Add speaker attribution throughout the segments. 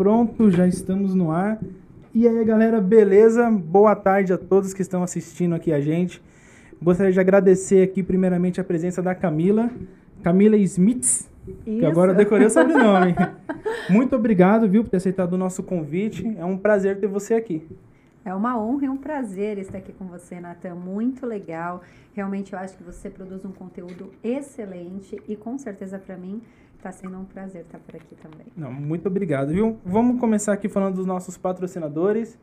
Speaker 1: pronto, já estamos no ar. E aí, galera, beleza? Boa tarde a todos que estão assistindo aqui a gente. Gostaria de agradecer aqui, primeiramente, a presença da Camila, Camila Smith, que agora eu decorei o sobrenome. Muito obrigado, viu, por ter aceitado o nosso convite. É um prazer ter você aqui.
Speaker 2: É uma honra e um prazer estar aqui com você, Natan. Muito legal. Realmente eu acho que você produz um conteúdo excelente e com certeza para mim está sendo um prazer estar por aqui também.
Speaker 1: Não, muito obrigado, viu? Vamos começar aqui falando dos nossos patrocinadores.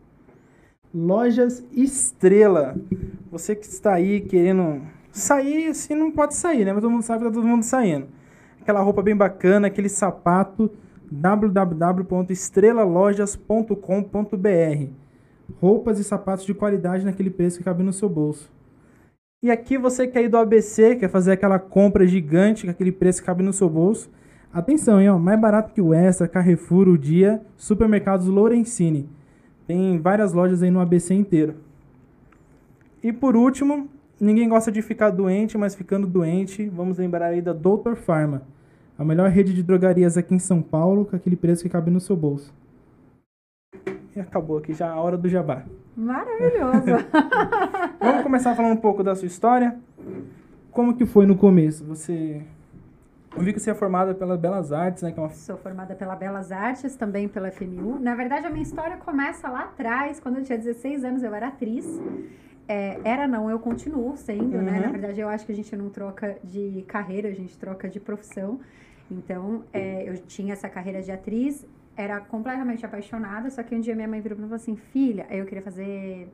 Speaker 1: Lojas Estrela. Você que está aí querendo sair, assim não pode sair, né? Mas todo mundo sabe que tá todo mundo saindo. Aquela roupa bem bacana, aquele sapato www.estrelalojas.com.br Roupas e sapatos de qualidade naquele preço que cabe no seu bolso. E aqui você quer ir do ABC, quer fazer aquela compra gigante com aquele preço que cabe no seu bolso. Atenção, hein, ó, mais barato que o Extra, Carrefour, o Dia, Supermercados Lorenzini. Tem várias lojas aí no ABC inteiro. E por último, ninguém gosta de ficar doente, mas ficando doente, vamos lembrar aí da Doutor Pharma. A melhor rede de drogarias aqui em São Paulo, com aquele preço que cabe no seu bolso. E acabou aqui já a hora do jabá.
Speaker 2: Maravilhoso!
Speaker 1: Vamos começar falando um pouco da sua história. Como que foi no começo? Você eu vi que você é formada pela Belas Artes, né?
Speaker 2: É uma... Sou formada pela Belas Artes, também pela FMU. Na verdade, a minha história começa lá atrás, quando eu tinha 16 anos, eu era atriz. É, era não, eu continuo sendo, uhum. né? Na verdade, eu acho que a gente não troca de carreira, a gente troca de profissão. Então, é, eu tinha essa carreira de atriz, era completamente apaixonada, só que um dia minha mãe virou pra mim e falou assim, filha, eu queria fazer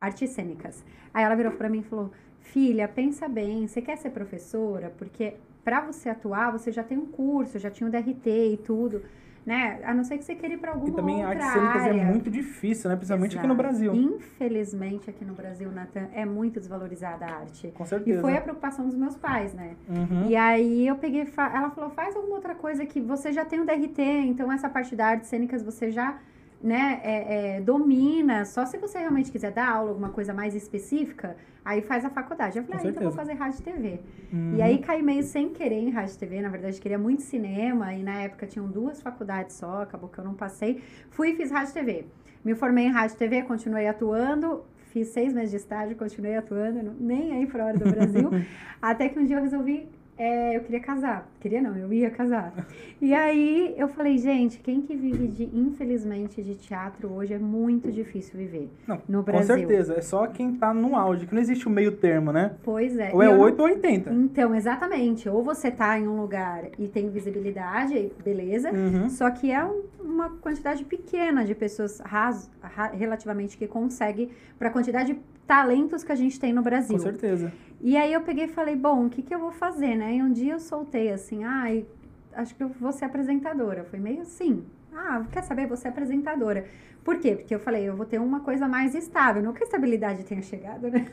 Speaker 2: artes cênicas. Aí ela virou pra mim e falou, filha, pensa bem, você quer ser professora? Porque para você atuar, você já tem um curso, já tinha um DRT e tudo né? A não ser que você queira ir para alguma outra área. E também
Speaker 1: artes cênicas é muito difícil, né? Principalmente Exato. aqui no Brasil.
Speaker 2: Infelizmente, aqui no Brasil, Nathan, é muito desvalorizada a arte.
Speaker 1: Com certeza.
Speaker 2: E foi a preocupação dos meus pais, né? Uhum. E aí eu peguei, ela falou, faz alguma outra coisa que você já tem o DRT, então essa parte da artes cênicas você já né, é, é, domina, só se você realmente quiser dar aula, alguma coisa mais específica, aí faz a faculdade. Eu falei, ah, então eu vou fazer rádio e TV. Uhum. E aí caí meio sem querer em rádio e TV, na verdade queria muito cinema, e na época tinham duas faculdades só, acabou que eu não passei. Fui e fiz rádio e TV. Me formei em rádio e TV, continuei atuando, fiz seis meses de estágio, continuei atuando, nem aí fora do Brasil, até que um dia eu resolvi é, eu queria casar. Queria não, eu ia casar. E aí eu falei, gente, quem que vive de, infelizmente, de teatro hoje é muito difícil viver não, no Brasil.
Speaker 1: Com certeza, é só quem tá no auge, que não existe o meio termo, né?
Speaker 2: Pois é.
Speaker 1: Ou é 8 ou 80.
Speaker 2: Então, exatamente. Ou você tá em um lugar e tem visibilidade, beleza, uhum. só que é um, uma quantidade pequena de pessoas ras, relativamente que consegue, para a quantidade de talentos que a gente tem no Brasil.
Speaker 1: Com certeza.
Speaker 2: E aí eu peguei e falei, bom, o que, que eu vou fazer, né? E um dia eu soltei assim, ai, ah, acho que eu vou ser apresentadora. Foi meio assim, ah, quer saber, vou ser apresentadora. Por quê? Porque eu falei, eu vou ter uma coisa mais estável. Não que a estabilidade tenha chegado, né?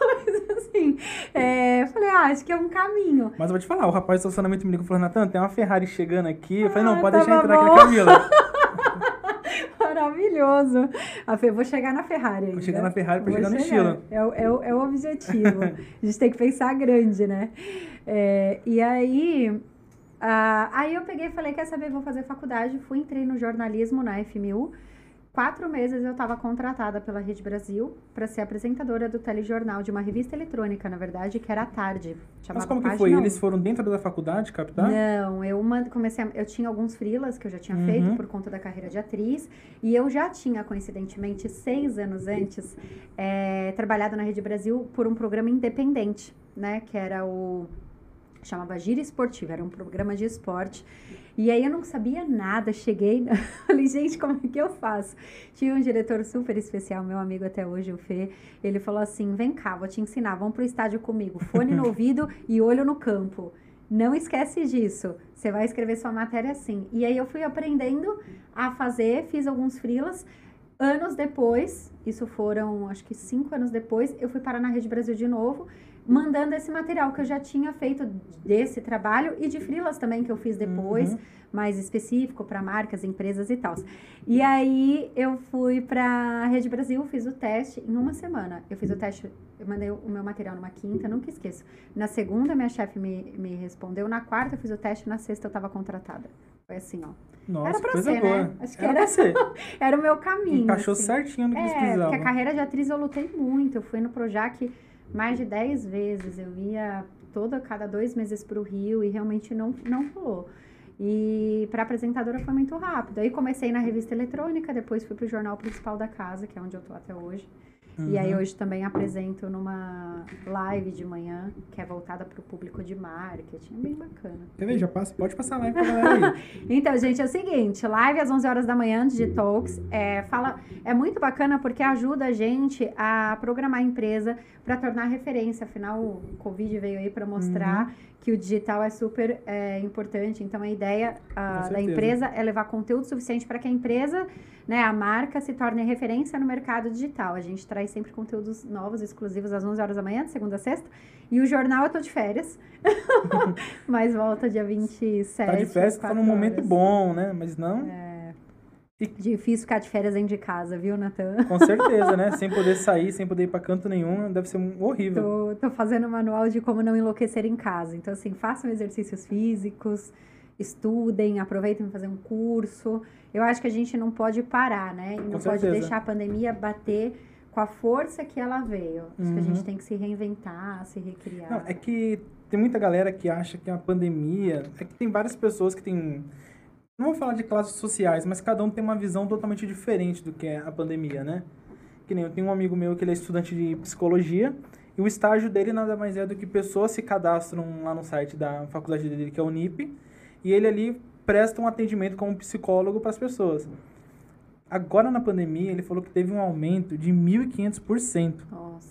Speaker 2: Mas assim, é, eu falei, ah, acho que é um caminho.
Speaker 1: Mas eu vou te falar, o rapaz do estacionamento me ligou e falou, Natan, tem uma Ferrari chegando aqui. Eu falei, não, ah, pode deixar entrar aqui na Camila.
Speaker 2: Maravilhoso. A Fê, vou chegar na Ferrari ainda.
Speaker 1: Vou chegar na Ferrari para chegar, chegar, no estilo.
Speaker 2: É, é, é o objetivo. a gente tem que pensar grande, né? É, e aí... Uh, aí eu peguei e falei, quer saber, vou fazer faculdade. Fui, entrei no jornalismo na FMU quatro meses eu estava contratada pela Rede Brasil para ser apresentadora do telejornal de uma revista eletrônica, na verdade, que era à tarde.
Speaker 1: Mas como que foi? Eles foram dentro da faculdade captar?
Speaker 2: Não, eu comecei a, eu tinha alguns frilas que eu já tinha uhum. feito por conta da carreira de atriz e eu já tinha coincidentemente seis anos antes é, trabalhado na Rede Brasil por um programa independente, né, que era o chamava Gira Esportiva, era um programa de esporte. E aí eu não sabia nada, cheguei, falei, gente, como é que eu faço? Tinha um diretor super especial, meu amigo até hoje, o Fê, ele falou assim, vem cá, vou te ensinar, vamos pro estádio comigo, fone no ouvido e olho no campo. Não esquece disso. Você vai escrever sua matéria assim. E aí eu fui aprendendo a fazer, fiz alguns frilas. Anos depois, isso foram acho que cinco anos depois, eu fui parar na Rede Brasil de novo mandando esse material que eu já tinha feito desse trabalho e de frilas também que eu fiz depois, uhum. mais específico para marcas, empresas e tal. E aí eu fui para a Rede Brasil, fiz o teste em uma semana. Eu fiz o teste, eu mandei o meu material numa quinta, nunca esqueço. Na segunda minha chefe me, me respondeu, na quarta eu fiz o teste, na sexta eu estava contratada. Foi assim, ó.
Speaker 1: Nossa,
Speaker 2: era pra
Speaker 1: coisa
Speaker 2: ser,
Speaker 1: boa.
Speaker 2: né? Acho que
Speaker 1: era,
Speaker 2: era,
Speaker 1: ser.
Speaker 2: era o meu caminho.
Speaker 1: Encaixou
Speaker 2: assim.
Speaker 1: certinho no que eles
Speaker 2: É, porque
Speaker 1: precisavam.
Speaker 2: a carreira de atriz eu lutei muito. Eu fui no Projac mais de 10 vezes. Eu ia toda cada dois meses pro Rio e realmente não, não rolou. E para apresentadora foi muito rápido. Aí comecei na revista eletrônica, depois fui pro jornal principal da casa, que é onde eu tô até hoje. E aí
Speaker 1: Uhum.
Speaker 2: hoje também apresento numa live de manhã, que é voltada para o público de marketing. É bem bacana.
Speaker 1: Quer ver? Já passa, pode passar lá pra galera aí.
Speaker 2: Então, gente, é o seguinte, live às 11 horas da manhã, Digitalks, é, fala, é muito bacana porque ajuda a gente a programar a empresa para tornar referência. Afinal, o Covid veio aí para mostrar que o digital é super é, importante. Então, a ideia ah, da empresa é levar conteúdo suficiente para que a empresa, né, a marca, se torne referência no mercado digital. A gente traz sempre conteúdos novos, exclusivos, às 11 horas da manhã, de segunda a sexta. E o jornal eu tô de férias, mas volta dia 27.
Speaker 1: Tá de festa, tá num
Speaker 2: 4
Speaker 1: momento bom, né? Mas não,
Speaker 2: Difícil ficar de férias dentro de casa, viu, Natan?
Speaker 1: com certeza, né? Sem poder sair, sem poder ir pra canto nenhum, deve ser um- horrível.
Speaker 2: Tô, tô fazendo um manual de como não enlouquecer em casa. Então, assim, façam exercícios físicos, estudem, aproveitem para fazer um curso. Eu acho que a gente não pode parar, né? E não pode
Speaker 1: certeza.
Speaker 2: deixar a pandemia bater com a força que ela veio. Acho que a
Speaker 1: Uhum.
Speaker 2: gente tem que se reinventar, se recriar.
Speaker 1: Não, é que tem muita galera que acha que a pandemia. É que tem várias pessoas que têm. Não vou falar de classes sociais, mas cada um tem uma visão totalmente diferente do que é a pandemia, né? Que nem eu tenho um amigo meu que ele é estudante de psicologia e o estágio dele nada mais é do que pessoas se cadastram lá no site da faculdade dele, que é o Unip, e ele ali presta um atendimento como psicólogo para as pessoas. Agora na pandemia, ele falou que teve um aumento de 1.500%
Speaker 2: Nossa.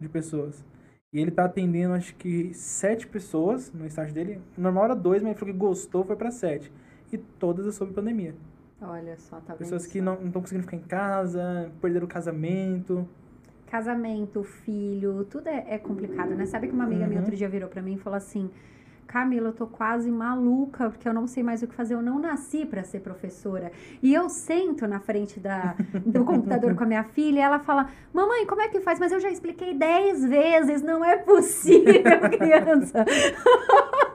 Speaker 1: de pessoas. E ele tá atendendo, acho que, sete pessoas no estágio dele. Normal era dois, mas ele falou que gostou, foi pra sete. E todas é sobre pandemia.
Speaker 2: Olha só, tá?
Speaker 1: Pessoas que
Speaker 2: só?
Speaker 1: não estão conseguindo ficar em casa, perderam o casamento.
Speaker 2: Casamento, filho, tudo é, é complicado, né? Sabe que uma amiga minha
Speaker 1: Uhum.
Speaker 2: outro dia virou pra mim e falou assim: Camila, eu tô quase maluca porque eu não sei mais o que fazer. Eu não nasci pra ser professora. E eu sento na frente da, do computador com a minha filha e ela fala: Mamãe, como é que faz? Mas eu já expliquei dez vezes, não é possível, criança.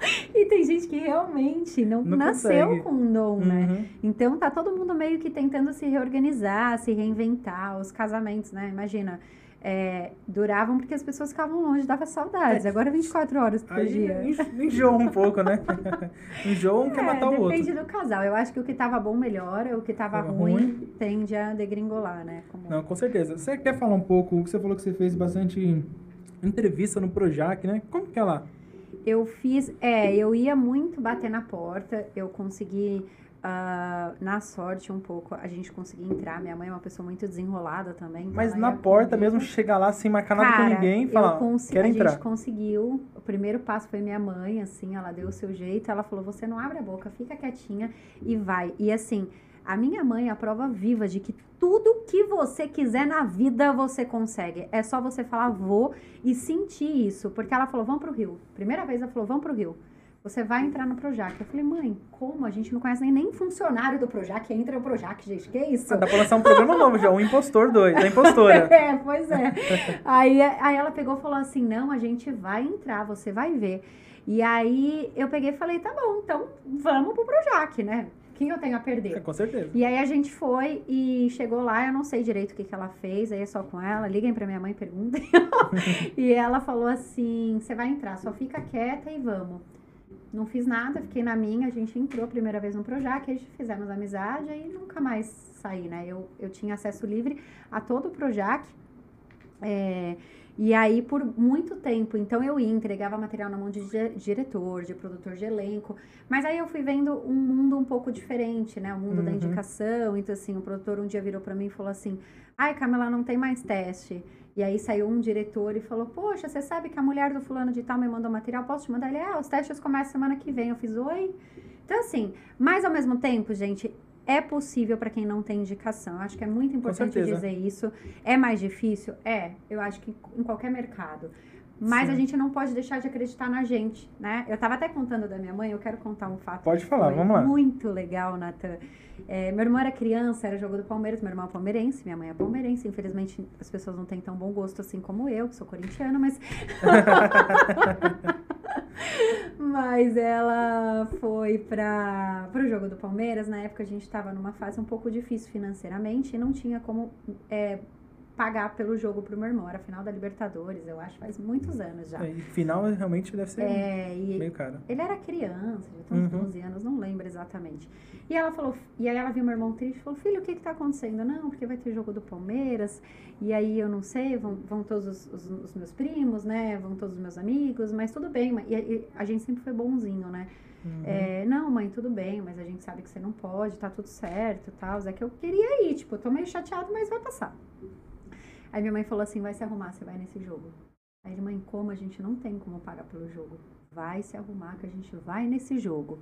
Speaker 2: e tem gente que realmente não,
Speaker 1: Não
Speaker 2: nasceu
Speaker 1: consegue.
Speaker 2: com um dom, né?
Speaker 1: Uhum.
Speaker 2: Então tá todo mundo meio que tentando se reorganizar, se reinventar, os casamentos, né? Imagina, é, duravam porque as pessoas ficavam longe, dava saudades. Agora 24 horas por
Speaker 1: Aí
Speaker 2: dia.
Speaker 1: enjo- enjoa um pouco, né? enjoa um quer
Speaker 2: É,
Speaker 1: matar o outro.
Speaker 2: depende do casal. Eu acho que o que tava bom melhora, o que tava ruim,
Speaker 1: ruim.
Speaker 2: tende a degringolar, né? Como-
Speaker 1: Não, com certeza. Você quer falar um pouco, você falou que você fez bastante entrevista no Projac, né? Como que é lá?
Speaker 2: Eu fiz, é, eu ia muito bater na porta, eu consegui, ah, na sorte um pouco, a gente conseguia entrar. Minha mãe é uma pessoa muito desenrolada também. então
Speaker 1: Mas na porta
Speaker 2: comigo.
Speaker 1: mesmo, chegar lá sem marcar nada com ninguém e falar,
Speaker 2: consi-
Speaker 1: quero
Speaker 2: a
Speaker 1: entrar.
Speaker 2: gente conseguiu. O primeiro passo foi minha mãe, assim, ela deu o seu jeito. Ela falou: você não abre a boca, fica quietinha e vai. E assim, a minha mãe é a prova viva de que tudo que você quiser na vida você consegue. É só você falar vou e sentir isso. Porque ela falou: vamos pro Rio. Primeira vez ela falou: vamos pro Rio. Você vai entrar no Projac. Eu falei, mãe, como? A gente não conhece nem, nem funcionário do Projac. Entra no Projac, gente. Que isso?
Speaker 1: Ah, dá pra lançar um programa novo já, o Impostor 2, a impostora.
Speaker 2: É, pois é. aí, aí ela pegou e falou assim: não, a gente vai entrar, você vai ver. E aí eu peguei e falei: tá bom, então vamos pro Projac, né? Quem eu tenho a
Speaker 1: É,
Speaker 2: perder?
Speaker 1: com certeza.
Speaker 2: E aí a gente foi e chegou lá, eu não sei direito o que, que ela fez, aí é só com ela, liguem pra minha mãe e perguntem. e ela falou assim: você vai entrar, só fica quieta e vamos. Não fiz nada, fiquei na minha, a gente entrou a primeira vez no Projac, a gente fizemos amizade e nunca mais saí, né? Eu, eu tinha acesso livre a todo o Projac. É, e aí, por muito tempo, então eu ia, entregava material na mão de di- diretor, de produtor de elenco. Mas aí eu fui vendo um mundo um pouco diferente, né? O mundo da
Speaker 1: Uhum.
Speaker 2: indicação. Então, assim, o produtor um dia virou pra mim e falou assim: Ai, Camila, não tem mais teste. E aí saiu um diretor e falou: Poxa, você sabe que a mulher do fulano de tal me mandou material? Posso te mandar? Ele, ah, os testes começam semana que vem. Eu fiz, oi. Então, assim, mas ao mesmo tempo, gente, é possível para quem não tem indicação. Eu acho que é muito importante dizer isso. É mais difícil? É. Eu acho que em qualquer mercado. Mas
Speaker 1: Sim.
Speaker 2: a gente não pode deixar de acreditar na gente, né? Eu tava até contando da minha mãe, eu quero contar um fato.
Speaker 1: Pode falar, vamos lá.
Speaker 2: Muito legal, Natan. É, meu irmão era criança, era jogo do Palmeiras, meu irmão é palmeirense, minha mãe é palmeirense. Infelizmente, as pessoas não têm tão bom gosto assim como eu, que sou corintiana, mas. Mas ela foi para o jogo do Palmeiras. Na época a gente estava numa fase um pouco difícil financeiramente e não tinha como é, pagar pelo jogo pro meu irmão. Era final da Libertadores, eu acho, faz muitos anos já.
Speaker 1: É, final realmente deve ser é, meio caro.
Speaker 2: Ele era criança, já tem uns uhum. 12 anos, não lembro exatamente. E ela falou, e aí ela viu meu irmão triste e falou, filho, o que que tá acontecendo? Não, porque vai ter jogo do Palmeiras, e aí eu não sei, vão, vão todos os, os, os meus primos, né? Vão todos os meus amigos, mas tudo bem. E, e a gente sempre foi bonzinho, né? Uhum. É, não, mãe, tudo bem, mas a gente sabe que você não pode, tá tudo certo tal. É que eu queria ir, tipo, eu tô meio chateado, mas vai passar. Aí minha mãe falou assim: vai se arrumar, você vai nesse jogo. Aí ele, mãe, como a gente não tem como pagar pelo jogo? Vai se arrumar que a gente vai nesse jogo.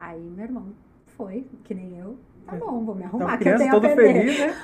Speaker 2: Aí meu irmão foi, que nem eu. Tá é. bom, vou me arrumar, então, que eu tenho todo a feliz, né?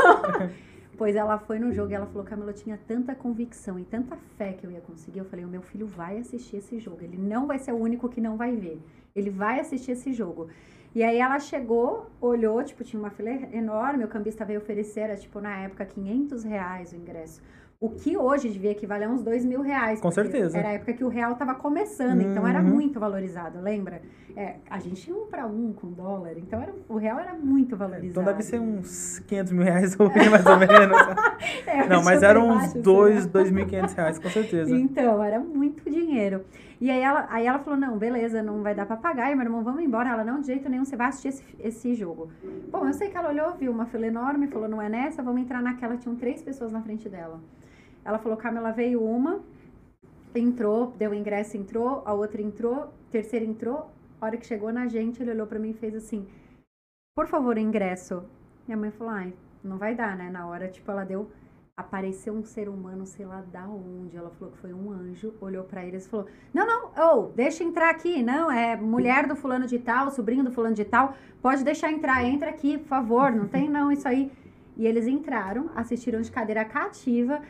Speaker 2: pois ela foi no jogo e ela falou, Camila, eu tinha tanta convicção e tanta fé que eu ia conseguir. Eu falei, o meu filho vai assistir esse jogo. Ele não vai ser o único que não vai ver. Ele vai assistir esse jogo. E aí ela chegou, olhou, tipo, tinha uma fila enorme, o cambista veio oferecer, era, tipo, na época, 500 reais o ingresso. O que hoje devia equivaler a uns dois mil reais.
Speaker 1: Com certeza.
Speaker 2: Era a época que o real estava começando, uhum. então era uhum. muito valorizado, lembra? É, a gente tinha um para um com dólar, então era, o real era muito valorizado.
Speaker 1: Então deve ser uns 500 mil reais mais ou menos. é, Não, mas eram uns dois, dois mil quinhentos reais, com certeza.
Speaker 2: Então, era muito dinheiro. E aí ela, aí ela falou, não, beleza, não vai dar pra pagar. E meu irmão, vamos embora. Ela, não, de jeito nenhum, você vai assistir esse, esse jogo. Bom, eu sei que ela olhou, viu uma fila enorme, falou, não é nessa, vamos entrar naquela. Tinham três pessoas na frente dela. Ela falou, Camila, veio uma, entrou, deu ingresso, entrou, a outra entrou, terceira entrou. A hora que chegou na gente, ele olhou para mim e fez assim, por favor, ingresso. Minha mãe falou, ai, não vai dar, né? Na hora, tipo, ela deu apareceu um ser humano, sei lá da onde. Ela falou que foi um anjo, olhou para eles e falou: Não, não, oh, deixa entrar aqui. Não, é mulher do fulano de tal, sobrinho do fulano de tal. Pode deixar entrar, entra aqui, por favor. Não tem não isso aí. E eles entraram, assistiram de cadeira cativa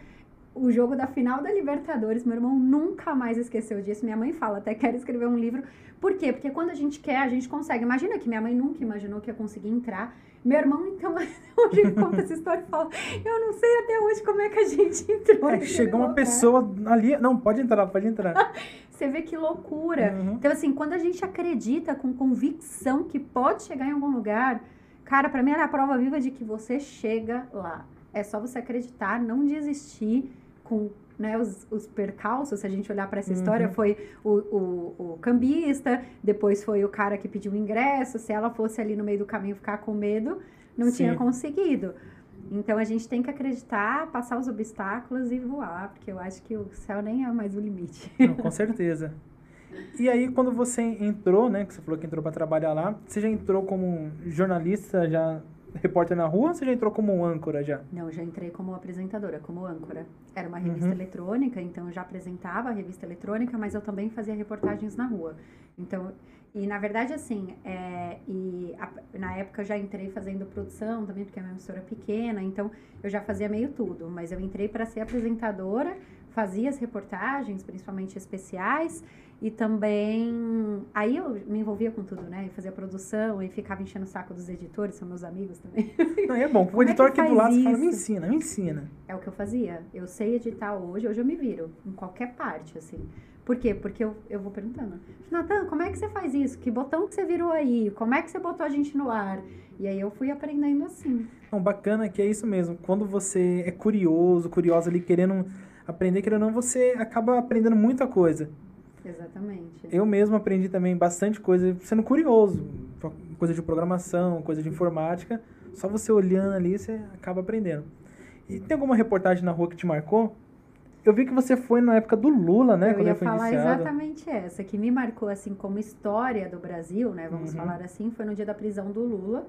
Speaker 2: o jogo da final da Libertadores. Meu irmão nunca mais esqueceu disso. Minha mãe fala, até quero escrever um livro. Por quê? Porque quando a gente quer, a gente consegue. Imagina que minha mãe nunca imaginou que ia conseguir entrar. Meu irmão, então, hoje conta essa história e fala: Eu não sei até hoje como é que a gente entrou. É,
Speaker 1: chegou uma pessoa ali. Não, pode entrar, pode entrar.
Speaker 2: Você vê que loucura. Uhum. Então, assim, quando a gente acredita com convicção que pode chegar em algum lugar, cara, para mim era a prova viva de que você chega lá. É só você acreditar, não desistir com né, os, os percalços, se a gente olhar para essa uhum. história, foi o, o, o, cambista, depois foi o cara que pediu o ingresso. Se ela fosse ali no meio do caminho ficar com medo, não Sim. tinha conseguido. Então a gente tem que acreditar, passar os obstáculos e voar, porque eu acho que o céu nem é mais o limite.
Speaker 1: Não, com certeza. E aí, quando você entrou, né, que você falou que entrou para trabalhar lá, você já entrou como jornalista, já repórter na rua ou você já entrou como âncora já?
Speaker 2: Não, já entrei como apresentadora, como âncora. Era uma revista uhum. eletrônica, então eu já apresentava a revista eletrônica, mas eu também fazia reportagens na rua. Então, e na verdade, assim, é, e a, na época eu já entrei fazendo produção também, porque a minha emissora é pequena, então eu já fazia meio tudo. Mas eu entrei para ser apresentadora, fazia as reportagens, principalmente especiais, e também. Aí eu me envolvia com tudo, né? E fazia produção e ficava enchendo o saco dos editores, são meus amigos também.
Speaker 1: Não, é bom. O é editor é aqui do lado isso? fala: me ensina, me ensina.
Speaker 2: É o que eu fazia. Eu sei editar hoje, hoje eu me viro, em qualquer parte, assim. Por quê? Porque eu, eu vou perguntando: Natan, como é que você faz isso? Que botão que você virou aí? Como é que você botou a gente no ar? E aí eu fui aprendendo assim.
Speaker 1: Não, bacana que é isso mesmo. Quando você é curioso, curiosa ali, querendo aprender, querendo ou não, você acaba aprendendo muita coisa.
Speaker 2: Exatamente.
Speaker 1: Eu mesmo aprendi também bastante coisa sendo curioso. Coisa de programação, coisa de informática. Só você olhando ali, você acaba aprendendo. E tem alguma reportagem na rua que te marcou? Eu vi que você foi na época do Lula, né?
Speaker 2: Eu ia falar iniciado. exatamente essa, que me marcou assim como história do Brasil, né? Vamos uhum. falar assim, foi no dia da prisão do Lula.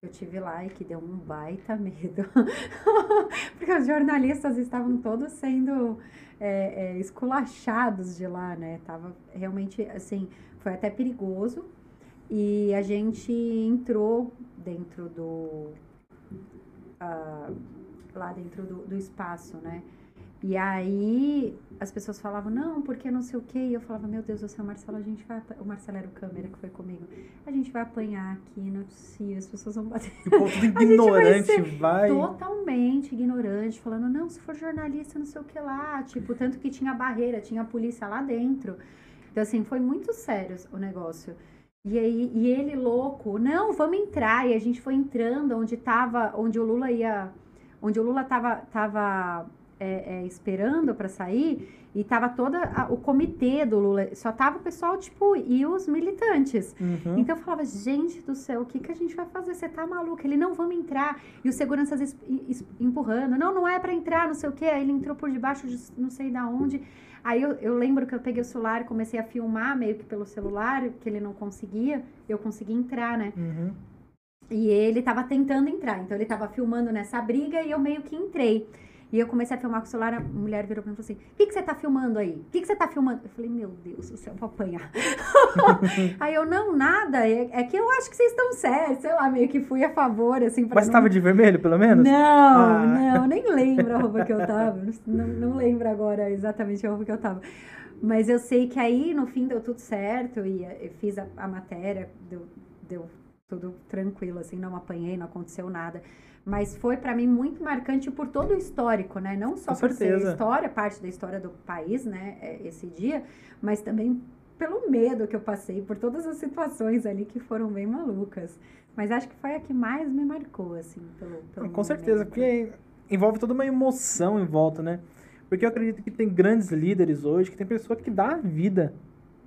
Speaker 2: Eu tive lá e que deu um baita medo. Porque os jornalistas estavam todos sendo é, é, esculachados de lá, né? Tava realmente, assim, foi até perigoso. E a gente entrou dentro do... Uh, lá dentro do, do espaço, né? E aí as pessoas falavam, não, porque não sei o quê. E eu falava, meu Deus do céu, Marcelo, a gente vai. O Marcelo era o câmera que foi comigo. A gente vai apanhar aqui, não é possível, as pessoas vão bater.
Speaker 1: O ignorante vai, vai.
Speaker 2: Totalmente ignorante, falando, não, se for jornalista, não sei o que lá. Tipo, tanto que tinha barreira, tinha polícia lá dentro. Então, assim, foi muito sério o negócio. E aí, e ele louco, não, vamos entrar. E a gente foi entrando onde tava, onde o Lula ia, onde o Lula tava, tava é, é, esperando para sair e tava toda o comitê do Lula, só tava o pessoal, tipo, e os militantes. Uhum. Então eu falava, gente do céu, o que, que a gente vai fazer? Você tá maluco? Ele, não, vamos entrar. E os seguranças empurrando, não, não é para entrar, não sei o quê. Aí ele entrou por debaixo de não sei da onde. Aí eu, eu lembro que eu peguei o celular e comecei a filmar meio que pelo celular, que ele não conseguia, eu consegui entrar, né? Uhum. E ele tava tentando entrar, então ele tava filmando nessa briga e eu meio que entrei. E eu comecei a filmar com o celular, a mulher virou pra mim e falou assim: O que, que você tá filmando aí? O que, que você tá filmando? Eu falei: Meu Deus do céu, vou apanhar. aí eu: Não, nada. É, é, que eu acho que vocês estão certos. Sei lá, meio que fui a favor, assim.
Speaker 1: Mas
Speaker 2: não...
Speaker 1: tava de vermelho, pelo menos?
Speaker 2: Não, ah. não, nem lembro a roupa que eu tava. Não, não lembro agora exatamente a roupa que eu tava. Mas eu sei que aí, no fim, deu tudo certo. E eu fiz a, a matéria, deu, deu tudo tranquilo, assim, não apanhei, não aconteceu nada mas foi para mim muito marcante por todo o histórico, né? Não só
Speaker 1: Com
Speaker 2: por
Speaker 1: certeza.
Speaker 2: ser história, parte da história do país, né? É, esse dia, mas também pelo medo que eu passei, por todas as situações ali que foram bem malucas. Mas acho que foi a que mais me marcou, assim, pelo, pelo
Speaker 1: Com certeza, porque envolve toda uma emoção em volta, né? Porque eu acredito que tem grandes líderes hoje, que tem pessoa que dá a vida.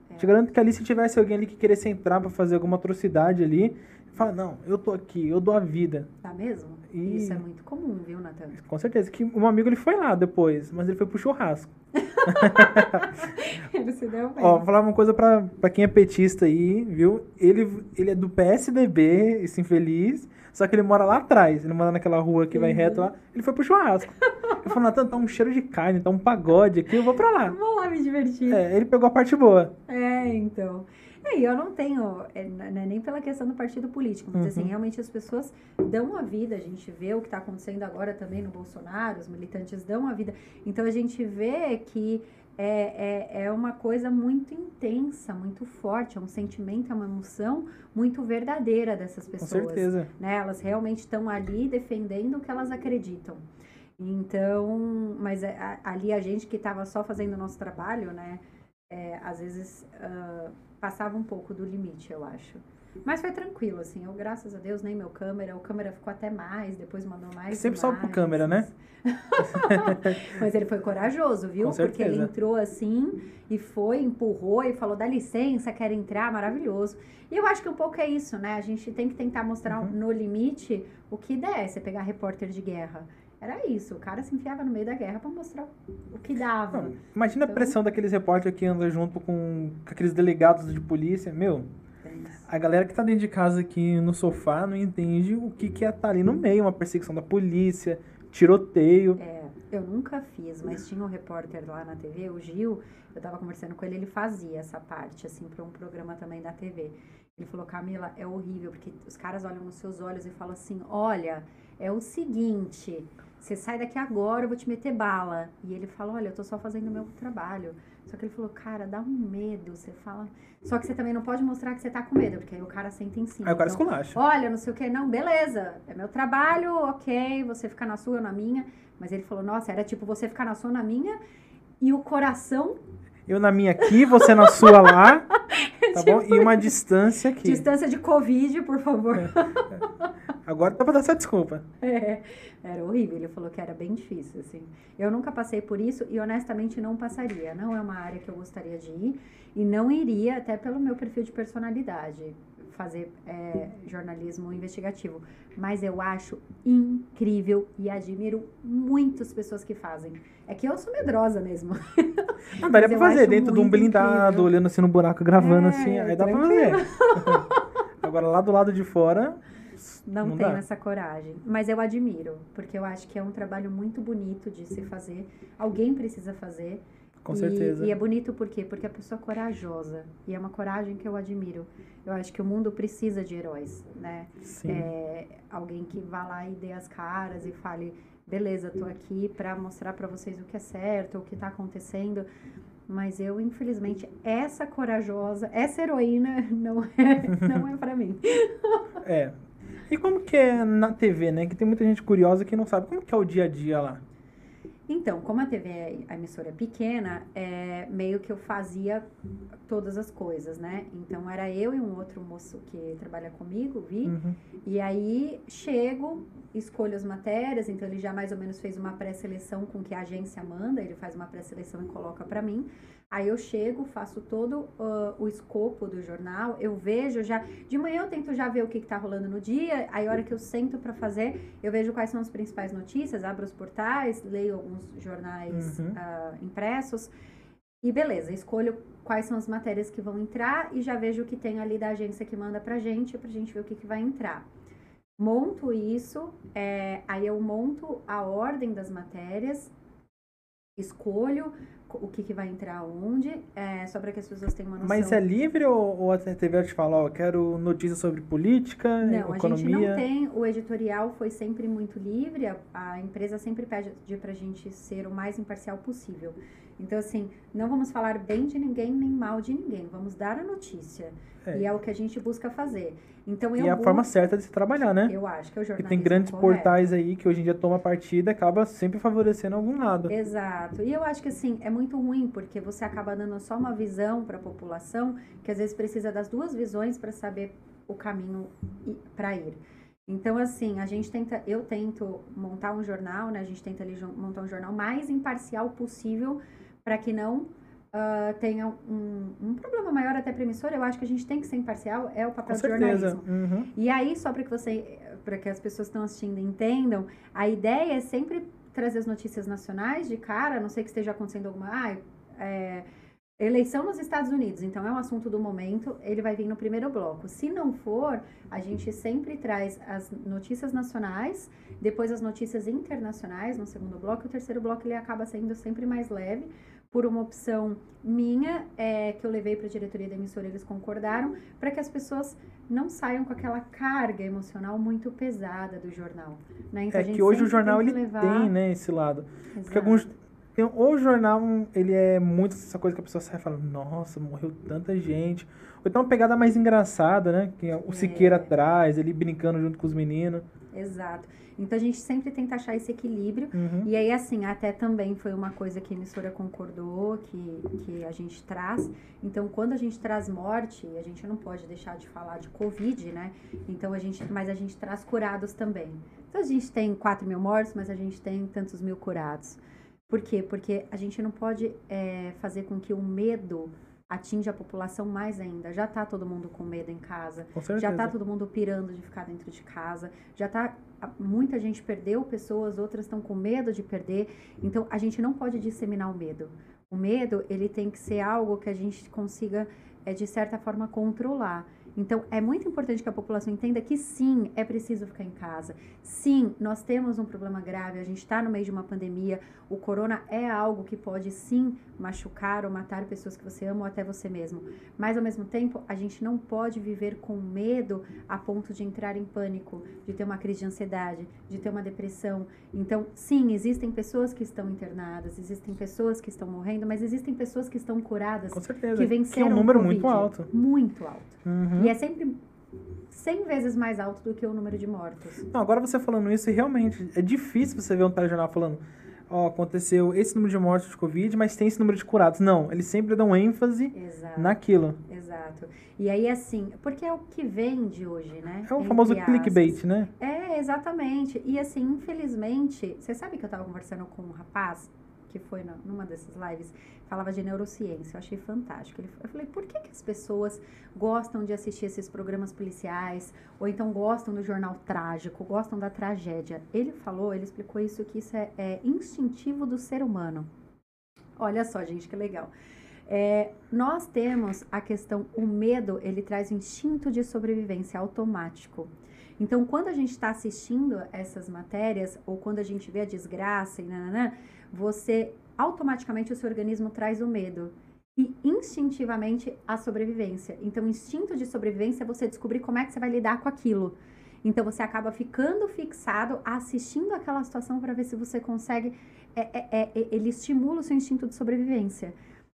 Speaker 1: É. Te garanto que ali se tivesse alguém ali que queresse entrar para fazer alguma atrocidade ali, fala, não, eu tô aqui, eu dou a vida.
Speaker 2: Tá mesmo? E... Isso é muito comum, viu, Natan?
Speaker 1: Com certeza. Que um amigo ele foi lá depois, mas ele foi pro churrasco.
Speaker 2: ele se deu bem.
Speaker 1: Ó, vou falar uma coisa pra, pra quem é petista aí, viu? Ele, ele é do PSDB, esse infeliz, só que ele mora lá atrás. Ele mora naquela rua que uhum. vai reto lá. Ele foi pro churrasco. Ele falou, Natan, tá um cheiro de carne, tá um pagode aqui, eu vou pra lá.
Speaker 2: Vou lá me divertir.
Speaker 1: É, ele pegou a parte boa.
Speaker 2: É, então. É, eu não tenho, é, é, nem pela questão do partido político, mas assim, uhum. assim, realmente as pessoas dão a vida, a gente vê o que está acontecendo agora também no Bolsonaro, os militantes dão a vida. Então a gente vê que é, é, é uma coisa muito intensa, muito forte, é um sentimento, é uma emoção muito verdadeira dessas pessoas.
Speaker 1: Com certeza.
Speaker 2: Né? Elas realmente estão ali defendendo o que elas acreditam. Então, mas é, ali a gente que estava só fazendo o nosso trabalho, né? É, às vezes uh, passava um pouco do limite, eu acho. Mas foi tranquilo, assim. Eu, graças a Deus, nem meu câmera. O câmera ficou até mais, depois mandou mais.
Speaker 1: Sempre sobe pro câmera, né?
Speaker 2: Mas ele foi corajoso, viu? Porque ele entrou assim e foi, empurrou e falou: dá licença, quer entrar, maravilhoso. E eu acho que um pouco é isso, né? A gente tem que tentar mostrar uhum. no limite o que der. Você pegar repórter de guerra. Era isso, o cara se enfiava no meio da guerra para mostrar o que dava. Não,
Speaker 1: imagina então, a pressão daqueles repórteres que andam junto com, com aqueles delegados de polícia. Meu, a galera que tá dentro de casa aqui no sofá não entende o que, que é estar tá ali no meio, uma perseguição da polícia, tiroteio.
Speaker 2: É, eu nunca fiz, mas tinha um repórter lá na TV, o Gil, eu tava conversando com ele, ele fazia essa parte, assim, para um programa também da TV. Ele falou, Camila, é horrível, porque os caras olham nos seus olhos e falam assim, olha, é o seguinte, você sai daqui agora, eu vou te meter bala. E ele fala, olha, eu tô só fazendo o meu trabalho. Só que ele falou, cara, dá um medo. Você fala. Só que você também não pode mostrar que você tá com medo, porque aí o cara senta em cima.
Speaker 1: Aí o cara
Speaker 2: então,
Speaker 1: esculacha.
Speaker 2: Olha, não sei o que. Não, beleza. É meu trabalho, ok. Você fica na sua, eu na minha. Mas ele falou, nossa, era tipo você ficar na sua, na minha. E o coração
Speaker 1: eu na minha aqui, você na sua lá, tá tipo, bom? E uma distância aqui.
Speaker 2: Distância de Covid, por favor. É,
Speaker 1: é. Agora dá pra dar essa desculpa.
Speaker 2: É, era horrível. Ele falou que era bem difícil, assim. Eu nunca passei por isso e honestamente não passaria. Não é uma área que eu gostaria de ir e não iria, até pelo meu perfil de personalidade, fazer é, jornalismo investigativo. Mas eu acho incrível e admiro muitas pessoas que fazem. É que eu sou medrosa mesmo.
Speaker 1: Não, daria pra fazer dentro de um blindado, incrível. olhando assim no buraco, gravando é, assim. Aí dá tranquilo. pra fazer. Agora lá do lado de fora
Speaker 2: não, não essa coragem. Mas eu admiro, porque eu acho que é um trabalho muito bonito de se fazer. Alguém precisa fazer.
Speaker 1: Com
Speaker 2: e,
Speaker 1: certeza.
Speaker 2: E é bonito por quê? Porque a pessoa é corajosa. E é uma coragem que eu admiro. Eu acho que o mundo precisa de heróis, né?
Speaker 1: Sim.
Speaker 2: É, alguém que vá lá e dê as caras e fale, beleza, tô aqui para mostrar para vocês o que é certo, o que tá acontecendo. Mas eu, infelizmente, essa corajosa, essa heroína não é, não é para mim.
Speaker 1: É, e como que é na TV, né? Que tem muita gente curiosa que não sabe como que é o dia a dia lá.
Speaker 2: Então, como a TV, a emissora é pequena, é, meio que eu fazia todas as coisas, né? Então, era eu e um outro moço que trabalha comigo, Vi. Uhum. E aí, chego, escolho as matérias. Então, ele já mais ou menos fez uma pré-seleção com que a agência manda. Ele faz uma pré-seleção e coloca para mim. Aí eu chego, faço todo uh, o escopo do jornal, eu vejo já. De manhã eu tento já ver o que, está rolando no dia, aí a hora que eu sento para fazer, eu vejo quais são as principais notícias, abro os portais, leio alguns jornais uhum. uh, impressos. E beleza, escolho quais são as matérias que vão entrar e já vejo o que tem ali da agência que manda pra gente, pra gente ver o que, que vai entrar. Monto isso, é, aí eu monto a ordem das matérias, escolho o que, que vai entrar onde, é, só para que as pessoas tenham uma noção.
Speaker 1: Mas é livre ou, ou a TV te fala, ó, quero notícias sobre política,
Speaker 2: não,
Speaker 1: economia?
Speaker 2: Não, a gente não tem, o editorial foi sempre muito livre, a, a empresa sempre pede para a gente ser o mais imparcial possível. Então, assim, não vamos falar bem de ninguém nem mal de ninguém, vamos dar a notícia. É. E é o que a gente busca fazer. Então,
Speaker 1: eu e é a forma certa de se trabalhar, né?
Speaker 2: Eu acho que é o jornalismo
Speaker 1: E tem grandes
Speaker 2: correto.
Speaker 1: portais aí que hoje em dia toma partida e acaba sempre favorecendo algum lado.
Speaker 2: Exato. E eu acho que, assim, é muito ruim, porque você acaba dando só uma visão para a população, que às vezes precisa das duas visões para saber o caminho para ir. Então, assim, a gente tenta, eu tento montar um jornal, né? A gente tenta ali montar um jornal mais imparcial possível para que não uh, tenha um, um, problema maior até para emissora, eu acho que a gente tem que ser imparcial, é o papel do jornalismo.
Speaker 1: Uhum.
Speaker 2: E aí, só para que você, para que as pessoas que estão assistindo entendam, a ideia é sempre trazer as notícias nacionais de cara, a não sei que esteja acontecendo alguma. Ah, é, eleição nos Estados Unidos, então é um assunto do momento, ele vai vir no primeiro bloco. Se não for, a gente sempre traz as notícias nacionais, depois as notícias internacionais no segundo bloco, e o terceiro bloco ele acaba sendo sempre mais leve, por uma opção minha, é, que eu levei para a diretoria da emissora, eles concordaram, para que as pessoas não saiam com aquela carga emocional muito pesada do jornal. Né?
Speaker 1: Então, é que hoje o jornal ele levar... tem né, esse lado. Exato. Porque alguns tem, o jornal, ele é muito essa coisa que a pessoa sai falando, nossa, morreu tanta gente. Ou então uma pegada mais engraçada, né? Que é o é. Siqueira atrás, ele brincando junto com os meninos.
Speaker 2: Exato. Então a gente sempre tenta achar esse equilíbrio.
Speaker 1: Uhum.
Speaker 2: E aí, assim, até também foi uma coisa que a emissora concordou, que, que a gente traz. Então, quando a gente traz morte, a gente não pode deixar de falar de Covid, né? Então a gente. Mas a gente traz curados também. Então a gente tem 4 mil mortos, mas a gente tem tantos mil curados. Por quê? Porque a gente não pode é, fazer com que o medo atinja a população mais ainda. Já tá todo mundo com medo em casa. Já tá todo mundo pirando de ficar dentro de casa. Já tá muita gente perdeu pessoas, outras estão com medo de perder. Então a gente não pode disseminar o medo. O medo, ele tem que ser algo que a gente consiga é, de certa forma controlar. Então, é muito importante que a população entenda que sim, é preciso ficar em casa. Sim, nós temos um problema grave, a gente está no meio de uma pandemia. O corona é algo que pode sim machucar ou matar pessoas que você ama ou até você mesmo. Mas, ao mesmo tempo, a gente não pode viver com medo a ponto de entrar em pânico, de ter uma crise de ansiedade, de ter uma depressão. Então, sim, existem pessoas que estão internadas, existem pessoas que estão morrendo, mas existem pessoas que estão curadas,
Speaker 1: com certeza.
Speaker 2: que venceram
Speaker 1: que é um número
Speaker 2: COVID,
Speaker 1: muito alto.
Speaker 2: Muito alto.
Speaker 1: Uhum.
Speaker 2: E é sempre 100 vezes mais alto do que o número de mortos.
Speaker 1: Não, agora você falando isso, realmente é difícil você ver um telejornal falando ó, aconteceu esse número de mortes de Covid, mas tem esse número de curados. Não, eles sempre dão ênfase
Speaker 2: Exato.
Speaker 1: naquilo.
Speaker 2: Exato. E aí, assim, porque é o que vende hoje, né?
Speaker 1: É o Entre famoso aspas. clickbait, né?
Speaker 2: É, exatamente. E assim, infelizmente, você sabe que eu tava conversando com um rapaz que foi numa dessas lives, falava de neurociência. Eu achei fantástico. Eu falei, por que, que as pessoas gostam de assistir esses programas policiais, ou então gostam do jornal trágico, gostam da tragédia? Ele falou, ele explicou isso, que isso é, é instintivo do ser humano. Olha só, gente, que legal. É, nós temos a questão, o medo, ele traz o instinto de sobrevivência automático. Então, quando a gente está assistindo essas matérias, ou quando a gente vê a desgraça e nananã, você automaticamente o seu organismo traz o medo e instintivamente a sobrevivência. Então, o instinto de sobrevivência é você descobrir como é que você vai lidar com aquilo. Então, você acaba ficando fixado, assistindo aquela situação para ver se você consegue. É, é, é, ele estimula o seu instinto de sobrevivência.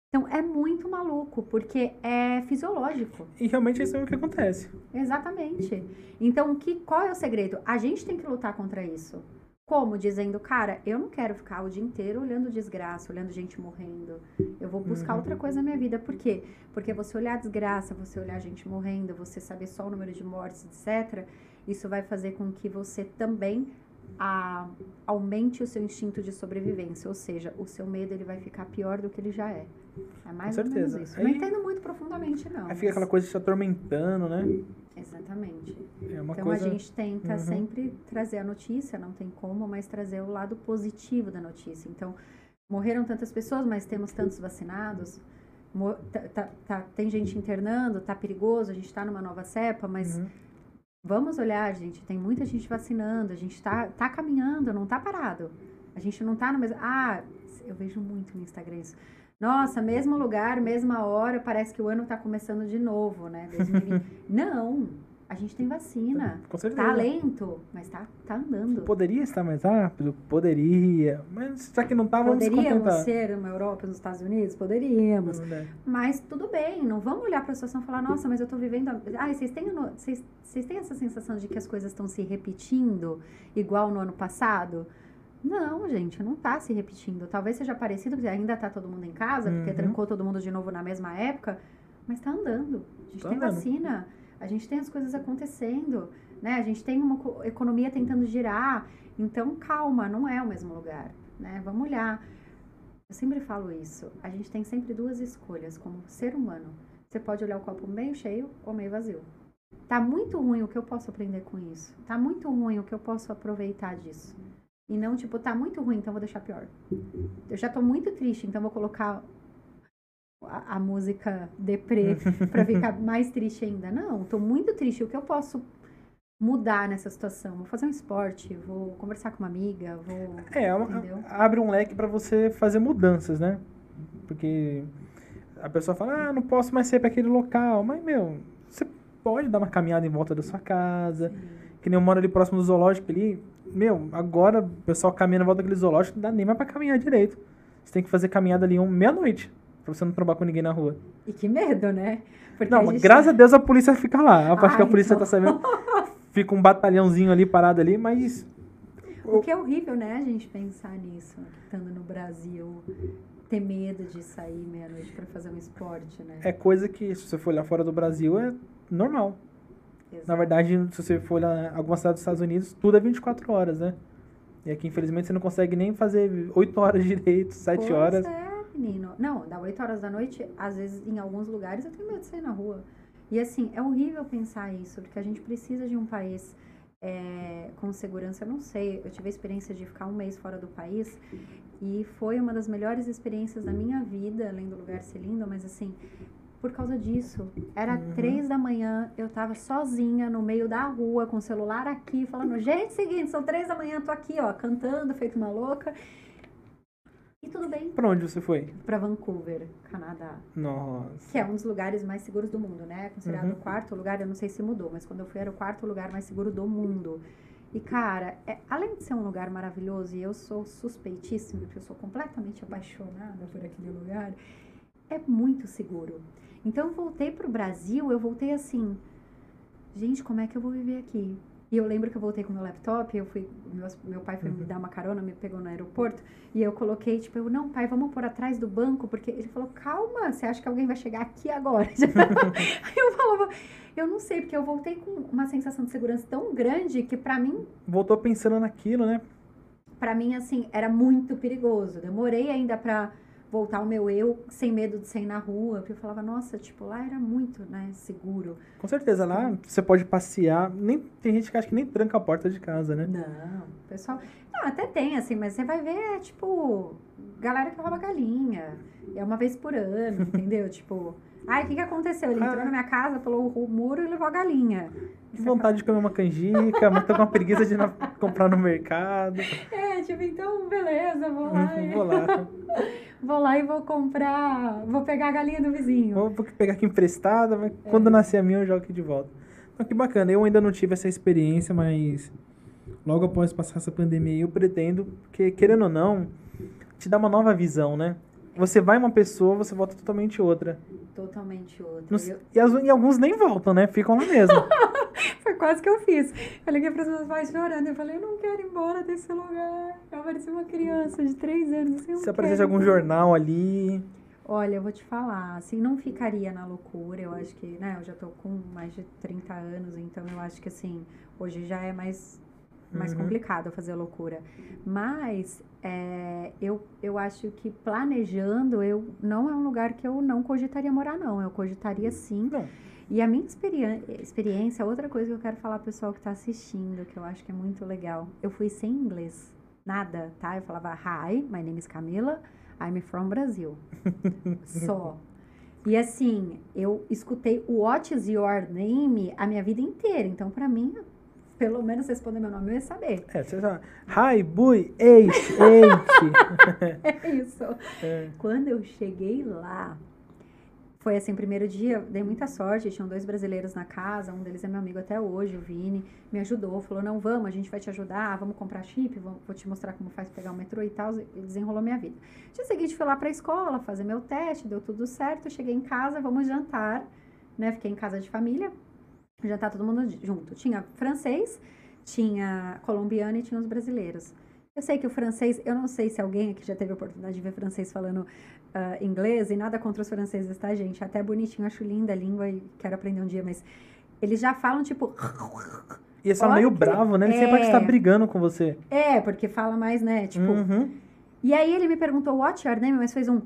Speaker 2: Então, é muito maluco, porque é fisiológico.
Speaker 1: E realmente isso é o que acontece.
Speaker 2: Exatamente. Então, que, qual é o segredo? A gente tem que lutar contra isso. Como? Dizendo, cara, eu não quero ficar o dia inteiro olhando desgraça, olhando gente morrendo. Eu vou buscar
Speaker 1: Uhum.
Speaker 2: outra coisa na minha vida. Por quê? Porque você olhar desgraça, você olhar gente morrendo, você saber só o número de mortes, etc., isso vai fazer com que você também a- aumente o seu instinto de sobrevivência. Ou seja, o seu medo ele vai ficar pior do que ele já é. É mais
Speaker 1: Com
Speaker 2: ou menos
Speaker 1: certeza.
Speaker 2: isso. Não
Speaker 1: Aí-
Speaker 2: entendo muito profundamente, não.
Speaker 1: Aí fica
Speaker 2: mas-
Speaker 1: aquela coisa te atormentando, né?
Speaker 2: Exatamente.
Speaker 1: É
Speaker 2: Então
Speaker 1: coisa.
Speaker 2: a gente tenta
Speaker 1: Uhum.
Speaker 2: sempre trazer a notícia, não tem como, mas trazer o lado positivo da notícia. Então, morreram tantas pessoas, mas temos tantos vacinados. Tá- tá- tá- tem gente internando, tá perigoso, a gente tá numa nova cepa, mas
Speaker 1: Uhum.
Speaker 2: vamos olhar, gente, tem muita gente vacinando, a gente tá, tá caminhando, não tá parado. A gente não tá no mesmo. Ah, eu vejo muito no Instagram isso. Nossa, mesmo lugar, mesma hora, parece que o ano tá começando de novo, né? 2020. não, a gente tem vacina.
Speaker 1: Com certeza.
Speaker 2: Tá lento, mas tá, tá andando.
Speaker 1: Poderia estar mais rápido? Poderia. Mas já que não tá, vamos
Speaker 2: Poderíamos ser uma Europa nos Estados Unidos? Poderíamos.
Speaker 1: Né?
Speaker 2: Mas tudo bem, não vamos olhar para a situação e falar, nossa, mas eu tô vivendo. a- Ai, vocês têm, vocês, vocês têm essa sensação de que as coisas estão se repetindo igual no ano passado? Não, gente, não tá se repetindo. Talvez seja parecido, porque ainda tá todo mundo em casa, porque
Speaker 1: Uhum.
Speaker 2: trancou todo mundo de novo na mesma época, mas tá andando. A gente
Speaker 1: Tá
Speaker 2: tem
Speaker 1: andando.
Speaker 2: vacina, a gente tem as coisas acontecendo, né? A gente tem uma co- economia tentando girar. Então, calma, não é o mesmo lugar, né? Vamos olhar. Eu sempre falo isso. A gente tem sempre duas escolhas como ser humano. Você pode olhar o copo meio cheio ou meio vazio. Tá muito ruim o que eu posso aprender com isso. Tá muito ruim o que eu posso aproveitar disso. E não, tipo, tá muito ruim, então vou deixar pior. Eu já tô muito triste, então vou colocar a, a música deprê pra ficar mais triste ainda. Não, tô muito triste. O que eu posso mudar nessa situação? Vou fazer um esporte, vou conversar com uma amiga, vou.
Speaker 1: É, é
Speaker 2: Entendeu?
Speaker 1: abre um leque pra você fazer mudanças, né? Porque a pessoa fala, ah, não posso mais ser pra aquele local. Mas, meu, você pode dar uma caminhada em volta da sua casa. Que nem eu moro ali próximo do zoológico ali. Meu, agora o pessoal caminha em volta daquele zoológico, não dá nem mais pra caminhar direito. Você tem que fazer caminhada ali um meia-noite. Pra você não trombar com ninguém na rua.
Speaker 2: E que medo, né? Porque
Speaker 1: Não,
Speaker 2: a gente
Speaker 1: graças a Deus a polícia fica lá. A parte que a
Speaker 2: Ai,
Speaker 1: polícia
Speaker 2: então.
Speaker 1: tá sabendo. Fica um batalhãozinho ali parado ali, mas.
Speaker 2: O que é horrível, né, a gente pensar nisso, estando no Brasil, ter medo de sair meia-noite pra fazer um esporte, né?
Speaker 1: É coisa que, se você for olhar fora do Brasil, é normal.
Speaker 2: Exato.
Speaker 1: Na verdade, se você for olhar algumas cidades dos Estados Unidos, tudo é 24 horas, né? E aqui, infelizmente, você não consegue nem fazer 8 horas direito, 7
Speaker 2: Pois
Speaker 1: horas.
Speaker 2: é, menino. Não, dá 8 horas da noite, às vezes, em alguns lugares, eu tenho medo de sair na rua. E assim, é horrível pensar isso, porque a gente precisa de um país é, com segurança. Eu não sei, eu tive a experiência de ficar um mês fora do país e foi uma das melhores experiências da minha vida, além do lugar ser lindo, mas assim, por causa disso. Era
Speaker 1: Uhum.
Speaker 2: três da manhã, eu tava sozinha no meio da rua, com o celular aqui, falando, gente, seguinte, são três da manhã, tô aqui, ó, cantando, feito uma louca. E tudo bem,
Speaker 1: Pra onde você foi?
Speaker 2: para Vancouver, Canadá,
Speaker 1: Nossa.
Speaker 2: que é um dos lugares mais seguros do mundo, né? Considerado
Speaker 1: Uhum.
Speaker 2: o quarto lugar, eu não sei se mudou, mas quando eu fui era o quarto lugar mais seguro do mundo. E cara, é- além de ser um lugar maravilhoso, e eu sou suspeitíssima, porque eu sou completamente apaixonada por aquele lugar, é muito seguro. Então eu voltei pro Brasil, eu voltei assim, gente, como é que eu vou viver aqui? E eu lembro que eu voltei com meu laptop, eu fui, meus- meu pai foi me dar uma carona, me pegou no aeroporto, e eu coloquei, tipo, eu, não, pai, vamos por atrás do banco, porque ele falou, calma, você acha que alguém vai chegar aqui agora? Aí eu falava, eu não sei, porque eu voltei com uma sensação de segurança tão grande que pra mim,
Speaker 1: Voltou pensando naquilo, né?
Speaker 2: pra mim, assim, era muito perigoso. Demorei ainda pra voltar ao meu eu, sem medo de sair na rua, porque eu falava, nossa, tipo, lá era muito, né, seguro.
Speaker 1: Com certeza, lá você pode passear. Nem, tem gente que acha que nem tranca a porta de casa, né?
Speaker 2: Não, pessoal. Não, até tem, assim, mas você vai ver, tipo, galera que rouba galinha. É uma vez por ano, entendeu? tipo, ai, o que, que aconteceu? Ele entrou
Speaker 1: Ah.
Speaker 2: na minha casa, pulou o muro e levou a galinha.
Speaker 1: Que vontade de comer uma canjica, mas tô com uma preguiça de na- comprar no mercado.
Speaker 2: É, tipo, então, beleza, vou lá. e-
Speaker 1: Vou lá.
Speaker 2: Vou lá e vou comprar. Vou pegar a galinha do vizinho.
Speaker 1: Vou vou pegar aqui emprestada, mas
Speaker 2: É.
Speaker 1: quando nascer a minha eu jogo aqui de volta. Então, que bacana. Eu ainda não tive essa experiência, mas logo após passar essa pandemia eu pretendo, porque querendo ou não, te dá uma nova visão, né? Você vai uma pessoa, você volta totalmente outra.
Speaker 2: Totalmente outra.
Speaker 1: Não
Speaker 2: Eu-
Speaker 1: e, as- e alguns nem voltam, né? Ficam lá mesmo.
Speaker 2: Foi quase que eu fiz. Eu liguei para os meus pais chorando. Eu falei, eu não quero ir embora desse lugar. Eu parecia uma criança de três anos. Assim,
Speaker 1: Se aparecesse algum jornal ali.
Speaker 2: Olha, eu vou te falar, assim, não ficaria na loucura. Eu acho que, né, eu já tô com mais de 30 anos, então eu acho que, assim, hoje já é mais, mais uhum. complicado fazer loucura. Mas é, eu, eu acho que planejando, eu não é um lugar que eu não cogitaria morar, não. Eu cogitaria sim. Não. E a minha experiência, outra coisa que eu quero falar pro pessoal que tá assistindo, que eu acho que é muito legal. Eu fui sem inglês. Nada, tá? Eu falava, hi, my name is Camila, I'm from Brazil. Só. E assim, eu escutei What is your name a minha vida inteira. Então, para mim, pelo menos responder meu nome, eu ia saber.
Speaker 1: É, você fala, hi, bui, eight, eight.
Speaker 2: é isso. É. Quando eu cheguei lá, foi assim, primeiro dia, dei muita sorte, tinham dois brasileiros na casa, um deles é meu amigo até hoje, o Vini, me ajudou, falou, não, vamos, a gente vai te ajudar, vamos comprar chip, vou, vou te mostrar como faz pegar o metrô e tal, e desenrolou minha vida. Dia seguinte, fui lá pra escola, fazer meu teste, deu tudo certo, cheguei em casa, vamos jantar, né, fiquei em casa de família, jantar todo mundo junto. Tinha francês, tinha colombiano e tinha os brasileiros. Eu sei que o francês, eu não sei se alguém aqui já teve a oportunidade de ver francês falando uh, inglês, e nada contra os franceses, tá, gente? Até bonitinho, acho linda a língua e quero aprender um dia, mas eles já falam tipo.
Speaker 1: E eles falam meio bravo, né? Ele é... sempre parece estar brigando com você.
Speaker 2: É, porque fala mais, né? Tipo. Uhum. E aí ele me perguntou, what's your name? Mas fez um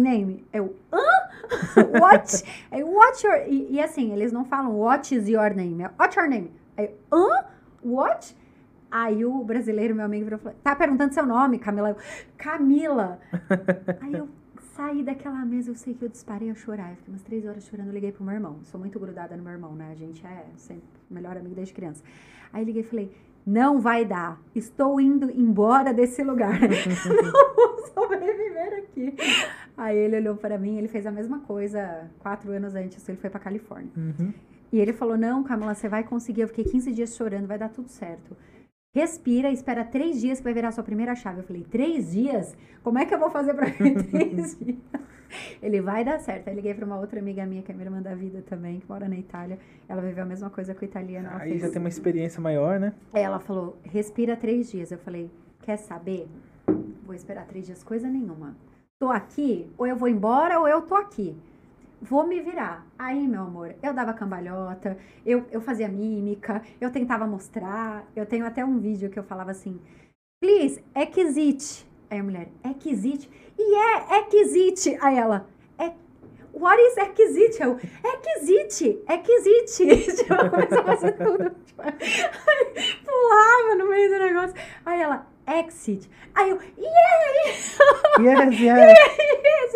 Speaker 2: name. Eu, hã? What? Aí, what's your... E, e, assim, eles não falam what is your name? É, what's your name? Aí, hã? What? Aí o brasileiro, meu amigo, falou: tá perguntando seu nome, Camila. Eu, Camila! Aí eu saí daquela mesa, eu sei que eu disparei a chorar. Eu fiquei umas três horas chorando, liguei pro meu irmão. Sou muito grudada no meu irmão, né? A gente é sempre melhor amigo desde criança. Aí liguei e falei: não vai dar. Estou indo embora desse lugar. não vou sobreviver aqui. Aí ele olhou para mim, ele fez a mesma coisa quatro anos antes, ele foi para Califórnia. Uhum. E ele falou: Não, Camila, você vai conseguir. Eu fiquei 15 dias chorando, vai dar tudo certo. Respira, espera três dias que vai virar a sua primeira chave. Eu falei, três dias? Como é que eu vou fazer pra vir três dias? Ele vai dar certo. Aí liguei pra uma outra amiga minha, que é minha irmã da vida também, que mora na Itália. Ela viveu a mesma coisa com o italiano.
Speaker 1: Aí fez... já tem uma experiência maior, né?
Speaker 2: Ela falou, respira três dias. Eu falei, quer saber? Vou esperar três dias, coisa nenhuma. Tô aqui, ou eu vou embora, ou eu tô aqui vou me virar. Aí, meu amor, eu dava cambalhota, eu, eu fazia mímica, eu tentava mostrar. Eu tenho até um vídeo que eu falava assim: please, exit. Aí a mulher, exit. E é, exit. Aí ela, é, what is exit? Eu, exit, exit. tipo, comecei a fazer tudo. Tipo, pulava no meio do negócio. Aí ela, exit. Aí eu, yeah!
Speaker 1: Yes, yes. yes,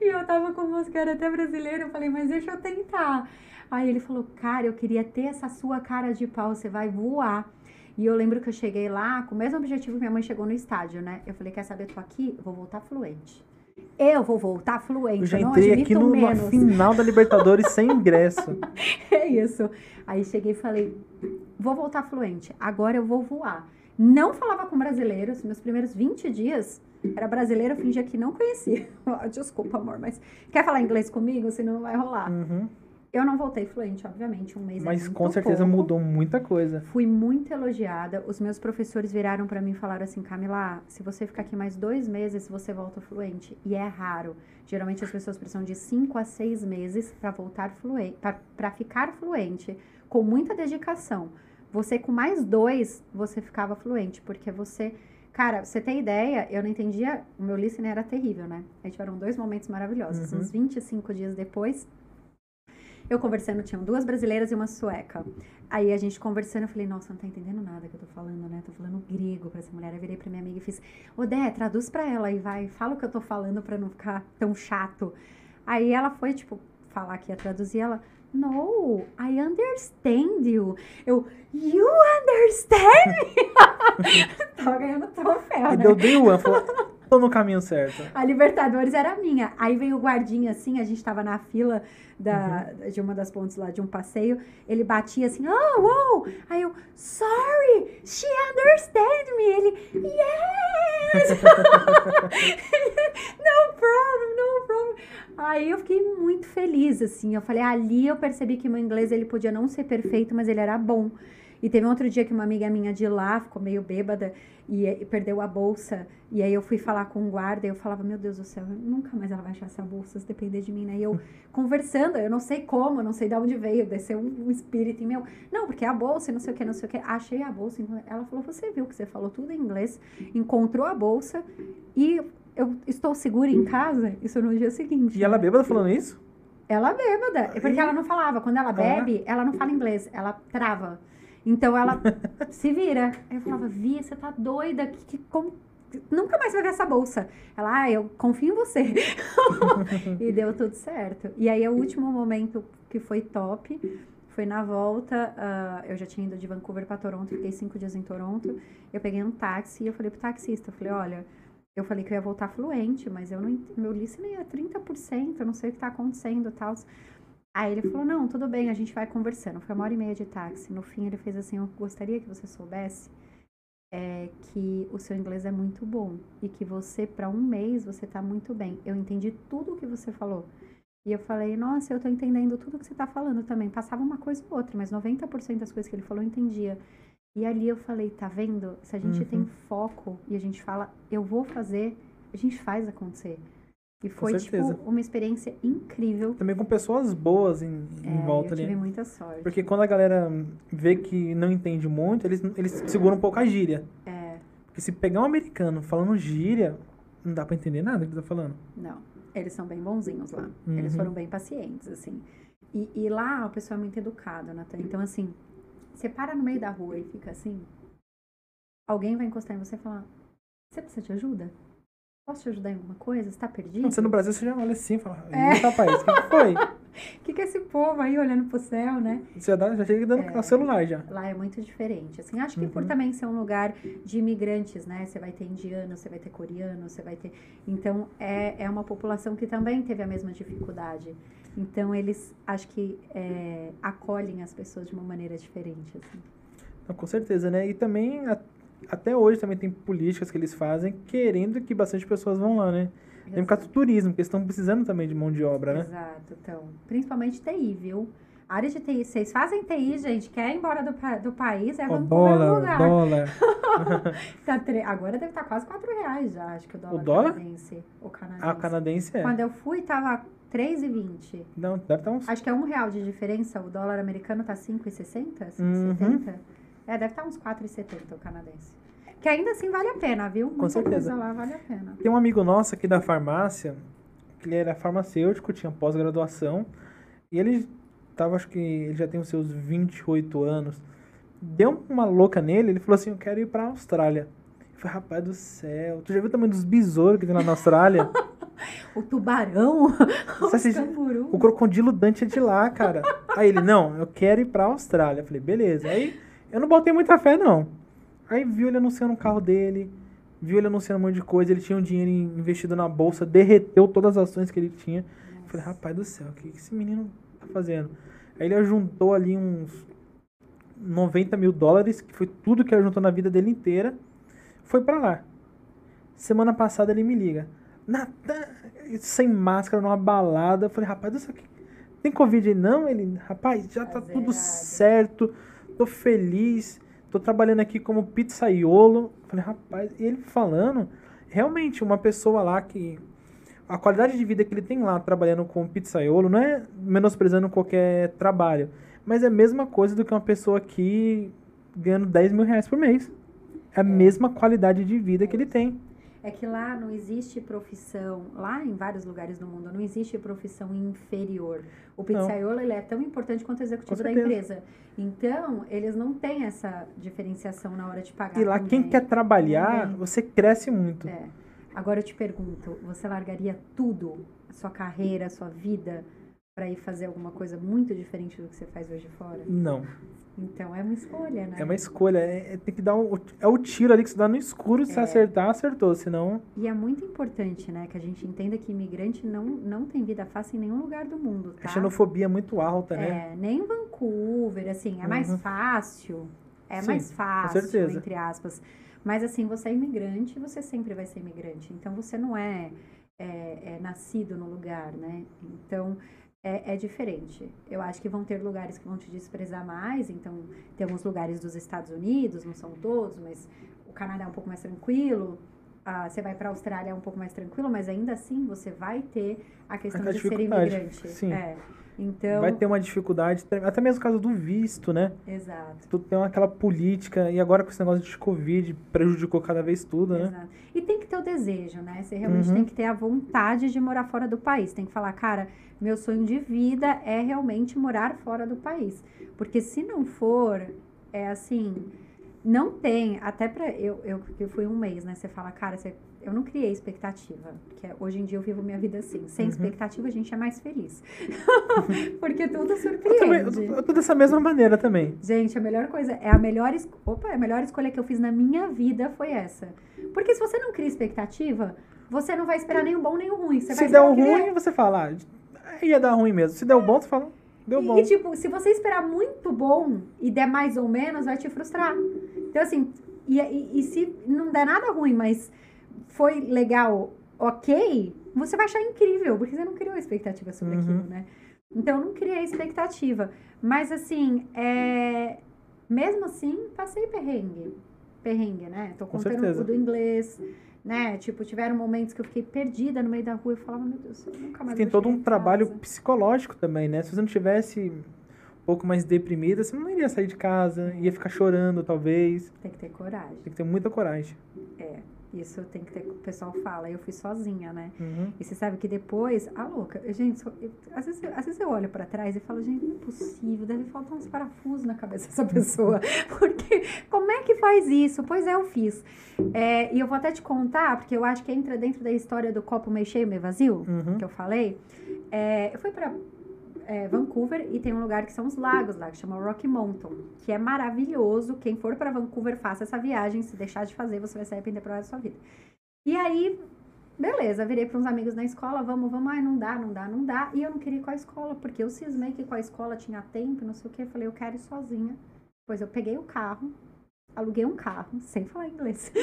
Speaker 2: e eu tava com música, era até brasileiro. Eu falei, mas deixa eu tentar. Aí ele falou, cara, eu queria ter essa sua cara de pau, você vai voar. E eu lembro que eu cheguei lá com o mesmo objetivo que minha mãe chegou no estádio, né? Eu falei, quer saber, tô aqui, vou voltar fluente. Eu vou voltar fluente. Eu
Speaker 1: já entrei aqui no, final da Libertadores sem ingresso.
Speaker 2: É isso. Aí cheguei e falei, vou voltar fluente. Agora eu vou voar. Não falava com brasileiros. Meus primeiros 20 dias era brasileiro, eu fingia que não conhecia. Desculpa, amor, mas quer falar inglês comigo? Senão não vai rolar. Uhum. Eu não voltei fluente, obviamente, um mês é
Speaker 1: Mas é com certeza
Speaker 2: pouco.
Speaker 1: mudou muita coisa.
Speaker 2: Fui muito elogiada. Os meus professores viraram para mim e falaram assim: Camila, se você ficar aqui mais dois meses, você volta fluente. E é raro. Geralmente as pessoas precisam de cinco a seis meses para voltar fluente, para ficar fluente, com muita dedicação. Você com mais dois, você ficava fluente, porque você Cara, você tem ideia, eu não entendia, o meu listening era terrível, né? Aí tiveram dois momentos maravilhosos. Uhum. Uns 25 dias depois, eu conversando, tinham duas brasileiras e uma sueca. Aí a gente conversando, eu falei, nossa, não tá entendendo nada que eu tô falando, né? Tô falando grego pra essa mulher. Eu virei pra minha amiga e fiz, Odé, traduz pra ela e vai, fala o que eu tô falando pra não ficar tão chato. Aí ela foi, tipo, falar que ia traduzir, ela, no, I understand you. Eu, you understand me? Tava ganhando troféu,
Speaker 1: e
Speaker 2: né?
Speaker 1: Deu dei one, falou, tô no caminho certo.
Speaker 2: A Libertadores era minha. Aí veio o guardinha assim, a gente tava na fila da, uhum. de uma das pontes lá de um passeio. Ele batia assim, oh, wow. Aí eu, sorry, she understand me. Ele, yes! no problem, no problem. Aí eu fiquei muito feliz, assim. Eu falei, ali eu percebi que meu inglês ele podia não ser perfeito, mas ele era bom. E teve um outro dia que uma amiga minha de lá ficou meio bêbada e, e perdeu a bolsa. E aí eu fui falar com o guarda e eu falava, meu Deus do céu, nunca mais ela vai achar essa bolsa se depender de mim, né? E eu conversando, eu não sei como, não sei de onde veio, desceu um, um espírito em meu. Não, porque é a bolsa não sei o que, não sei o que. Achei a bolsa. Ela falou, você viu que você falou tudo em inglês, encontrou a bolsa e eu estou segura em casa? Isso no dia seguinte.
Speaker 1: E ela bêbada falando isso?
Speaker 2: Ela bêbada. Porque ela não falava. Quando ela bebe, ela não fala inglês, ela trava. Então ela se vira. Aí eu falava, Via, você tá doida? Que, que, como, nunca mais vai ver essa bolsa. Ela, ah, eu confio em você. e deu tudo certo. E aí, o último momento que foi top foi na volta. Uh, eu já tinha ido de Vancouver para Toronto, fiquei cinco dias em Toronto. Eu peguei um táxi e eu falei pro taxista: eu falei, olha, eu falei que eu ia voltar fluente, mas eu não, meu listening é 30%, eu não sei o que tá acontecendo e tal. Aí ele falou: Não, tudo bem, a gente vai conversando. Foi uma hora e meia de táxi. No fim, ele fez assim: Eu gostaria que você soubesse é, que o seu inglês é muito bom e que você, para um mês, você tá muito bem. Eu entendi tudo o que você falou. E eu falei: Nossa, eu tô entendendo tudo o que você tá falando também. Passava uma coisa ou outra, mas 90% das coisas que ele falou eu entendia. E ali eu falei: Tá vendo? Se a gente uhum. tem foco e a gente fala, eu vou fazer, a gente faz acontecer. E foi, tipo, uma experiência incrível.
Speaker 1: Também com pessoas boas em,
Speaker 2: é,
Speaker 1: em volta
Speaker 2: ali.
Speaker 1: Eu tive
Speaker 2: muita sorte.
Speaker 1: Porque quando a galera vê que não entende muito, eles, eles seguram um pouco a gíria.
Speaker 2: É.
Speaker 1: Porque se pegar um americano falando gíria, não dá pra entender nada que ele tá falando.
Speaker 2: Não. Eles são bem bonzinhos lá. Uhum. Eles foram bem pacientes, assim. E, e lá o pessoal é muito educado, Nathan. Então, assim, você para no meio da rua e fica assim. Alguém vai encostar em você e falar: Você precisa de ajuda? Posso te ajudar em alguma coisa? Você tá perdido?
Speaker 1: Você no Brasil, você já olha assim e fala, é. rapaz, o que foi?
Speaker 2: O que, que é esse povo aí olhando pro céu, né?
Speaker 1: Você já, já chega dando é, celular já.
Speaker 2: Lá é muito diferente. Assim, acho que uhum. por também ser um lugar de imigrantes, né? Você vai ter indiano, você vai ter coreano, você vai ter. Então, é, é uma população que também teve a mesma dificuldade. Então, eles acho que é, acolhem as pessoas de uma maneira diferente. Assim.
Speaker 1: Não, com certeza, né? E também a até hoje também tem políticas que eles fazem querendo que bastante pessoas vão lá, né? Tem por causa do turismo, porque eles estão precisando também de mão de obra, né?
Speaker 2: Exato, então. Principalmente TI, viu? A área de TI, vocês fazem TI, gente, quer ir embora do, do país, é oh,
Speaker 1: dólar, lugar. dólar.
Speaker 2: tá tre... Agora deve estar tá quase 4 reais já, acho que o dólar,
Speaker 1: o dólar?
Speaker 2: canadense. O canadense.
Speaker 1: Ah, o canadense é.
Speaker 2: Quando eu fui, tava 3,20.
Speaker 1: Não, deve estar tá uns...
Speaker 2: Acho que é um real de diferença, o dólar americano tá 5,60, 5,70. Uhum. É, deve estar uns 4,70 o canadense. Que ainda assim vale a pena, viu?
Speaker 1: Com certeza.
Speaker 2: lá vale a pena.
Speaker 1: Tem um amigo nosso aqui da farmácia, que ele era farmacêutico, tinha pós-graduação, e ele tava, acho que ele já tem os seus 28 anos. Deu uma louca nele, ele falou assim: Eu quero ir pra Austrália. Eu falei, rapaz do céu, tu já viu o tamanho dos besouros que tem lá na Austrália?
Speaker 2: o tubarão,
Speaker 1: o, o crocodilo Dante é de lá, cara. Aí ele, não, eu quero ir pra Austrália. Eu falei, beleza. Aí eu não botei muita fé, não. Aí viu ele anunciando o carro dele, viu ele anunciando um monte de coisa, ele tinha um dinheiro investido na bolsa, derreteu todas as ações que ele tinha. Eu falei, rapaz do céu, o que esse menino tá fazendo? Aí ele juntou ali uns 90 mil dólares, que foi tudo que ele juntou na vida dele inteira, foi para lá. Semana passada ele me liga. Natan, sem máscara, numa balada. Eu falei, rapaz, do céu, tem Covid aí? Não, ele, rapaz, já tá tudo certo, tô feliz tô trabalhando aqui como pizzaiolo. Falei, rapaz, e ele falando, realmente, uma pessoa lá que. A qualidade de vida que ele tem lá trabalhando como pizzaiolo não é menosprezando qualquer trabalho, mas é a mesma coisa do que uma pessoa aqui ganhando 10 mil reais por mês. É a é. mesma qualidade de vida que ele tem
Speaker 2: é que lá não existe profissão, lá em vários lugares do mundo, não existe profissão inferior. O pizzaiolo ele é tão importante quanto o executivo da empresa. Então, eles não têm essa diferenciação na hora de pagar.
Speaker 1: E lá,
Speaker 2: também.
Speaker 1: quem quer trabalhar, você cresce muito.
Speaker 2: É. Agora eu te pergunto, você largaria tudo, a sua carreira, a sua vida, para ir fazer alguma coisa muito diferente do que você faz hoje fora?
Speaker 1: Não.
Speaker 2: Então é uma escolha, né?
Speaker 1: É uma escolha. É, é tem que dar um, é o tiro ali que se dá no escuro. Se é. acertar, acertou. Senão.
Speaker 2: E é muito importante, né? Que a gente entenda que imigrante não, não tem vida fácil em nenhum lugar do mundo. Tá?
Speaker 1: A xenofobia é muito alta,
Speaker 2: né? É, nem em Vancouver, assim, é uhum. mais fácil. É Sim, mais fácil, entre aspas. Mas assim, você é imigrante, você sempre vai ser imigrante. Então você não é é, é nascido no lugar, né? Então, é, é, diferente. Eu acho que vão ter lugares que vão te desprezar mais, então temos lugares dos Estados Unidos, não são todos, mas o Canadá é um pouco mais tranquilo, ah, você vai para a Austrália é um pouco mais tranquilo, mas ainda assim você vai ter a questão de ser imigrante.
Speaker 1: Sim.
Speaker 2: É. Então...
Speaker 1: Vai ter uma dificuldade, até mesmo por causa do visto, né?
Speaker 2: Exato.
Speaker 1: Tu tem aquela política, e agora com esse negócio de Covid, prejudicou cada vez tudo, né?
Speaker 2: Exato. E tem que ter o desejo, né? Você realmente uhum. tem que ter a vontade de morar fora do país. Tem que falar, cara, meu sonho de vida é realmente morar fora do país. Porque se não for, é assim, não tem, até pra. Eu, eu, eu fui um mês, né? Você fala, cara, você eu não criei expectativa. Porque hoje em dia eu vivo minha vida assim. Sem uhum. expectativa a gente é mais feliz. porque tudo surpreende. Eu,
Speaker 1: também, eu tô dessa mesma maneira também.
Speaker 2: Gente, a melhor coisa, é a melhor, opa, a melhor escolha que eu fiz na minha vida foi essa. Porque se você não cria expectativa, você não vai esperar nem o bom nem o ruim. Você
Speaker 1: se der o ruim, você fala, ah, ia dar ruim mesmo. Se der o bom, você fala, deu bom.
Speaker 2: E, tipo, se você esperar muito bom e der mais ou menos, vai te frustrar. Então, assim, e, e, e se não der nada ruim, mas foi legal, ok, você vai achar incrível, porque você não criou expectativa sobre uhum. aquilo, né? Então, não criei expectativa. Mas, assim, é... mesmo assim, passei perrengue. Perrengue, né? Tô contando o do inglês, né? Tipo, tiveram momentos que eu fiquei perdida no meio da rua e falava, meu Deus, eu nunca mais
Speaker 1: Tem todo um trabalho psicológico também, né? Se você não tivesse um pouco mais deprimida, você não iria sair de casa, ia ficar chorando, talvez.
Speaker 2: Tem que ter coragem.
Speaker 1: Tem que ter muita coragem.
Speaker 2: É. Isso tem que ter, o pessoal fala, eu fui sozinha, né?
Speaker 1: Uhum.
Speaker 2: E você sabe que depois, a louca, gente, eu, às, vezes, às vezes eu olho para trás e falo, gente, não é possível, deve faltar uns parafusos na cabeça dessa pessoa. porque como é que faz isso? Pois é, eu fiz. É, e eu vou até te contar, porque eu acho que entra dentro da história do copo meio cheio, meio vazio,
Speaker 1: uhum.
Speaker 2: que eu falei. É, eu fui para é, Vancouver e tem um lugar que são os lagos lá, que chama Rocky Mountain, que é maravilhoso. Quem for para Vancouver, faça essa viagem. Se deixar de fazer, você vai se arrepender resto da sua vida. E aí, beleza, virei para uns amigos na escola, vamos, vamos, ai, não dá, não dá, não dá. E eu não queria ir com a escola, porque eu cismei que com a escola tinha tempo, não sei o que. Eu falei, eu quero ir sozinha. Pois eu peguei o carro, aluguei um carro, sem falar inglês.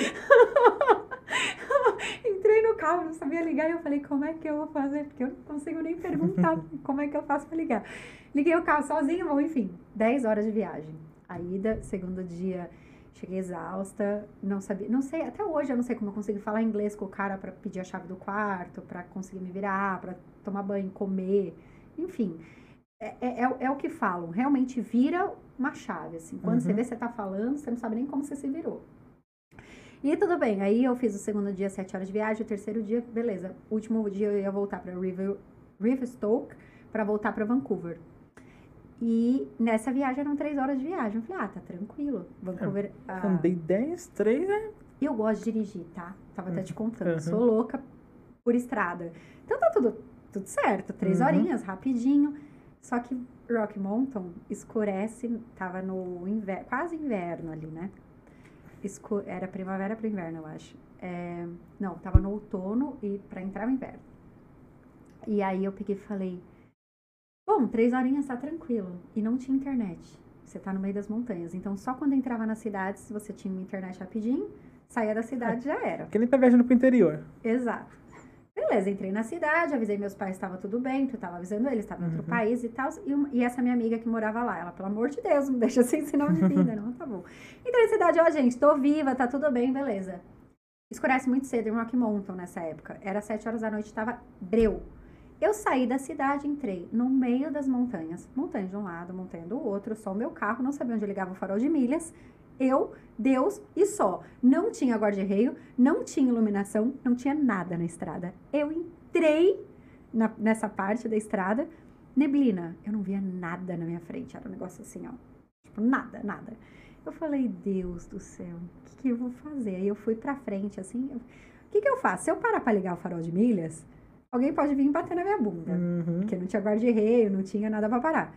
Speaker 2: Entrei no carro, não sabia ligar, e eu falei, como é que eu vou fazer? Porque eu não consigo nem perguntar como é que eu faço para ligar. Liguei o carro sozinho, bom, enfim, 10 horas de viagem. A ida, segundo dia, cheguei exausta, não sabia, não sei, até hoje eu não sei como eu consegui falar inglês com o cara para pedir a chave do quarto, para conseguir me virar, para tomar banho, comer, enfim. É, é, é, é, o que falam, realmente vira uma chave, assim. Quando uhum. você vê você tá falando, você não sabe nem como você se virou. E tudo bem, aí eu fiz o segundo dia, sete horas de viagem, o terceiro dia, beleza. O último dia eu ia voltar para River, Riverstoke para voltar para Vancouver. E nessa viagem eram três horas de viagem. Eu falei, ah, tá tranquilo. Vancouver.
Speaker 1: Eu ah, andei dez, três, né?
Speaker 2: E eu gosto de dirigir, tá? Tava até te contando. Uhum. Sou louca por estrada. Então tá tudo, tudo certo. Três uhum. horinhas, rapidinho. Só que Rock Mountain escurece, tava no inverno, quase inverno ali, né? esco era primavera para inverno, eu acho. É, não, tava no outono e para entrar no inverno. E aí eu peguei e falei: Bom, três horinhas tá tranquilo. E não tinha internet. Você tá no meio das montanhas. Então, só quando entrava nas cidades, você tinha uma internet rapidinho, saía da cidade já era.
Speaker 1: Que nem tá viajando pro interior.
Speaker 2: Exato. Beleza, entrei na cidade, avisei meus pais estava tudo bem, tu estava avisando eles, estava em outro uhum. país e tal. E, e, essa minha amiga que morava lá, ela, pelo amor de Deus, não deixa sem sinal de vida, não, tá bom. Entrei na cidade, ó, gente, tô viva, tá tudo bem, beleza. Escurece muito cedo em Rock Mountain nessa época. Era sete horas da noite, estava breu. Eu saí da cidade, entrei no meio das montanhas. Montanha de um lado, montanha do outro, só o meu carro, não sabia onde ligava o farol de milhas eu, Deus e só. Não tinha guarda-reio, não tinha iluminação, não tinha nada na estrada. Eu entrei na, nessa parte da estrada, neblina. Eu não via nada na minha frente. Era um negócio assim, ó. Tipo, nada, nada. Eu falei, Deus do céu, o que, que, eu vou fazer? Aí eu fui pra frente, assim. O que, que eu faço? Se eu parar pra ligar o farol de milhas, alguém pode vir bater na minha bunda.
Speaker 1: Uhum.
Speaker 2: Porque não tinha guarda-reio, não tinha nada pra parar.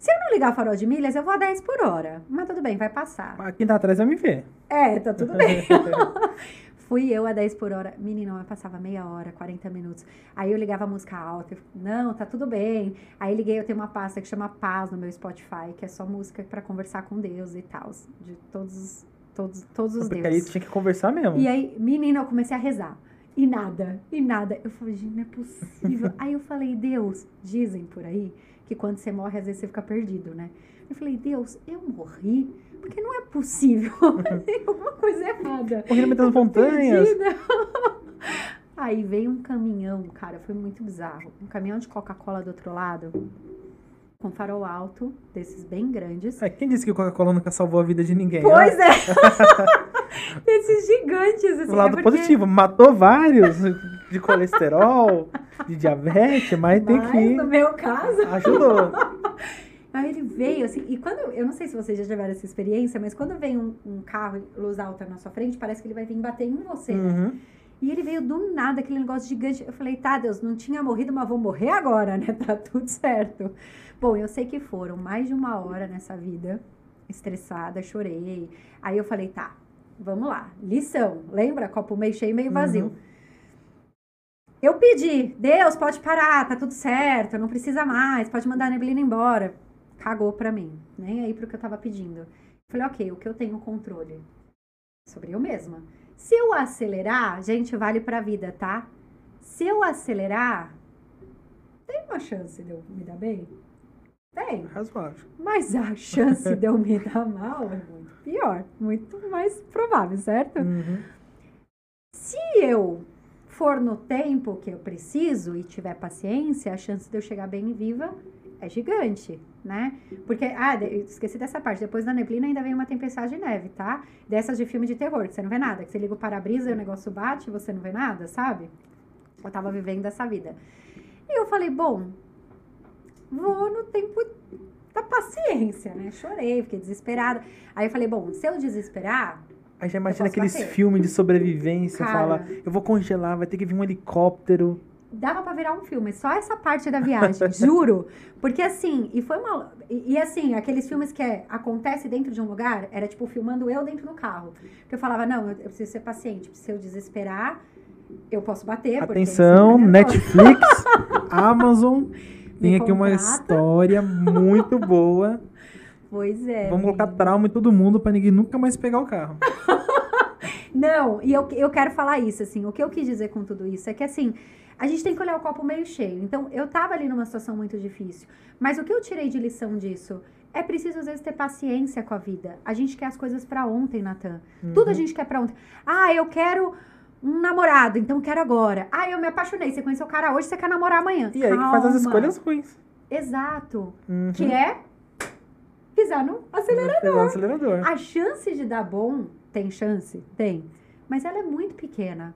Speaker 2: Se eu não ligar o farol de milhas, eu vou a 10 por hora. Mas tudo bem, vai passar.
Speaker 1: Mas quem tá atrás vai me ver.
Speaker 2: É, tá tudo bem. Fui eu a 10 por hora. Menino, eu passava meia hora, 40 minutos. Aí eu ligava a música alta. Eu, não, tá tudo bem. Aí liguei, eu tenho uma pasta que chama Paz no meu Spotify, que é só música para conversar com Deus e tal. De todos, todos, todos os
Speaker 1: Porque
Speaker 2: deuses.
Speaker 1: aí tu tinha que conversar mesmo.
Speaker 2: E aí, menina, eu comecei a rezar. E nada, e nada. Eu falei, gente, não é possível. aí eu falei, Deus, dizem por aí que quando você morre, às vezes você fica perdido, né? Eu falei, Deus, eu morri? Porque não é possível. Alguma coisa errada.
Speaker 1: Morri no meio das montanhas.
Speaker 2: Aí veio um caminhão, cara, foi muito bizarro. Um caminhão de Coca-Cola do outro lado, com farol alto, desses bem grandes.
Speaker 1: É, quem disse que Coca-Cola nunca salvou a vida de ninguém?
Speaker 2: Pois é! Esses gigantes, assim.
Speaker 1: O lado
Speaker 2: é
Speaker 1: porque... positivo, matou vários de colesterol, de diabetes, mas, mas tem que.
Speaker 2: No meu caso.
Speaker 1: Ajudou.
Speaker 2: Aí ele veio, assim, e quando. Eu não sei se vocês já tiveram essa experiência, mas quando vem um, um carro luz alta na sua frente, parece que ele vai vir bater em você, né?
Speaker 1: uhum. né?
Speaker 2: E ele veio do nada, aquele negócio gigante. Eu falei, tá, Deus, não tinha morrido, mas vou morrer agora, né? Tá tudo certo. Bom, eu sei que foram mais de uma hora nessa vida, estressada, chorei. Aí eu falei, tá, vamos lá. Lição, lembra? Copo meio cheio, meio vazio. Uhum. Eu pedi, Deus, pode parar, tá tudo certo, não precisa mais, pode mandar a neblina embora. Cagou pra mim, nem aí pro que eu tava pedindo. Falei, ok, o que eu tenho controle? Sobre eu mesma. Se eu acelerar, gente, vale pra vida, tá? Se eu acelerar, tem uma chance de eu me dar bem? Tem.
Speaker 1: Razoável.
Speaker 2: Mas a chance de eu me dar mal é muito pior, muito mais provável, certo?
Speaker 1: Uhum.
Speaker 2: Se eu for no tempo que eu preciso e tiver paciência, a chance de eu chegar bem viva é gigante né? Porque, ah, esqueci dessa parte. Depois da neblina ainda vem uma tempestade de neve, tá? Dessas de filme de terror, que você não vê nada. Que você liga o para-brisa e o negócio bate e você não vê nada, sabe? Eu tava vivendo essa vida. E eu falei, bom, vou no tempo da paciência, né? Chorei, fiquei desesperada. Aí eu falei, bom, se eu desesperar.
Speaker 1: Aí já imagina aqueles filmes de sobrevivência, Cara, fala, eu vou congelar, vai ter que vir um helicóptero
Speaker 2: dava para virar um filme, só essa parte da viagem, juro. Porque assim, e foi uma. E, e, assim, aqueles filmes que é, acontece dentro de um lugar, era tipo filmando eu dentro do carro. Porque eu falava, não, eu, eu preciso ser paciente, se eu desesperar, eu posso bater.
Speaker 1: Atenção, Netflix, Amazon. Tem aqui uma história muito boa.
Speaker 2: Pois é.
Speaker 1: Vamos colocar trauma em todo mundo para ninguém nunca mais pegar o carro.
Speaker 2: Não, e eu, eu quero falar isso, assim. O que eu quis dizer com tudo isso é que, assim, a gente tem que olhar o copo meio cheio. Então, eu tava ali numa situação muito difícil. Mas o que eu tirei de lição disso? É preciso, às vezes, ter paciência com a vida. A gente quer as coisas para ontem, Natan. Uhum. Tudo a gente quer pra ontem. Ah, eu quero um namorado, então quero agora. Ah, eu me apaixonei. Você conheceu o cara hoje, você quer namorar amanhã.
Speaker 1: E Calma. aí que faz as escolhas ruins.
Speaker 2: Exato.
Speaker 1: Uhum.
Speaker 2: Que é pisar no acelerador. Pisar
Speaker 1: no acelerador.
Speaker 2: A chance de dar bom, tem chance? Tem. Mas ela é muito pequena.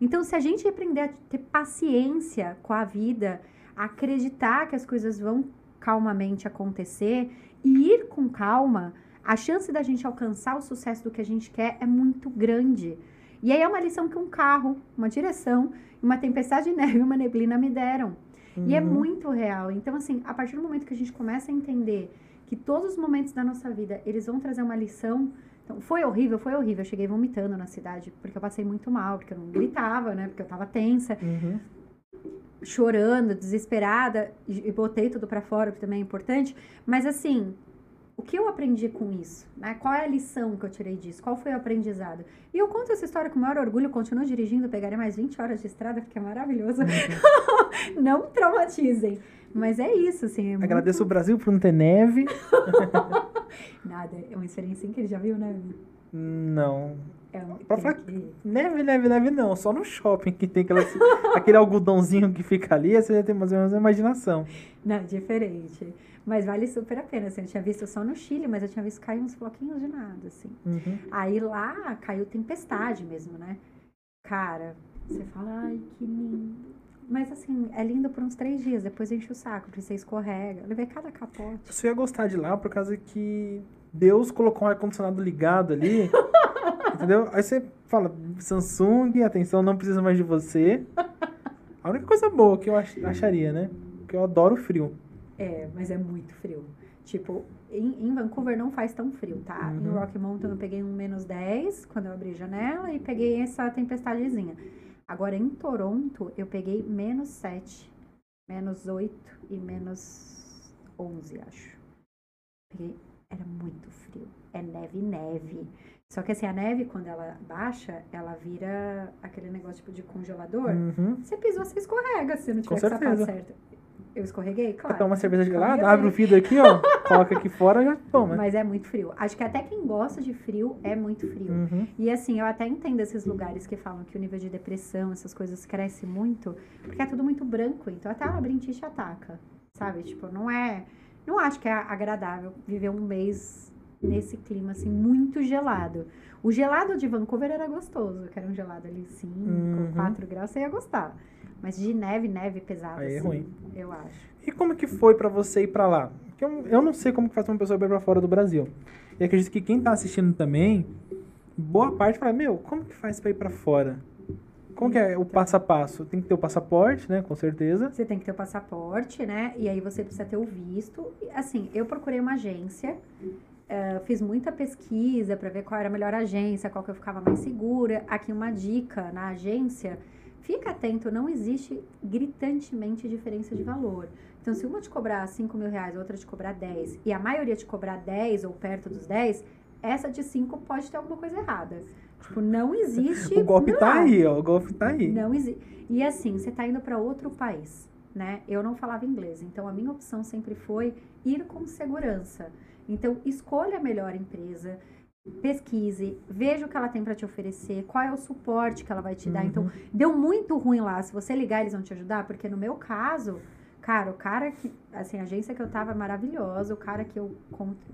Speaker 2: Então, se a gente aprender a ter paciência com a vida, acreditar que as coisas vão calmamente acontecer e ir com calma, a chance da gente alcançar o sucesso do que a gente quer é muito grande. E aí é uma lição que um carro, uma direção, uma tempestade de neve e uma neblina me deram. Uhum. E é uhum. muito real. Então, assim, a partir do momento que a gente começa a entender que todos os momentos da nossa vida, eles vão trazer uma lição, então, foi horrível, foi horrível. Eu cheguei vomitando na cidade, porque eu passei muito mal, porque eu não gritava, né? Porque eu tava tensa.
Speaker 1: Uhum.
Speaker 2: Chorando, desesperada, e, e botei tudo para fora, que também é importante. Mas assim, o que eu aprendi com isso? Né? Qual é a lição que eu tirei disso? Qual foi o aprendizado? E eu conto essa história com o maior orgulho, continuo dirigindo, pegarei mais 20 horas de estrada, porque é maravilhoso. Não traumatizem. Mas é isso, assim. É
Speaker 1: Agradeço muito... o Brasil por não ter neve.
Speaker 2: Nada, é uma experiência incrível. Já viu neve?
Speaker 1: Não.
Speaker 2: É um,
Speaker 1: pra falar que... neve, neve, neve não. Só no shopping que tem aquela, aquele algodãozinho que fica ali, você já tem mais ou menos a imaginação.
Speaker 2: Não, diferente. Mas vale super a pena. Assim, eu tinha visto só no Chile, mas eu tinha visto cair uns floquinhos de nada, assim.
Speaker 1: Uhum.
Speaker 2: Aí lá caiu tempestade mesmo, né? Cara, você fala, ai, que lindo. Mas assim, é lindo por uns três dias, depois enche o saco, porque você escorrega. Eu levei cada capote.
Speaker 1: Você ia gostar de lá por causa que Deus colocou um ar-condicionado ligado ali. entendeu? Aí você fala, Samsung, atenção, não precisa mais de você. A única coisa boa que eu acharia, né? Porque eu adoro frio.
Speaker 2: É, mas é muito frio. Tipo, em, em Vancouver não faz tão frio, tá? Uhum. Em Rocky Mountain eu peguei um menos 10 quando eu abri a janela e peguei essa tempestadezinha. Agora, em Toronto, eu peguei menos 7, menos 8 e menos 11, acho. Peguei, era muito frio. É neve, neve. Só que assim, a neve, quando ela baixa, ela vira aquele negócio tipo de congelador.
Speaker 1: Uhum.
Speaker 2: Você pisou, você escorrega se não tiver
Speaker 1: Com
Speaker 2: com o sapato
Speaker 1: certeza.
Speaker 2: certo. Eu escorreguei? Claro.
Speaker 1: Toma uma cerveja gelada, abre o vidro aqui, ó. coloca aqui fora já toma.
Speaker 2: Mas é muito frio. Acho que até quem gosta de frio é muito frio.
Speaker 1: Uhum.
Speaker 2: E assim, eu até entendo esses lugares que falam que o nível de depressão, essas coisas cresce muito, porque é tudo muito branco, então até a labirintite ataca, sabe? Tipo, não é. Não acho que é agradável viver um mês nesse clima assim, muito gelado. O gelado de Vancouver era gostoso, que era um gelado ali 5,
Speaker 1: Uhum.
Speaker 2: 4 graus, você ia gostar. Mas de neve, neve pesada,
Speaker 1: Aí é
Speaker 2: assim,
Speaker 1: ruim.
Speaker 2: eu acho.
Speaker 1: E como que foi pra você ir pra lá? Porque eu, eu não sei como que faz uma pessoa ir pra fora do Brasil. E acredito que quem tá assistindo também, boa parte fala, meu, como que faz pra ir pra fora? Como que é o passo a passo? Tem que ter o passaporte, né? Com certeza.
Speaker 2: Você tem que ter o passaporte, né? E aí você precisa ter o visto. Assim, eu procurei uma agência, eh, fiz muita pesquisa para ver qual era a melhor agência, qual que eu ficava mais segura. Aqui uma dica na agência, fica atento, não existe gritantemente diferença de valor. Então, se uma te cobrar 5 mil reais, outra te cobrar 10, e a maioria te cobrar 10 ou perto dos 10, essa de 5 pode ter alguma coisa errada. Tipo, não existe.
Speaker 1: O golpe tá
Speaker 2: milagre.
Speaker 1: aí, ó. O golpe tá aí.
Speaker 2: Não existe. E assim, você tá indo para outro país, né? Eu não falava inglês, então a minha opção sempre foi ir com segurança. Então, escolha a melhor empresa, pesquise, veja o que ela tem para te oferecer, qual é o suporte que ela vai te dar.
Speaker 1: Uhum.
Speaker 2: Então, deu muito ruim lá. Se você ligar, eles vão te ajudar, porque no meu caso, cara, o cara que, assim, a agência que eu tava é maravilhosa, o cara que eu,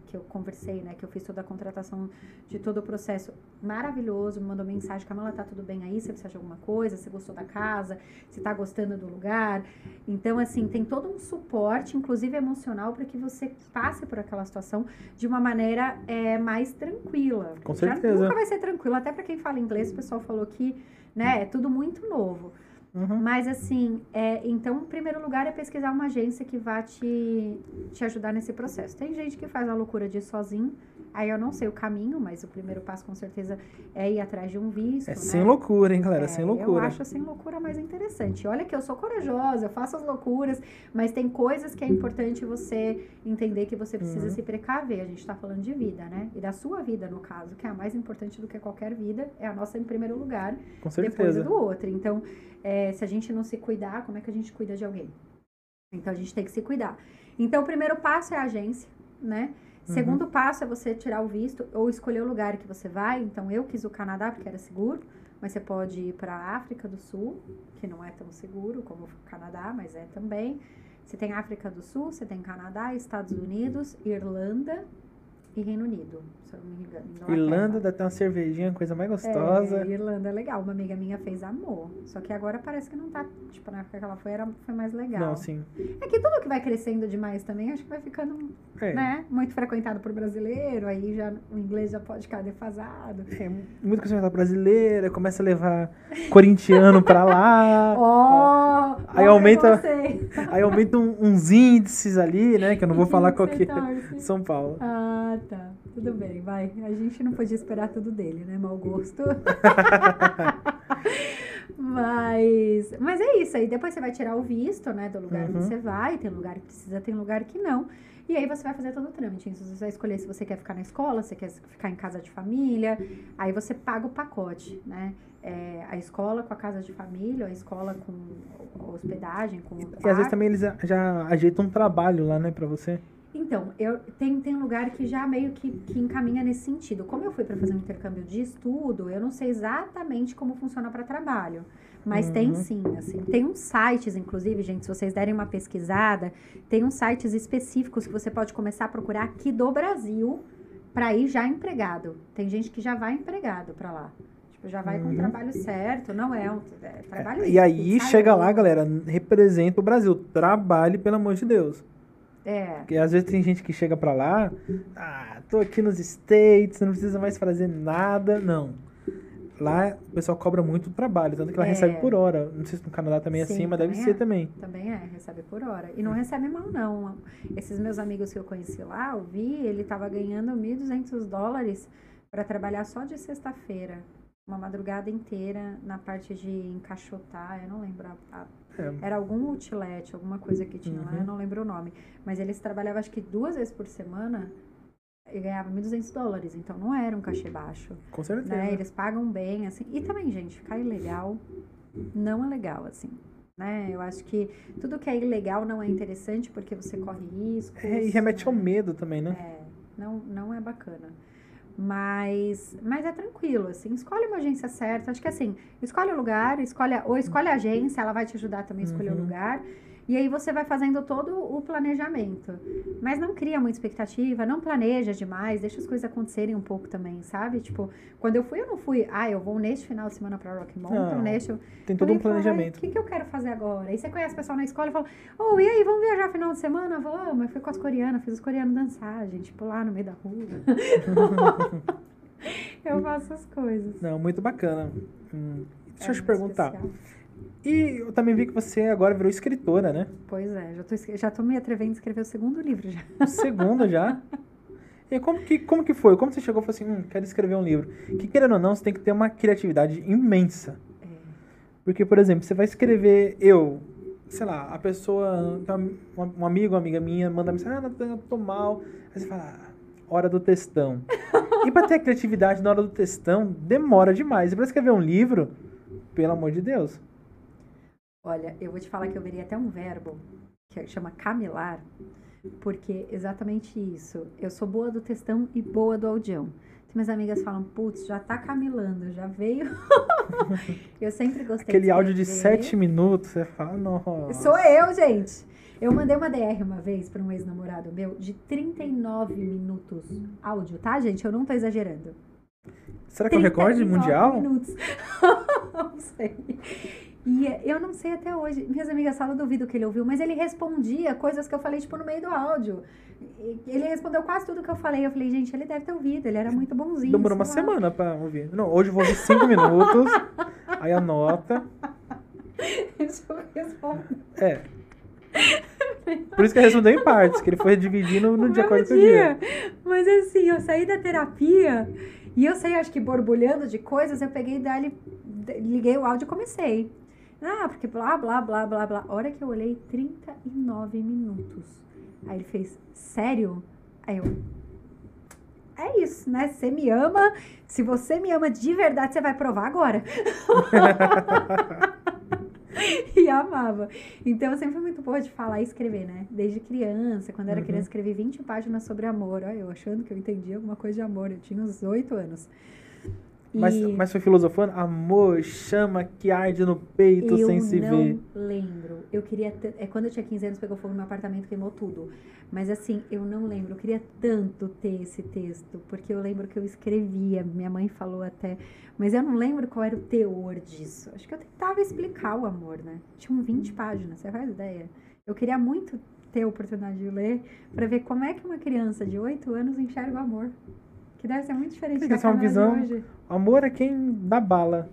Speaker 2: que eu conversei, né, que eu fiz toda a contratação de todo o processo, maravilhoso, me mandou mensagem, Camila, tá tudo bem aí? Você precisa de alguma coisa? Você gostou da casa? Você tá gostando do lugar? Então, assim, tem todo um suporte, inclusive emocional, para que você passe por aquela situação de uma maneira é, mais tranquila.
Speaker 1: Com
Speaker 2: Já
Speaker 1: certeza.
Speaker 2: nunca vai ser tranquilo, até para quem fala inglês, o pessoal falou que, né, é tudo muito novo.
Speaker 1: Uhum.
Speaker 2: Mas assim, é, então, em primeiro lugar, é pesquisar uma agência que vá te, te ajudar nesse processo. Tem gente que faz a loucura de sozinho, aí eu não sei o caminho, mas o primeiro passo com certeza é ir atrás de um visto.
Speaker 1: É
Speaker 2: né?
Speaker 1: sem loucura, hein, galera?
Speaker 2: É,
Speaker 1: sem
Speaker 2: Eu
Speaker 1: loucura.
Speaker 2: acho sem loucura mais interessante. Olha que eu sou corajosa, eu faço as loucuras, mas tem coisas que é importante você entender que você precisa
Speaker 1: Uhum.
Speaker 2: se precaver. A gente tá falando de vida, né? E da sua vida, no caso, que é a mais importante do que qualquer vida, é a nossa em primeiro lugar
Speaker 1: Com
Speaker 2: depois
Speaker 1: certeza.
Speaker 2: do outro. Então, é, se a gente não se cuidar, como é que a gente cuida de alguém? Então, a gente tem que se cuidar. Então, o primeiro passo é a agência, né?
Speaker 1: Uhum.
Speaker 2: Segundo passo é você tirar o visto ou escolher o lugar que você vai. Então, eu quis o Canadá porque era seguro, mas você pode ir para a África do Sul, que não é tão seguro como o Canadá, mas é também. Você tem África do Sul, você tem Canadá, Estados Unidos, Irlanda e Reino Unido, se eu não me engano. Inglaterra.
Speaker 1: Irlanda deve ter uma cervejinha, coisa mais gostosa.
Speaker 2: É, Irlanda é legal. Uma amiga minha fez amor. Só que agora parece que não tá. Tipo, na época que ela foi, era, foi mais legal.
Speaker 1: Não, sim.
Speaker 2: É que tudo que vai crescendo demais também, acho que vai ficando,
Speaker 1: É,
Speaker 2: né? Muito frequentado por brasileiro, aí já o inglês já pode ficar defasado.
Speaker 1: é muito conservador brasileira, começa a levar corintiano pra lá.
Speaker 2: Ó!
Speaker 1: Aí
Speaker 2: ó o
Speaker 1: aumenta-. Aí aumenta um- uns índices ali, né? Que eu não vou falar qual que é. São Paulo.
Speaker 2: Ah, tá. Tudo bem, vai. A gente não podia esperar tudo dele, né? Mau gosto. mas, mas é isso aí. Depois você vai tirar o visto, né? Do lugar
Speaker 1: Uhum.
Speaker 2: que você vai. Tem lugar que precisa, tem lugar que não. E aí você vai fazer todo o trâmite. Então, você vai escolher se você quer ficar na escola, se quer ficar em casa de família. Aí você paga o pacote, né? É, a escola com a casa de família, a escola com hospedagem, com o
Speaker 1: E às vezes também eles já ajeitam um trabalho lá, né, pra você.
Speaker 2: Então, eu, tem, tem lugar que já meio que, que encaminha nesse sentido. Como eu fui para fazer um intercâmbio de estudo, eu não sei exatamente como funciona para trabalho. Mas tem
Speaker 1: Uhum.
Speaker 2: sim, assim. Tem uns sites, inclusive, gente, se vocês derem uma pesquisada, tem uns sites específicos que você pode começar a procurar aqui do Brasil para ir já empregado. Tem gente que já vai empregado para lá. Tipo, já vai com o
Speaker 1: Uhum.
Speaker 2: trabalho certo, não é um é trabalho
Speaker 1: E aí chega lá, galera, representa o Brasil. Trabalhe, pelo amor de Deus.
Speaker 2: É.
Speaker 1: Porque às vezes tem gente que chega pra lá, ah, tô aqui nos States, não precisa mais fazer nada. Não. Lá o pessoal cobra muito trabalho, tanto que ela
Speaker 2: É.
Speaker 1: recebe por hora. Não sei se no Canadá também é
Speaker 2: Sim,
Speaker 1: assim, mas deve
Speaker 2: também
Speaker 1: ser
Speaker 2: é.
Speaker 1: também.
Speaker 2: Também é, recebe por hora. E não recebe mal, não. Esses meus amigos que eu conheci lá, eu vi, ele tava ganhando 1.200 dólares para trabalhar só de sexta-feira. Uma madrugada inteira na parte de encaixotar, eu não lembro. a- a-
Speaker 1: É,
Speaker 2: era algum outlet, alguma coisa que tinha lá,
Speaker 1: Uhum.
Speaker 2: eu não lembro o nome. Mas eles trabalhavam acho que duas vezes por semana e ganhava 1.200 dólares, então não era um cachê baixo.
Speaker 1: Com certeza.
Speaker 2: Né? Eles pagam bem, assim. E também, gente, ficar ilegal não é legal, assim. Né? Eu acho que tudo que é ilegal não é interessante porque você corre riscos.
Speaker 1: É, e remete ao
Speaker 2: né?
Speaker 1: medo também, né?
Speaker 2: É, não, não é bacana. Mas, mas é tranquilo, assim, escolhe uma agência certa. Acho que assim, escolhe o lugar, escolhe, ou escolhe a agência, ela vai te ajudar também a escolher o
Speaker 1: Uhum.
Speaker 2: lugar. E aí você vai fazendo todo o planejamento. Mas não cria muita expectativa, não planeja demais, deixa as coisas acontecerem um pouco também, sabe? Tipo, quando eu fui, eu não fui, ah, eu vou neste final de semana pra Rock Mountain,
Speaker 1: Não,
Speaker 2: neste.
Speaker 1: Tem todo um
Speaker 2: eu falei, "Ai,
Speaker 1: planejamento.
Speaker 2: O que, que eu quero fazer agora? Aí você conhece o pessoal na escola e fala, oh, e aí, vamos viajar final de semana? Vamos. Eu fui com as coreanas, fiz os coreanos dançar, gente, pular no meio da rua. eu faço as coisas.
Speaker 1: Não, muito bacana. Hum, deixa
Speaker 2: É
Speaker 1: eu te perguntar.
Speaker 2: especial.
Speaker 1: E eu também vi que você agora virou escritora, né?
Speaker 2: Pois é, já tô, já tô me atrevendo a escrever o segundo livro já.
Speaker 1: O segundo já. E como que, como que foi? Como você chegou e falou assim, hum, quero escrever um livro? Que querendo ou não, você tem que ter uma criatividade imensa.
Speaker 2: É.
Speaker 1: Porque, por exemplo, você vai escrever, eu, sei lá, a pessoa, um amigo, uma amiga minha, manda mensagem, ah, Natan, tô mal. Aí você fala, ah, hora do textão. e pra ter a criatividade na hora do textão, demora demais. E pra escrever um livro, pelo amor de Deus.
Speaker 2: Olha, eu vou te falar que eu veria até um verbo que chama camilar, porque exatamente isso. Eu sou boa do textão e boa do audião. Minhas amigas falam, putz, já tá camilando, já veio. eu sempre gostei
Speaker 1: Aquele áudio de sete minutos, você fala, nossa.
Speaker 2: Sou eu, gente. Eu mandei uma DR uma vez para um ex-namorado meu de 39 minutos áudio, tá, gente? Eu não tô exagerando.
Speaker 1: Será que é o recorde
Speaker 2: 39
Speaker 1: mundial?
Speaker 2: Minutos. não sei. E eh, eu não sei até hoje. Minhas amigas falam, duvido que ele ouviu, mas ele respondia coisas que eu falei, tipo, no meio do áudio. Ele respondeu quase tudo que eu falei. Eu falei, gente, ele deve ter ouvido, ele era muito bonzinho.
Speaker 1: Demorou uma
Speaker 2: lá.
Speaker 1: semana pra ouvir. Não, hoje eu vou ouvir cinco minutos, aí anota.
Speaker 2: Deixa eu responder.
Speaker 1: É. Por isso que ele respondeu em partes, que ele foi dividindo no
Speaker 2: O
Speaker 1: dia
Speaker 2: mesmo
Speaker 1: 40 dia.
Speaker 2: Mas assim, eu saí da terapia e eu saí, acho que borbulhando de coisas, eu peguei dali, liguei o áudio e comecei. Ah, porque blá, blá, blá, blá, blá. A hora que eu olhei, 39 minutos. Aí ele fez, sério? Aí eu. É isso, né? Você me ama. Se você me ama de verdade, você vai provar agora. e amava. Então eu sempre fui muito boa de falar e escrever, né? Desde criança. Quando eu era
Speaker 1: Uhum.
Speaker 2: criança, escrevi 20 páginas sobre amor. Olha, eu achando que eu entendia alguma coisa de amor. Eu tinha uns 8 anos.
Speaker 1: Mas, mas foi filosofando? Amor, chama que arde no peito
Speaker 2: eu
Speaker 1: sem se
Speaker 2: não
Speaker 1: ver.
Speaker 2: lembro. Eu queria. t- É quando eu tinha 15 anos, pegou fogo no meu apartamento, queimou tudo. Mas assim, eu não lembro. Eu queria tanto ter esse texto, porque eu lembro que eu escrevia. Minha mãe falou até. Mas eu não lembro qual era o teor disso. Acho que eu tentava explicar o amor, né? Tinham 20 páginas, você faz ideia? Eu queria muito ter a oportunidade de ler para ver como é que uma criança de 8 anos enxerga o amor. Que deve ser muito diferente
Speaker 1: Tem
Speaker 2: da
Speaker 1: uma visão-
Speaker 2: de hoje.
Speaker 1: Amor é quem dá bala.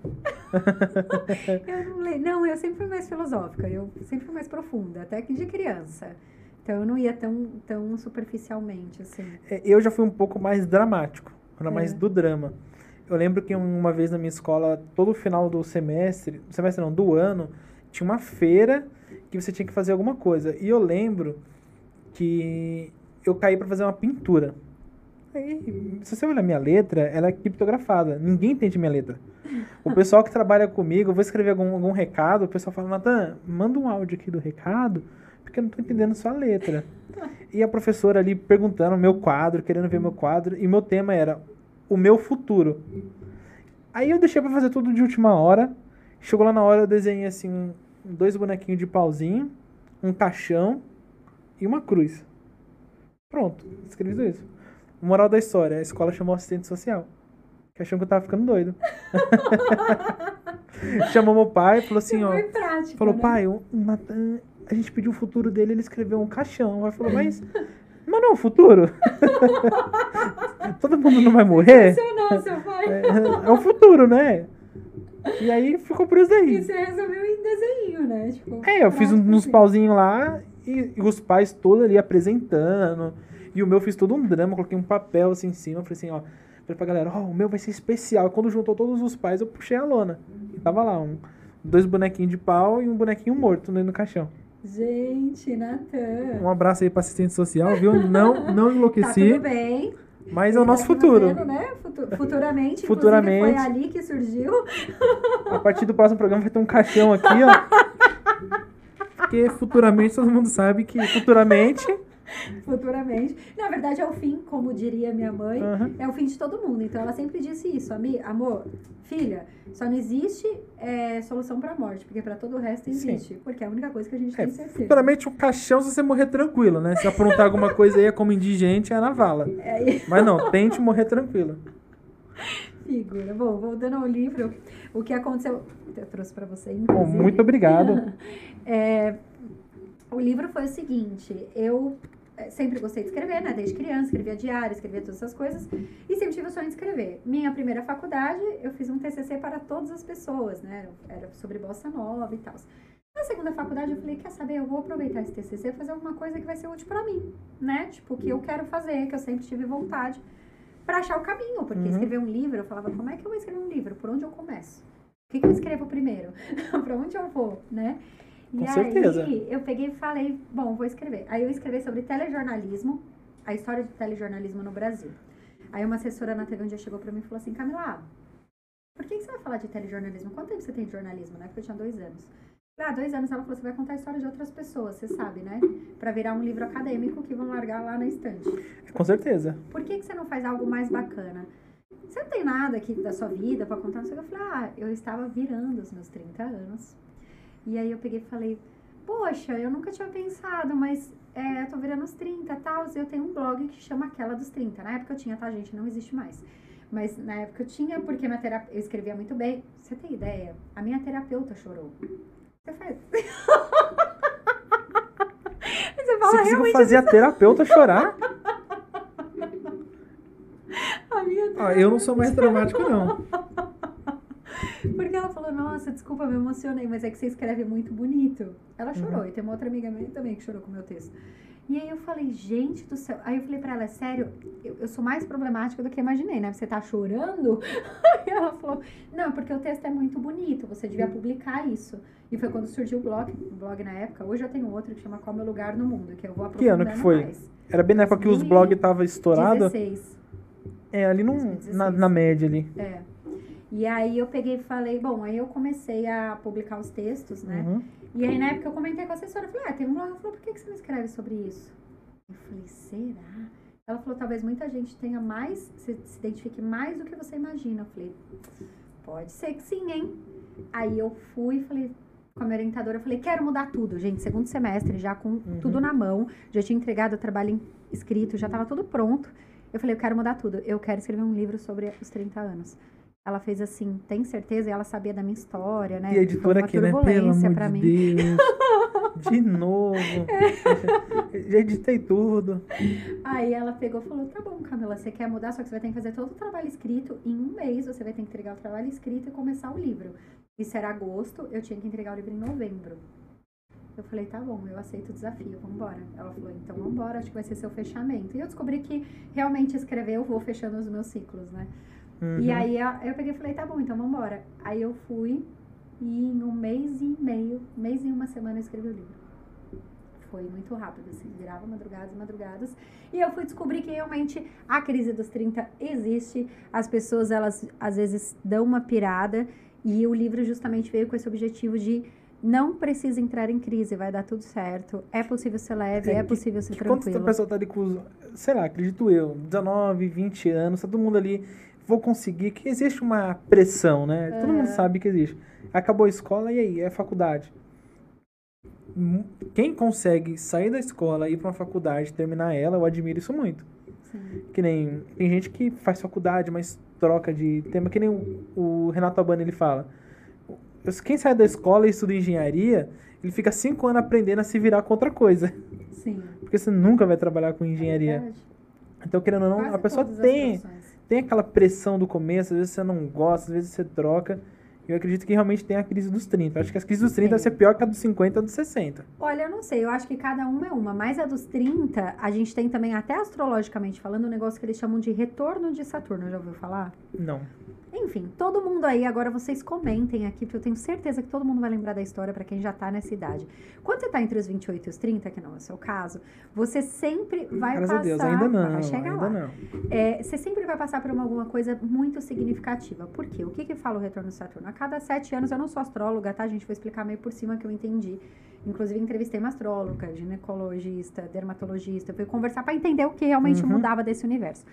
Speaker 2: Eu não leio. Não, eu sempre fui mais filosófica, eu sempre fui mais profunda, até que de criança. Então eu não ia tão, tão superficialmente, assim.
Speaker 1: É, Eu já fui um pouco mais dramático, era mais
Speaker 2: É.
Speaker 1: do drama. Eu lembro que uma vez na minha escola, todo final do semestre, semestre não, do ano, tinha uma feira que você tinha que fazer alguma coisa. E eu lembro que eu caí pra fazer uma pintura. Aí, se você olhar minha letra, ela é criptografada. Ninguém entende minha letra. O pessoal que trabalha comigo, eu vou escrever algum, algum recado, o pessoal fala, Natan, manda um áudio aqui do recado, porque eu não tô entendendo sua letra. E a professora ali perguntando meu quadro, querendo ver meu quadro, e meu tema era o meu futuro. Aí eu deixei pra fazer tudo de última hora. Chegou lá na hora, eu desenhei assim, dois bonequinhos de pauzinho, um caixão e uma cruz. Pronto, escrevi isso. Moral da história, a escola chamou assistente social. Que achou que eu tava ficando doido. Chamou meu pai e falou assim, ó.
Speaker 2: Foi prático,
Speaker 1: Falou,
Speaker 2: né?
Speaker 1: pai, o Natan, a gente pediu o futuro dele, ele escreveu um caixão. Aí falou, mas. Mas não é o futuro? Todo mundo não vai morrer?
Speaker 2: Sensacional, seu pai.
Speaker 1: É, é o futuro, né? E aí ficou por isso
Speaker 2: E
Speaker 1: daí.
Speaker 2: você resolveu em desenho, né? Tipo,
Speaker 1: É, eu fiz uns
Speaker 2: assim.
Speaker 1: pauzinhos lá e, e os pais todos ali apresentando. E o meu fiz todo um drama, coloquei um papel assim em cima. Falei assim, ó. Falei pra galera, ó, o meu vai ser especial. Quando juntou todos os pais, eu puxei a lona. E tava lá, um, dois bonequinhos de pau e um bonequinho morto dentro do caixão.
Speaker 2: Gente, Natan.
Speaker 1: Um abraço aí pra assistente social, viu? Não, não
Speaker 2: Tá
Speaker 1: enlouqueci.
Speaker 2: tudo bem.
Speaker 1: Mas é o nosso futuro.
Speaker 2: Vendo, né? Futuramente,
Speaker 1: Futuramente.
Speaker 2: foi ali que surgiu.
Speaker 1: A partir do próximo programa vai ter um caixão aqui, ó. Porque futuramente todo mundo sabe que futuramente
Speaker 2: futuramente. Na verdade, é o fim, como diria minha mãe, uhum. é o fim de todo mundo. Então, ela sempre disse isso, amor, filha, só não existe é, solução para a morte, porque para todo o resto existe, Sim. porque é a única coisa que a gente é, tem certeza.
Speaker 1: Futuramente, o um caixão, se você morrer tranquilo, né? Se aprontar alguma coisa aí, é como indigente, é na vala. É. Mas não, tente morrer tranquilo.
Speaker 2: Figura. Bom, voltando ao livro, o que aconteceu... Eu trouxe para você,
Speaker 1: Bom, muito obrigado.
Speaker 2: é, o livro foi o seguinte, eu sempre gostei de escrever, né? Desde criança, escrevia diário, escrevia todas essas coisas. E sempre tive o sonho de escrever. Minha primeira faculdade, eu fiz um TCC para todas as pessoas, né? Era sobre bossa nova e tal. Na segunda faculdade, eu falei, quer saber, eu vou aproveitar esse TCC e fazer alguma coisa que vai ser útil para mim, né? Tipo, que eu quero fazer, que eu sempre tive vontade para achar o caminho. Porque uhum. escrever um livro, eu falava, como é que eu vou escrever um livro? Por onde eu começo? O que, que eu escrevo primeiro? para onde eu vou, né?
Speaker 1: Com e certeza.
Speaker 2: aí eu peguei e falei, bom, vou escrever. Aí eu escrevi sobre telejornalismo, a história do telejornalismo no Brasil. Aí uma assessora na TV um dia chegou pra mim e falou assim, Camila, por que, que você vai falar de telejornalismo? Quanto tempo você tem de jornalismo? Na época eu tinha dois anos. Ah, dois anos ela falou, você vai contar a história de outras pessoas, você sabe, né? Pra virar um livro acadêmico que vão largar lá na estante.
Speaker 1: Com certeza.
Speaker 2: Por que, que você não faz algo mais bacana? Você não tem nada aqui da sua vida para contar? Eu falei, ah, eu estava virando os meus 30 anos e aí eu peguei e falei, poxa, eu nunca tinha pensado, mas é, eu tô virando os 30 e tal, eu tenho um blog que chama Aquela dos 30. Na época eu tinha, tá, gente? Não existe mais. Mas na época eu tinha, porque minha terap... eu escrevia muito bem. Você tem ideia? A minha terapeuta chorou. Você faz.
Speaker 1: Você fala, Você realmente... fazer a terapeuta chorar?
Speaker 2: a minha terapeuta...
Speaker 1: ah, eu não sou mais dramático, não.
Speaker 2: Porque ela falou, nossa, desculpa, me emocionei, mas é que você escreve muito bonito. Ela chorou, uhum. e tem uma outra amiga minha também que chorou com o meu texto. E aí eu falei, gente do céu. Aí eu falei pra ela, é sério, eu, eu sou mais problemática do que imaginei, né? Você tá chorando? Aí ela falou, não, porque o texto é muito bonito, você devia publicar isso. E foi quando surgiu o blog, o blog na época. Hoje eu tenho outro que chama Qual Meu Lugar no Mundo, que eu vou aprofundando
Speaker 1: Que ano que foi?
Speaker 2: Mais.
Speaker 1: Era bem na época que os blogs estavam estourados?
Speaker 2: 16.
Speaker 1: É, ali num, na, na média ali.
Speaker 2: É. E aí eu peguei e falei, bom, aí eu comecei a publicar os textos, né? Uhum. E aí na época eu comentei com a assessora, falei, ah, tem um blog. Ela falou, por que, que você não escreve sobre isso? Eu falei, será? Ela falou, talvez muita gente tenha mais, se, se identifique mais do que você imagina. Eu falei, pode ser que sim, hein? Aí eu fui e falei, com a minha orientadora, eu falei, quero mudar tudo, gente. Segundo semestre, já com uhum. tudo na mão, já tinha entregado o trabalho escrito, já estava tudo pronto. Eu falei, eu quero mudar tudo. Eu quero escrever um livro sobre os 30 anos ela fez assim, tem certeza? E ela sabia da minha história, né?
Speaker 1: E a editora aqui, né? Pelo amor pra de mim. Deus. De novo. É. Já editei tudo.
Speaker 2: Aí ela pegou e falou: tá bom, Camila, você quer mudar, só que você vai ter que fazer todo o trabalho escrito em um mês. Você vai ter que entregar o trabalho escrito e começar o livro. Isso era agosto, eu tinha que entregar o livro em novembro. Eu falei, tá bom, eu aceito o desafio, vamos embora. Ela falou, então vamos embora, acho que vai ser seu fechamento. E eu descobri que realmente escrever eu vou fechando os meus ciclos, né? Uhum. E aí eu peguei e falei, tá bom, então vamos embora. Aí eu fui e em um mês e meio, mês e uma semana eu escrevi o livro. Foi muito rápido, assim, virava madrugadas e madrugadas. E eu fui descobrir que realmente a crise dos 30 existe. As pessoas, elas às vezes dão uma pirada. E o livro justamente veio com esse objetivo de não precisa entrar em crise, vai dar tudo certo. É possível ser leve, é, é possível ser que, tranquilo.
Speaker 1: Quando a pessoa tá ali com, sei lá, acredito eu, 19, 20 anos, tá todo mundo ali vou conseguir, que existe uma pressão, né? Todo mundo sabe que existe. Acabou a escola e aí, é faculdade. Hum, quem consegue sair da escola, ir para uma faculdade, terminar ela, eu admiro isso muito. Sim. Que nem tem gente que faz faculdade, mas troca de tema, que nem o, o Renato Abani ele fala. Quem sai da escola e estuda engenharia, ele fica cinco anos aprendendo a se virar com outra coisa.
Speaker 2: Sim.
Speaker 1: Porque você nunca vai trabalhar com engenharia. É então, querendo ou não, Quase a pessoa tem tem aquela pressão do começo, às vezes você não gosta, às vezes você troca. Eu acredito que realmente tem a crise dos 30. acho que a crise dos 30 vai ser pior que a dos 50 ou dos 60.
Speaker 2: Olha, eu não sei. Eu acho que cada uma é uma. Mas a dos 30, a gente tem também, até astrologicamente falando, um negócio que eles chamam de retorno de Saturno. Já ouviu falar?
Speaker 1: Não.
Speaker 2: Enfim, todo mundo aí, agora vocês comentem aqui, porque eu tenho certeza que todo mundo vai lembrar da história para quem já tá nessa idade. Quando você tá entre os 28 e os 30, que não é o seu caso, você sempre vai
Speaker 1: Graças
Speaker 2: passar.
Speaker 1: a Deus, ainda não.
Speaker 2: Vai chegar
Speaker 1: ainda
Speaker 2: lá.
Speaker 1: não.
Speaker 2: É, você sempre vai passar por uma, alguma coisa muito significativa. Por quê? O que que fala o retorno de Saturno? A cada sete anos, eu não sou astróloga, tá? Gente vai explicar meio por cima que eu entendi. Inclusive, entrevistei uma astróloga, ginecologista, dermatologista. Eu fui conversar para entender o que realmente
Speaker 1: Uhum.
Speaker 2: mudava desse universo.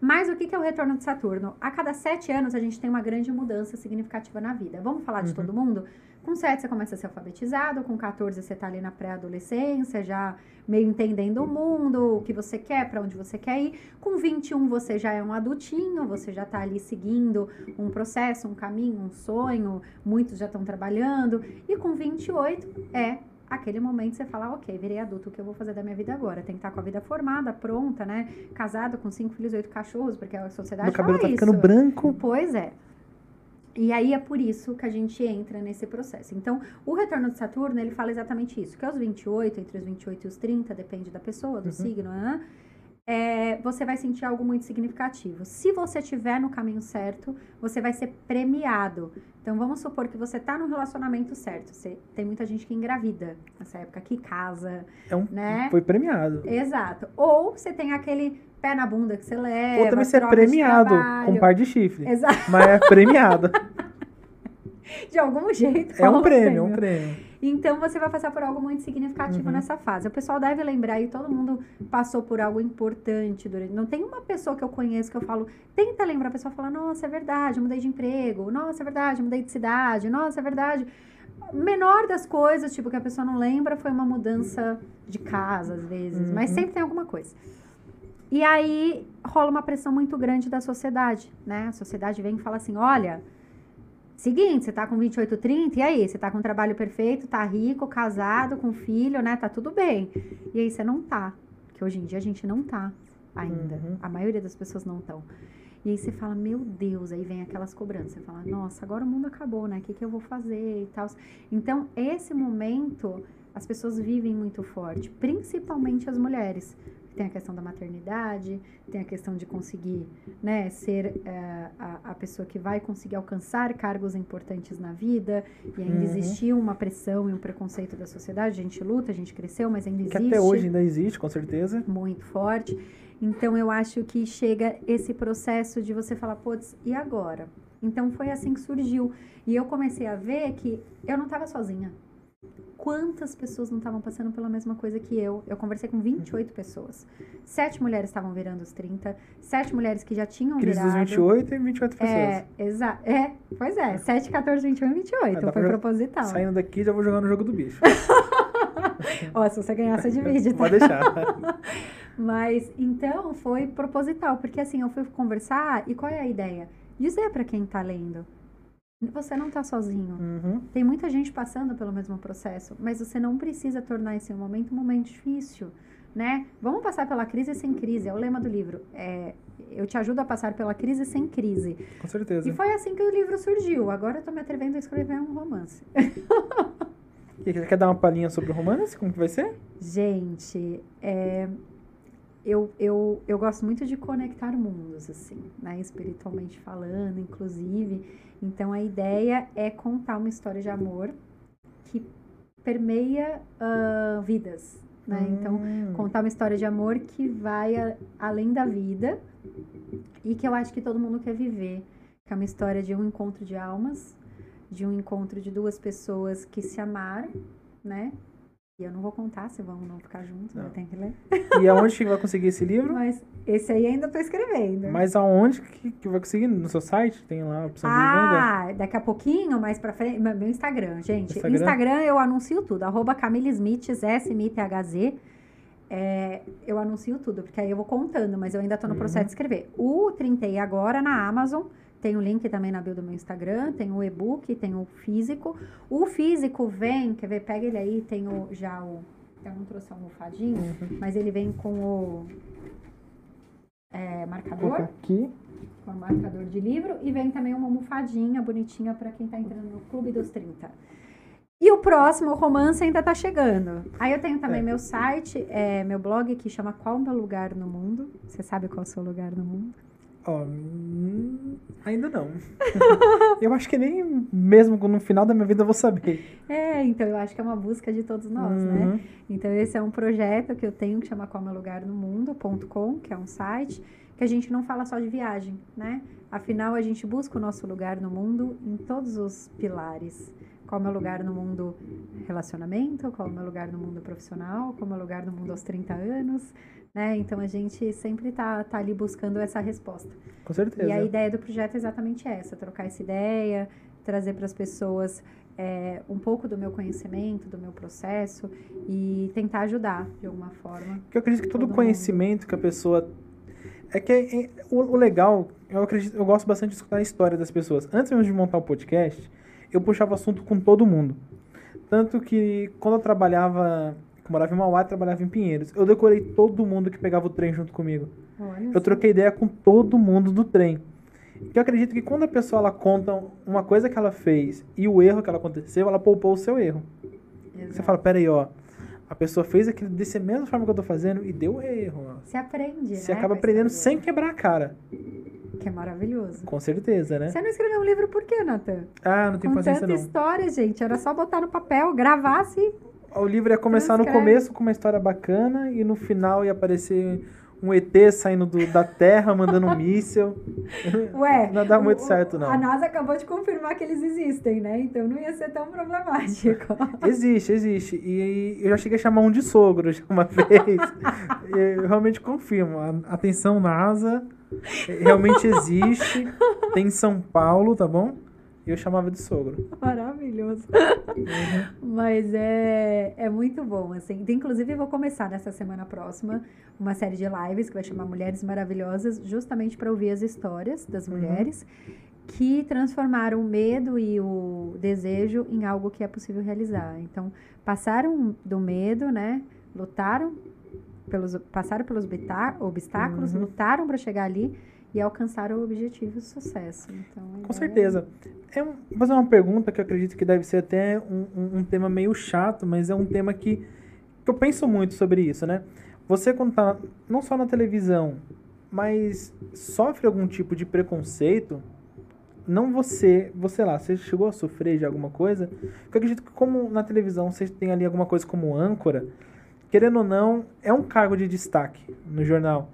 Speaker 2: Mas o que é o retorno de Saturno? A cada sete anos, a gente tem uma grande mudança significativa na vida. Vamos falar de
Speaker 1: Uhum.
Speaker 2: todo mundo? Com 7 você começa a ser alfabetizado, com 14 você tá ali na pré-adolescência, já meio entendendo o mundo, o que você quer, para onde você quer ir. Com 21 você já é um adultinho, você já tá ali seguindo um processo, um caminho, um sonho, muitos já estão trabalhando. E com 28 é aquele momento você fala, ok, virei adulto, o que eu vou fazer da minha vida agora? Tem que estar com a vida formada, pronta, né? Casado com cinco filhos, oito cachorros, porque a sociedade
Speaker 1: Meu cabelo tá ficando
Speaker 2: isso.
Speaker 1: branco.
Speaker 2: Pois é. E aí é por isso que a gente entra nesse processo. Então, o retorno de Saturno, ele fala exatamente isso, que aos 28, entre os 28 e os 30, depende da pessoa, do
Speaker 1: Uhum.
Speaker 2: signo, né? É, você vai sentir algo muito significativo. Se você estiver no caminho certo, você vai ser premiado. Então, vamos supor que você está no relacionamento certo. Você, tem muita gente que engravida nessa época, que casa,
Speaker 1: É um,
Speaker 2: né?
Speaker 1: Foi premiado.
Speaker 2: Exato. Ou você tem aquele pé na bunda que você leva.
Speaker 1: Ou também ser
Speaker 2: troca de
Speaker 1: premiado com um par de chifre.
Speaker 2: Exato.
Speaker 1: Mas é premiado.
Speaker 2: De algum jeito.
Speaker 1: é um
Speaker 2: rola
Speaker 1: prêmio, é um prêmio.
Speaker 2: Então você vai passar por algo muito significativo
Speaker 1: Uhum.
Speaker 2: nessa fase. O pessoal deve lembrar aí, todo mundo passou por algo importante durante. Não tem uma pessoa que eu conheço que eu falo, tenta lembrar, a pessoa fala, nossa, é verdade, eu mudei de emprego, nossa, é verdade, eu mudei de cidade, nossa, é verdade. Menor das coisas, tipo, que a pessoa não lembra, foi uma mudança de casa, às vezes, mas
Speaker 1: Uhum.
Speaker 2: sempre tem alguma coisa. E aí rola uma pressão muito grande da sociedade, né? A sociedade vem e fala assim: olha, seguinte, você tá com 28, 30, e aí? Você tá com um trabalho perfeito, tá rico, casado, com filho, né? Tá tudo bem. E aí você não tá. Porque hoje em dia a gente não tá ainda.
Speaker 1: Uhum.
Speaker 2: A maioria das pessoas não estão. E aí você fala, meu Deus, aí vem aquelas cobranças. Você fala, nossa, agora o mundo acabou, né? O que, que eu vou fazer e tal. Então, esse momento, as pessoas vivem muito forte, principalmente as mulheres. Tem a questão da maternidade, tem a questão de conseguir né, ser eh, a, a pessoa que vai conseguir alcançar cargos importantes na vida, e ainda
Speaker 1: Uhum.
Speaker 2: existiu uma pressão e um preconceito da sociedade. A gente luta, a gente cresceu, mas ainda
Speaker 1: Que
Speaker 2: existe
Speaker 1: até hoje ainda existe, com certeza.
Speaker 2: muito forte. Então eu acho que chega esse processo de você falar, putz, e agora? Então foi assim que surgiu. E eu comecei a ver que eu não estava sozinha. Quantas pessoas não estavam passando pela mesma coisa que eu? Eu conversei com 28 pessoas. Sete mulheres estavam virando os 30, sete mulheres que já tinham
Speaker 1: Crise dos
Speaker 2: virado.
Speaker 1: 28 e 28 pessoas.
Speaker 2: É, exato. É, pois é, 7, 14, 21 e 28.
Speaker 1: Ah, dá pra
Speaker 2: foi proposital.
Speaker 1: Saindo daqui, já vou jogar no jogo do bicho.
Speaker 2: Ó, se você ganhar, você divide, tá?
Speaker 1: Pode deixar.
Speaker 2: Mas então foi proposital, porque assim, eu fui conversar e qual é a ideia? Dizer pra quem tá lendo. Você não tá sozinho.
Speaker 1: Uhum.
Speaker 2: Tem muita gente passando pelo mesmo processo, mas você não precisa tornar esse momento um momento difícil, né? Vamos passar pela crise sem crise, é o lema do livro. É, eu te ajudo a passar pela crise sem crise.
Speaker 1: Com certeza.
Speaker 2: E foi assim que o livro surgiu. Agora eu tô me atrevendo a escrever um romance.
Speaker 1: E Quer dar uma palhinha sobre o romance? Como que vai ser?
Speaker 2: Gente, é, eu, eu, eu gosto muito de conectar mundos, assim, né? Espiritualmente falando, inclusive. Então, a ideia é contar uma história de amor que permeia ah, vidas, né? Então,
Speaker 1: Hum.
Speaker 2: contar uma história de amor que vai a- além da vida e que eu acho que todo mundo quer viver. Que é uma história de um encontro de almas, de um encontro de duas pessoas que se amaram, né? E eu não vou contar se vão ou não ficar juntos,
Speaker 1: Não.
Speaker 2: eu tenho que ler.
Speaker 1: E aonde que vai conseguir esse livro?
Speaker 2: Mas esse aí ainda tô escrevendo.
Speaker 1: Mas aonde que, que vai conseguir? No seu site? Tem lá a opção de venda?
Speaker 2: Ah, daqui a pouquinho, mais pra frente, meu Instagram, gente.
Speaker 1: Instagram?
Speaker 2: Instagram, eu anuncio tudo, arroba Camille Smith, S-M-I-T-H-Z. É, eu anuncio tudo, porque aí eu vou contando, mas eu ainda tô no
Speaker 1: Uhum.
Speaker 2: processo de escrever. O 30 agora na Amazon, tem o link também na bio do meu Instagram, tem o e-book, tem o físico. O físico vem, quer ver, pega ele aí, tem o, já o... Eu não trouxe a almofadinha,
Speaker 1: Uhum.
Speaker 2: mas ele vem com o é, marcador
Speaker 1: aqui.
Speaker 2: com marcador de livro e vem também uma almofadinha bonitinha para quem tá entrando no Clube dos 30. E o próximo romance ainda tá chegando. Aí eu tenho também
Speaker 1: É.
Speaker 2: meu site, é, meu blog que chama Qual o meu lugar no mundo? Você sabe qual é o seu lugar no mundo?
Speaker 1: Ó, hum, ainda não. eu acho que nem mesmo no final da minha vida eu vou saber.
Speaker 2: É, então eu acho que é uma busca de todos nós, né?
Speaker 1: Uhum.
Speaker 2: Então esse é um projeto que eu tenho que chama Qual é Meu Lugar no Mundo.com, que é um site que a gente não fala só de viagem, né? Afinal, a gente busca o nosso lugar no mundo em todos os pilares. Qual é o meu lugar no mundo relacionamento? Qual é o meu lugar no mundo profissional? Qual é o meu lugar no mundo aos 30 anos? Né? Então a gente sempre tá, tá ali buscando essa resposta.
Speaker 1: Com certeza.
Speaker 2: E a ideia do projeto é exatamente essa: trocar essa ideia, trazer para as pessoas é, um pouco do meu conhecimento, do meu processo e tentar ajudar de alguma forma.
Speaker 1: Porque eu acredito que todo,
Speaker 2: todo
Speaker 1: conhecimento mundo. que a pessoa. É que é, é, o, o, legal, eu acredito, eu gosto bastante de escutar a história das pessoas. Antes mesmo de montar o podcast, eu puxava assunto com todo mundo. Tanto que quando eu trabalhava que morava em Mauá e trabalhava em Pinheiros. Eu decorei todo mundo que pegava o trem junto comigo.
Speaker 2: Olha
Speaker 1: eu troquei ideia com todo mundo do trem. Que eu acredito que quando a pessoa ela conta uma coisa que ela fez e o erro que ela aconteceu, ela poupou o seu erro.
Speaker 2: Exato.
Speaker 1: Você fala, peraí, ó. A pessoa fez aquilo dessa mesma forma que eu tô fazendo e deu erro. Ó.
Speaker 2: Você aprende,
Speaker 1: Você
Speaker 2: né,
Speaker 1: acaba aprendendo sem quebrar a cara.
Speaker 2: Que é maravilhoso.
Speaker 1: Com certeza, né?
Speaker 2: Você não escreveu um livro por quê, Nathan?
Speaker 1: Ah, não tem
Speaker 2: Com
Speaker 1: paciência
Speaker 2: tanta
Speaker 1: não.
Speaker 2: história, gente. Era só botar no papel, gravar assim.
Speaker 1: O livro ia começar no começo com uma história bacana e no final ia aparecer um ET saindo do- da Terra, mandando um míssil.
Speaker 2: Ué,
Speaker 1: Não dá muito
Speaker 2: o-
Speaker 1: certo, não.
Speaker 2: A NASA acabou de confirmar que eles existem, né? Então não ia ser tão problemático.
Speaker 1: Existe, existe. E eu já cheguei a chamar um de sogro já uma vez. E eu realmente confirmo. Atenção, NASA. Realmente existe. Tem em São Paulo, tá bom? Eu chamava de sogro.
Speaker 2: Maravilhoso. Mas é, é muito bom, assim. Inclusive, eu vou começar nessa semana próxima uma série de lives que vai chamar Mulheres Maravilhosas, justamente para ouvir as histórias das
Speaker 1: Uhum.
Speaker 2: mulheres que transformaram o medo e o desejo em algo que é possível realizar. Então, passaram do medo, né? Lutaram pelos, passaram pelos obstáculos,
Speaker 1: Uhum.
Speaker 2: lutaram para chegar ali e alcançaram o objetivo de sucesso. Então,
Speaker 1: Com
Speaker 2: é
Speaker 1: certeza. É um, vou fazer uma pergunta que eu acredito que deve ser até um, um, um tema meio chato, mas é um tema que, que eu penso muito sobre isso, né? Você quando tá não só na televisão, mas sofre algum tipo de preconceito, não você, você lá, você chegou a sofrer de alguma coisa? Porque eu acredito que como na televisão você tem ali alguma coisa como âncora, querendo ou não, é um cargo de destaque no jornal.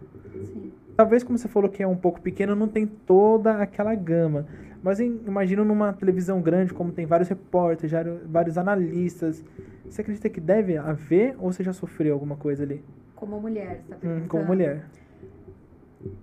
Speaker 1: Talvez, como você falou que é um pouco pequeno, não tem toda aquela gama. Mas em- imagino numa televisão grande, como tem vários repórteres, vários analistas. Você acredita que deve haver ou você já sofreu alguma coisa ali?
Speaker 2: Como mulher, você tá
Speaker 1: Hum, como mulher.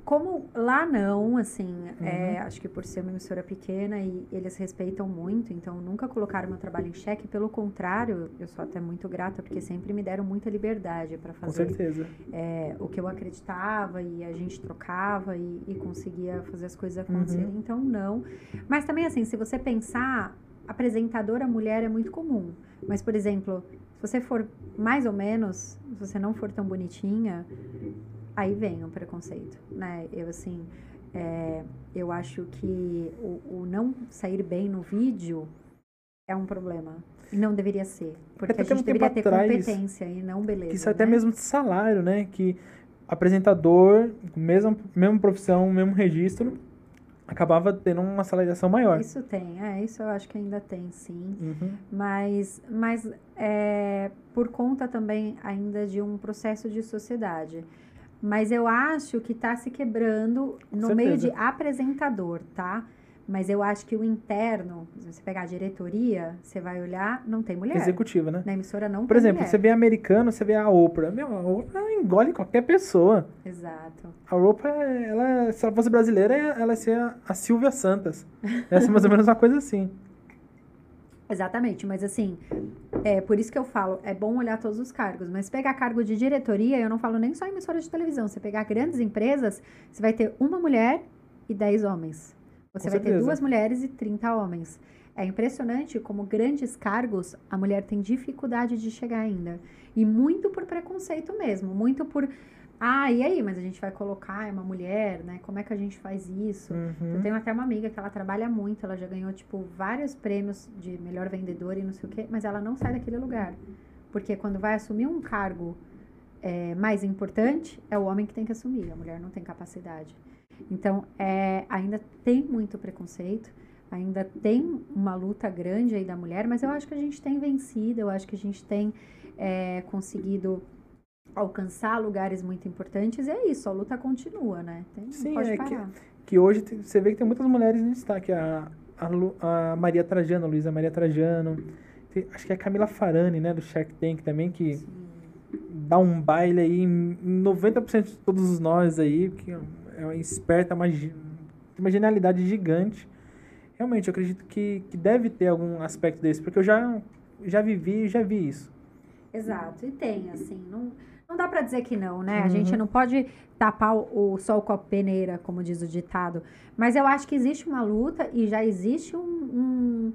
Speaker 2: Como lá não, assim,
Speaker 1: Uhum.
Speaker 2: é, acho que por ser uma emissora pequena e eles respeitam muito, então nunca colocaram meu trabalho em xeque. Pelo contrário, eu sou até muito grata porque sempre me deram muita liberdade para
Speaker 1: Com
Speaker 2: fazer
Speaker 1: certeza.
Speaker 2: é, o que eu acreditava e a gente trocava e, e conseguia fazer as coisas acontecerem.
Speaker 1: Uhum.
Speaker 2: Então, não. Mas também, assim, se você pensar, apresentadora mulher é muito comum. Mas, por exemplo, se você for mais ou menos, se você não for tão bonitinha, aí vem o preconceito, né? Eu, assim, é, eu acho que o, o não sair bem no vídeo é um problema. E não deveria ser. Porque
Speaker 1: Até
Speaker 2: a gente deveria ter competência e não beleza.
Speaker 1: Isso é até
Speaker 2: né?
Speaker 1: mesmo de salário, né? Que apresentador, mesma, mesma profissão, mesmo registro, acabava tendo uma salariação maior.
Speaker 2: Isso tem, é, isso eu acho que ainda tem, sim.
Speaker 1: Uhum.
Speaker 2: Mas, mas é, por conta também ainda de um processo de sociedade. Mas eu acho que está se quebrando no meio de apresentador, tá? Mas eu acho que o interno, se você pegar a diretoria, você vai olhar, não tem mulher.
Speaker 1: Executiva, né?
Speaker 2: Na emissora não
Speaker 1: Por
Speaker 2: tem
Speaker 1: exemplo,
Speaker 2: mulher.
Speaker 1: você vê americano, você vê a Oprah. Meu, a Oprah engole qualquer pessoa.
Speaker 2: Exato.
Speaker 1: A Oprah, ela, se ela fosse brasileira, ela ia ser a- a Silvia Santos. Ia ser mais ou menos uma coisa assim.
Speaker 2: Exatamente, mas assim, é por isso que eu falo, é bom olhar todos os cargos, mas pegar cargo de diretoria, eu não falo nem só em emissora de televisão, você pegar grandes empresas, você vai ter uma mulher e 10 homens. Você
Speaker 1: Com
Speaker 2: vai ter
Speaker 1: certeza.
Speaker 2: duas mulheres e 30 homens. É impressionante como grandes cargos a mulher tem dificuldade de chegar ainda. E muito por preconceito mesmo, muito por ah, e aí, mas a gente vai colocar é uma mulher, né? Como é que a gente faz isso?
Speaker 1: Uhum.
Speaker 2: Eu tenho até uma amiga que ela trabalha muito, ela já ganhou, tipo, vários prêmios de melhor vendedora e não sei o quê, mas ela não sai daquele lugar. Porque quando vai assumir um cargo é, mais importante, é o homem que tem que assumir, a mulher não tem capacidade. Então, é, ainda tem muito preconceito, ainda tem uma luta grande aí da mulher, mas eu acho que a gente tem vencido, eu acho que a gente tem é, conseguido alcançar lugares muito importantes e é isso, a luta continua, né? Tem,
Speaker 1: Sim, é que, que, hoje tem, você vê que tem muitas mulheres em destaque, a, a, a Maria Trajano, a Luísa Maria Trajano, tem, acho que é a Camila Farani, né, do Shark Tank também, que Sim. dá um baile aí em 90% de todos nós aí, que é uma esperta, uma, uma genialidade gigante. Realmente, eu acredito que, que deve ter algum aspecto desse, porque eu já, já vivi e já vi isso.
Speaker 2: Exato, e tem, assim, não, não dá para dizer que não, né? Uhum. A gente não pode tapar o, o sol com a peneira, como diz o ditado, mas eu acho que existe uma luta e já existe um, um,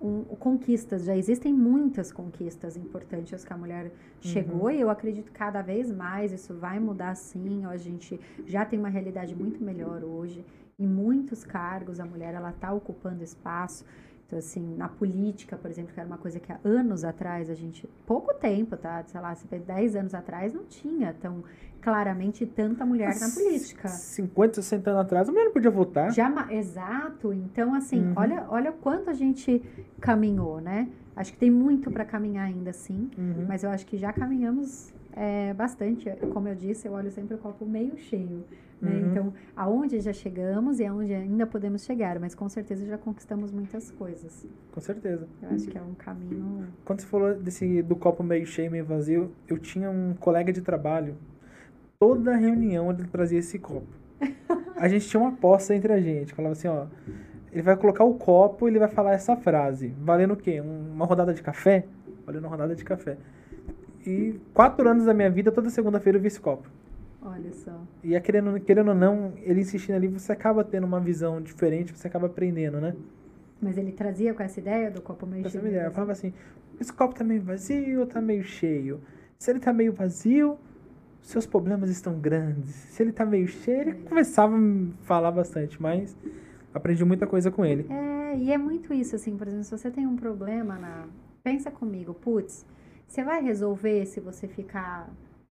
Speaker 2: um conquistas, já existem muitas conquistas importantes que a mulher chegou uhum. e eu acredito que cada vez mais isso vai mudar sim, a gente já tem uma realidade muito melhor hoje, em muitos cargos a mulher ela está ocupando espaço, então, assim, na política, por exemplo, que era uma coisa que há anos atrás a gente, pouco tempo, tá? Sei lá, se 10 anos atrás não tinha tão claramente tanta mulher na política.
Speaker 1: 50, 60 anos atrás a mulher não podia votar.
Speaker 2: Já, exato. Então, assim, uhum. olha, olha quanto a gente caminhou, né? Acho que tem muito para caminhar ainda, sim. Uhum. Mas eu acho que já caminhamos é, bastante. Como eu disse, eu olho sempre o copo meio cheio. Né? Uhum. Então, aonde já chegamos e aonde ainda podemos chegar, mas com certeza já conquistamos muitas coisas.
Speaker 1: Com certeza.
Speaker 2: Eu acho que é um caminho.
Speaker 1: Quando você falou desse do copo meio cheio, meio vazio, eu tinha um colega de trabalho. Toda reunião ele trazia esse copo. A gente tinha uma aposta entre a gente. Falava assim, ó, ele vai colocar o copo e ele vai falar essa frase. Valendo o quê? Uma rodada de café? Valendo uma rodada de café. E quatro anos da minha vida, toda segunda-feira eu vi esse copo.
Speaker 2: Olha só.
Speaker 1: E querendo, querendo ou não, ele insistindo ali, você acaba tendo uma visão diferente, você acaba aprendendo, né?
Speaker 2: Mas ele trazia com essa ideia do copo meio cheio?
Speaker 1: Ideia. Eu falava assim, esse copo tá meio vazio ou tá meio cheio? Se ele tá meio vazio, seus problemas estão grandes. Se ele tá meio cheio, ele é. começava a falar bastante, mas aprendi muita coisa com ele.
Speaker 2: É, e é muito isso, assim, por exemplo, se você tem um problema na... Pensa comigo, putz, você vai resolver se você ficar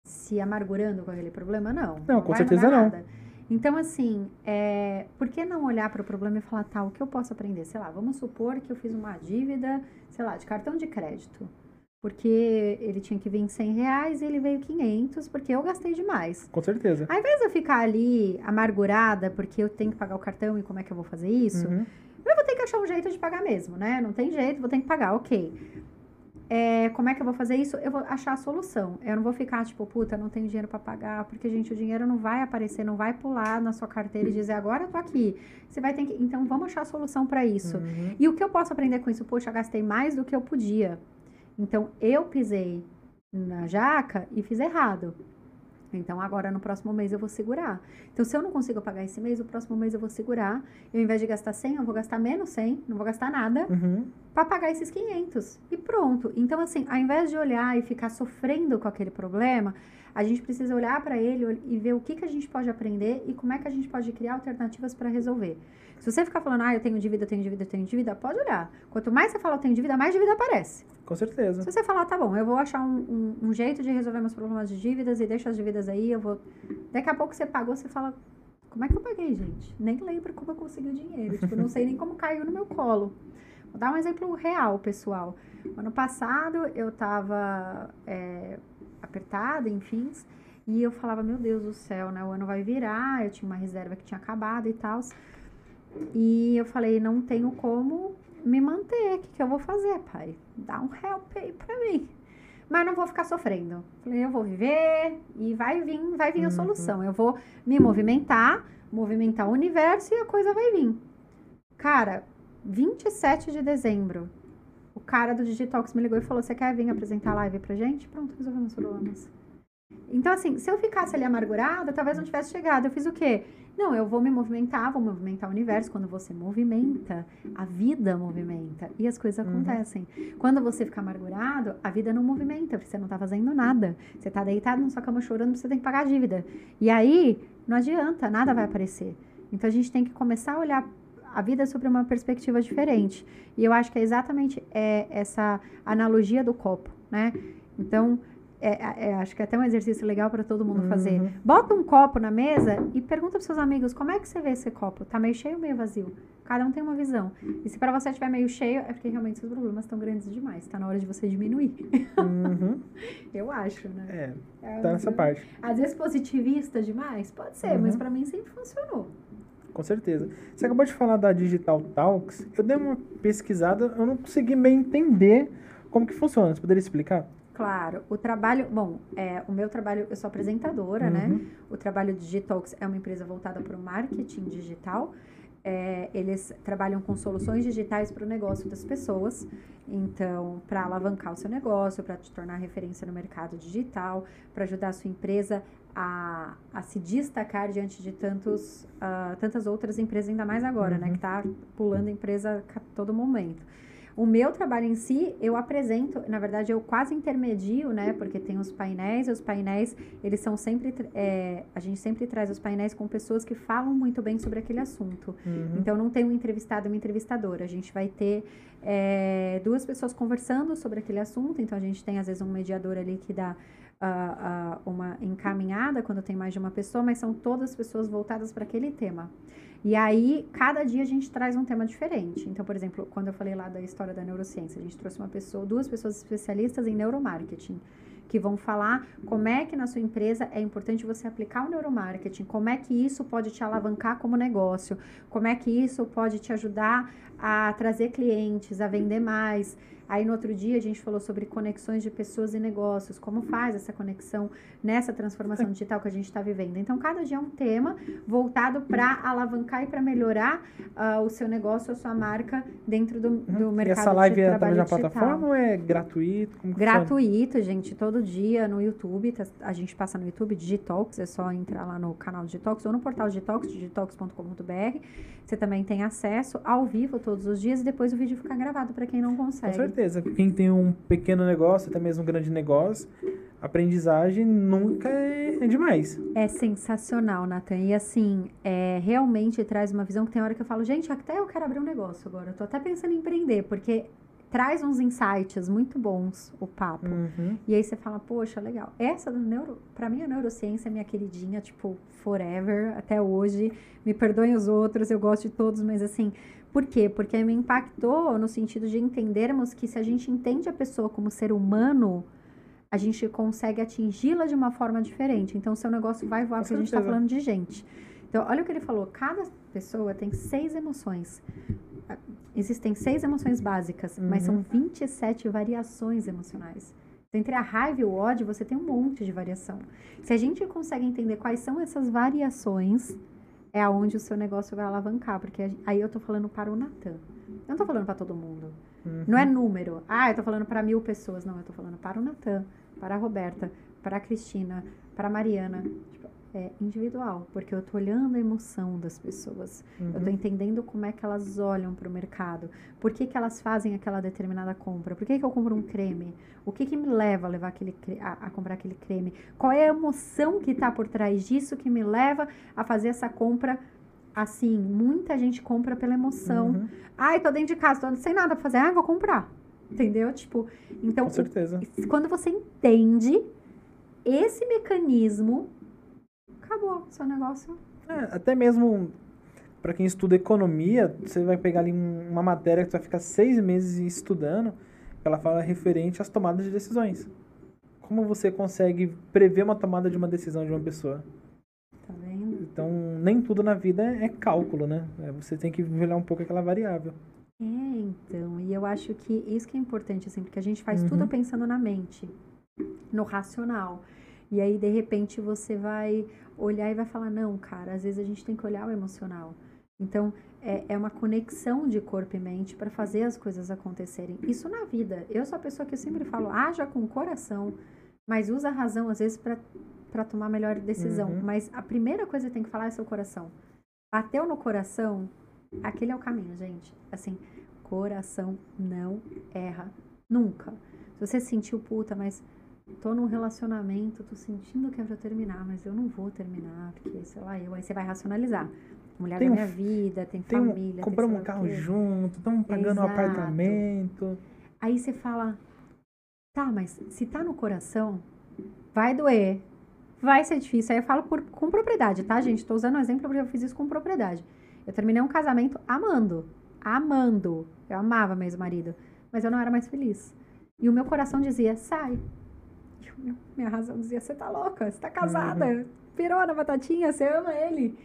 Speaker 2: se amargurando com aquele problema? Não.
Speaker 1: Não, com certeza não. Nada.
Speaker 2: Então, assim, é, por que não olhar para o problema e falar, tá, o que eu posso aprender? Sei lá, vamos supor que eu fiz uma dívida, sei lá, de cartão de crédito. Porque ele tinha que vir 100 reais e ele veio 500, porque eu gastei demais.
Speaker 1: Com certeza.
Speaker 2: Ao invés de eu ficar ali amargurada porque eu tenho que pagar o cartão e como é que eu vou fazer isso, uhum. eu vou ter que achar um jeito de pagar mesmo, né? Não tem jeito, vou ter que pagar, ok. É, como é que eu vou fazer isso? Eu vou achar a solução. Eu não vou ficar tipo, puta, não tenho dinheiro para pagar, porque, gente, o dinheiro não vai aparecer, não vai pular na sua carteira e dizer, agora eu tô aqui. Você vai ter que. Então, vamos achar a solução para isso. Uhum. E o que eu posso aprender com isso? Poxa, gastei mais do que eu podia. Então, eu pisei na jaca e fiz errado. Então, agora no próximo mês eu vou segurar. Então, se eu não consigo pagar esse mês, o próximo mês eu vou segurar. Eu, ao invés de gastar 100, eu vou gastar menos 100, não vou gastar nada, uhum. para pagar esses 500. E pronto. Então, assim, ao invés de olhar e ficar sofrendo com aquele problema, a gente precisa olhar para ele e ver o que, que a gente pode aprender e como é que a gente pode criar alternativas para resolver. Se você ficar falando, ah, eu tenho dívida, eu tenho dívida, eu tenho dívida, pode olhar. Quanto mais você fala, eu tenho dívida, mais dívida aparece.
Speaker 1: Com certeza.
Speaker 2: Se você falar, tá bom, eu vou achar um, um, um, jeito de resolver meus problemas de dívidas e deixa as dívidas aí, eu vou. Daqui a pouco você pagou, você fala, como é que eu paguei, gente? Nem lembro como eu consegui o dinheiro. tipo, não sei nem como caiu no meu colo. Vou dar um exemplo real, pessoal. Ano passado eu tava é, apertada, enfim, e eu falava, meu Deus do céu, né? O ano vai virar, eu tinha uma reserva que tinha acabado e tal. E eu falei, não tenho como me manter. O que, que eu vou fazer, pai? Dá um help aí pra mim. Mas não vou ficar sofrendo. Falei, eu vou viver e vai vir, vai vir a uhum. solução. Eu vou me movimentar, movimentar o universo e a coisa vai vir. Cara, 27 de dezembro, o cara do Digitalx me ligou e falou: Você quer vir apresentar a live pra gente? Pronto, resolvemos os problemas. Então, assim, se eu ficasse ali amargurada, talvez não tivesse chegado. Eu fiz o quê? Não, eu vou me movimentar, vou movimentar o universo. Quando você movimenta, a vida movimenta e as coisas uhum. acontecem. Quando você fica amargurado, a vida não movimenta, porque você não tá fazendo nada. Você tá deitado na sua cama chorando, você tem que pagar a dívida. E aí, não adianta, nada vai aparecer. Então a gente tem que começar a olhar a vida sobre uma perspectiva diferente. E eu acho que é exatamente é, essa analogia do copo, né? Então, é, é, acho que é até um exercício legal para todo mundo uhum. fazer. Bota um copo na mesa e pergunta para seus amigos como é que você vê esse copo. Tá meio cheio ou meio vazio? Cada um tem uma visão. E se para você estiver meio cheio, é porque realmente seus problemas estão grandes demais. Tá na hora de você diminuir. Uhum. Eu acho, né?
Speaker 1: É, é tá nessa parte.
Speaker 2: Às vezes positivista demais? Pode ser, uhum. mas para mim sempre funcionou.
Speaker 1: Com certeza. Você acabou de falar da Digital Talks. Eu dei uma pesquisada, eu não consegui bem entender como que funciona. Você poderia explicar?
Speaker 2: Claro, o trabalho, bom, é, o meu trabalho, eu sou apresentadora, né? uhum. né? O trabalho Digitalks é uma empresa voltada para o marketing digital. É, eles trabalham com soluções digitais para o negócio das pessoas. Então, para alavancar o seu negócio, para te tornar referência no mercado digital, para ajudar a sua empresa a, a se destacar diante de tantos, uh, tantas outras empresas, ainda mais agora, uhum. né? Que está pulando empresa a todo momento. O meu trabalho em si, eu apresento, na verdade, eu quase intermedio, né? Porque tem os painéis, e os painéis, eles são sempre. É, a gente sempre traz os painéis com pessoas que falam muito bem sobre aquele assunto. Uhum. Então, não tem um entrevistado e uma entrevistadora. A gente vai ter é, duas pessoas conversando sobre aquele assunto. Então, a gente tem, às vezes, um mediador ali que dá. Uh, uh, uma encaminhada quando tem mais de uma pessoa, mas são todas pessoas voltadas para aquele tema. E aí, cada dia a gente traz um tema diferente. Então, por exemplo, quando eu falei lá da história da neurociência, a gente trouxe uma pessoa, duas pessoas especialistas em neuromarketing, que vão falar como é que na sua empresa é importante você aplicar o neuromarketing, como é que isso pode te alavancar como negócio, como é que isso pode te ajudar a trazer clientes, a vender mais. Aí no outro dia a gente falou sobre conexões de pessoas e negócios, como faz essa conexão nessa transformação digital que a gente está vivendo. Então, cada dia é um tema voltado para alavancar e para melhorar uh, o seu negócio, a sua marca dentro do, do uhum. mercado
Speaker 1: e essa live é também na plataforma ou é gratuito? Como
Speaker 2: gratuito, gente, todo dia no YouTube, tá, a gente passa no YouTube Digitalks, é só entrar lá no canal Digitalks ou no portal Digitalks, digitalks.com.br. Você também tem acesso ao vivo todos os dias e depois o vídeo fica gravado para quem não consegue.
Speaker 1: Certeza. Quem tem um pequeno negócio, até mesmo um grande negócio, aprendizagem nunca é, é demais.
Speaker 2: É sensacional, Nathan. E assim, é, realmente traz uma visão que tem hora que eu falo, gente, até eu quero abrir um negócio agora. Eu tô até pensando em empreender, porque traz uns insights muito bons o papo. Uhum. E aí você fala, poxa, legal. Essa do neuro, para mim a neurociência é minha queridinha, tipo, forever, até hoje. Me perdoem os outros, eu gosto de todos, mas assim, por quê? Porque me impactou no sentido de entendermos que se a gente entende a pessoa como ser humano, a gente consegue atingi-la de uma forma diferente. Então, seu negócio vai voar, porque a gente está falando de gente. Então, olha o que ele falou: cada pessoa tem seis emoções existem seis emoções básicas, uhum. mas são 27 variações emocionais. Então, entre a raiva e o ódio, você tem um monte de variação. Se a gente consegue entender quais são essas variações, é aonde o seu negócio vai alavancar. Porque aí eu tô falando para o Natan. Eu não tô falando para todo mundo. Uhum. Não é número. Ah, eu tô falando para mil pessoas. Não, eu tô falando para o Natan, para a Roberta, para a Cristina, para a Mariana. É, individual, porque eu tô olhando a emoção das pessoas, uhum. eu tô entendendo como é que elas olham para o mercado, por que, que elas fazem aquela determinada compra, por que, que eu compro um creme, o que, que me leva a levar aquele a, a comprar aquele creme, qual é a emoção que está por trás disso que me leva a fazer essa compra assim, muita gente compra pela emoção. Uhum. Ai, tô dentro de casa, tô sem nada pra fazer, ah, vou comprar. Entendeu? Tipo, então,
Speaker 1: Com certeza.
Speaker 2: quando você entende esse mecanismo acabou seu negócio.
Speaker 1: É, até mesmo para quem estuda economia, você vai pegar ali uma matéria que você vai ficar seis meses estudando, ela fala referente às tomadas de decisões. Como você consegue prever uma tomada de uma decisão de uma pessoa?
Speaker 2: Tá vendo?
Speaker 1: Então, nem tudo na vida é cálculo, né? É, você tem que olhar um pouco aquela variável.
Speaker 2: É, então, e eu acho que isso que é importante, assim, porque a gente faz uhum. tudo pensando na mente, no racional. E aí, de repente, você vai olhar e vai falar: não, cara, às vezes a gente tem que olhar o emocional. Então, é, é uma conexão de corpo e mente para fazer as coisas acontecerem. Isso na vida. Eu sou a pessoa que sempre falo: haja com o coração, mas usa a razão, às vezes, para tomar melhor decisão. Uhum. Mas a primeira coisa que tem que falar é seu coração. Bateu no coração, aquele é o caminho, gente. Assim, coração não erra nunca. Se você sentiu puta, mas tô num relacionamento, tô sentindo que é pra terminar, mas eu não vou terminar, porque, sei lá, eu. Aí você vai racionalizar. Mulher tem da minha um, vida, tem, tem família.
Speaker 1: Um, compramos um carro junto, estamos pagando Exato. um apartamento.
Speaker 2: Aí você fala, tá, mas se tá no coração, vai doer, vai ser difícil. Aí eu falo por, com propriedade, tá, gente? Estou usando um exemplo porque eu fiz isso com propriedade. Eu terminei um casamento amando, amando. Eu amava meu ex-marido, mas eu não era mais feliz. E o meu coração dizia, sai. Minha razão dizia, você tá louca, você tá casada, uhum. pirou na batatinha, você ama ele.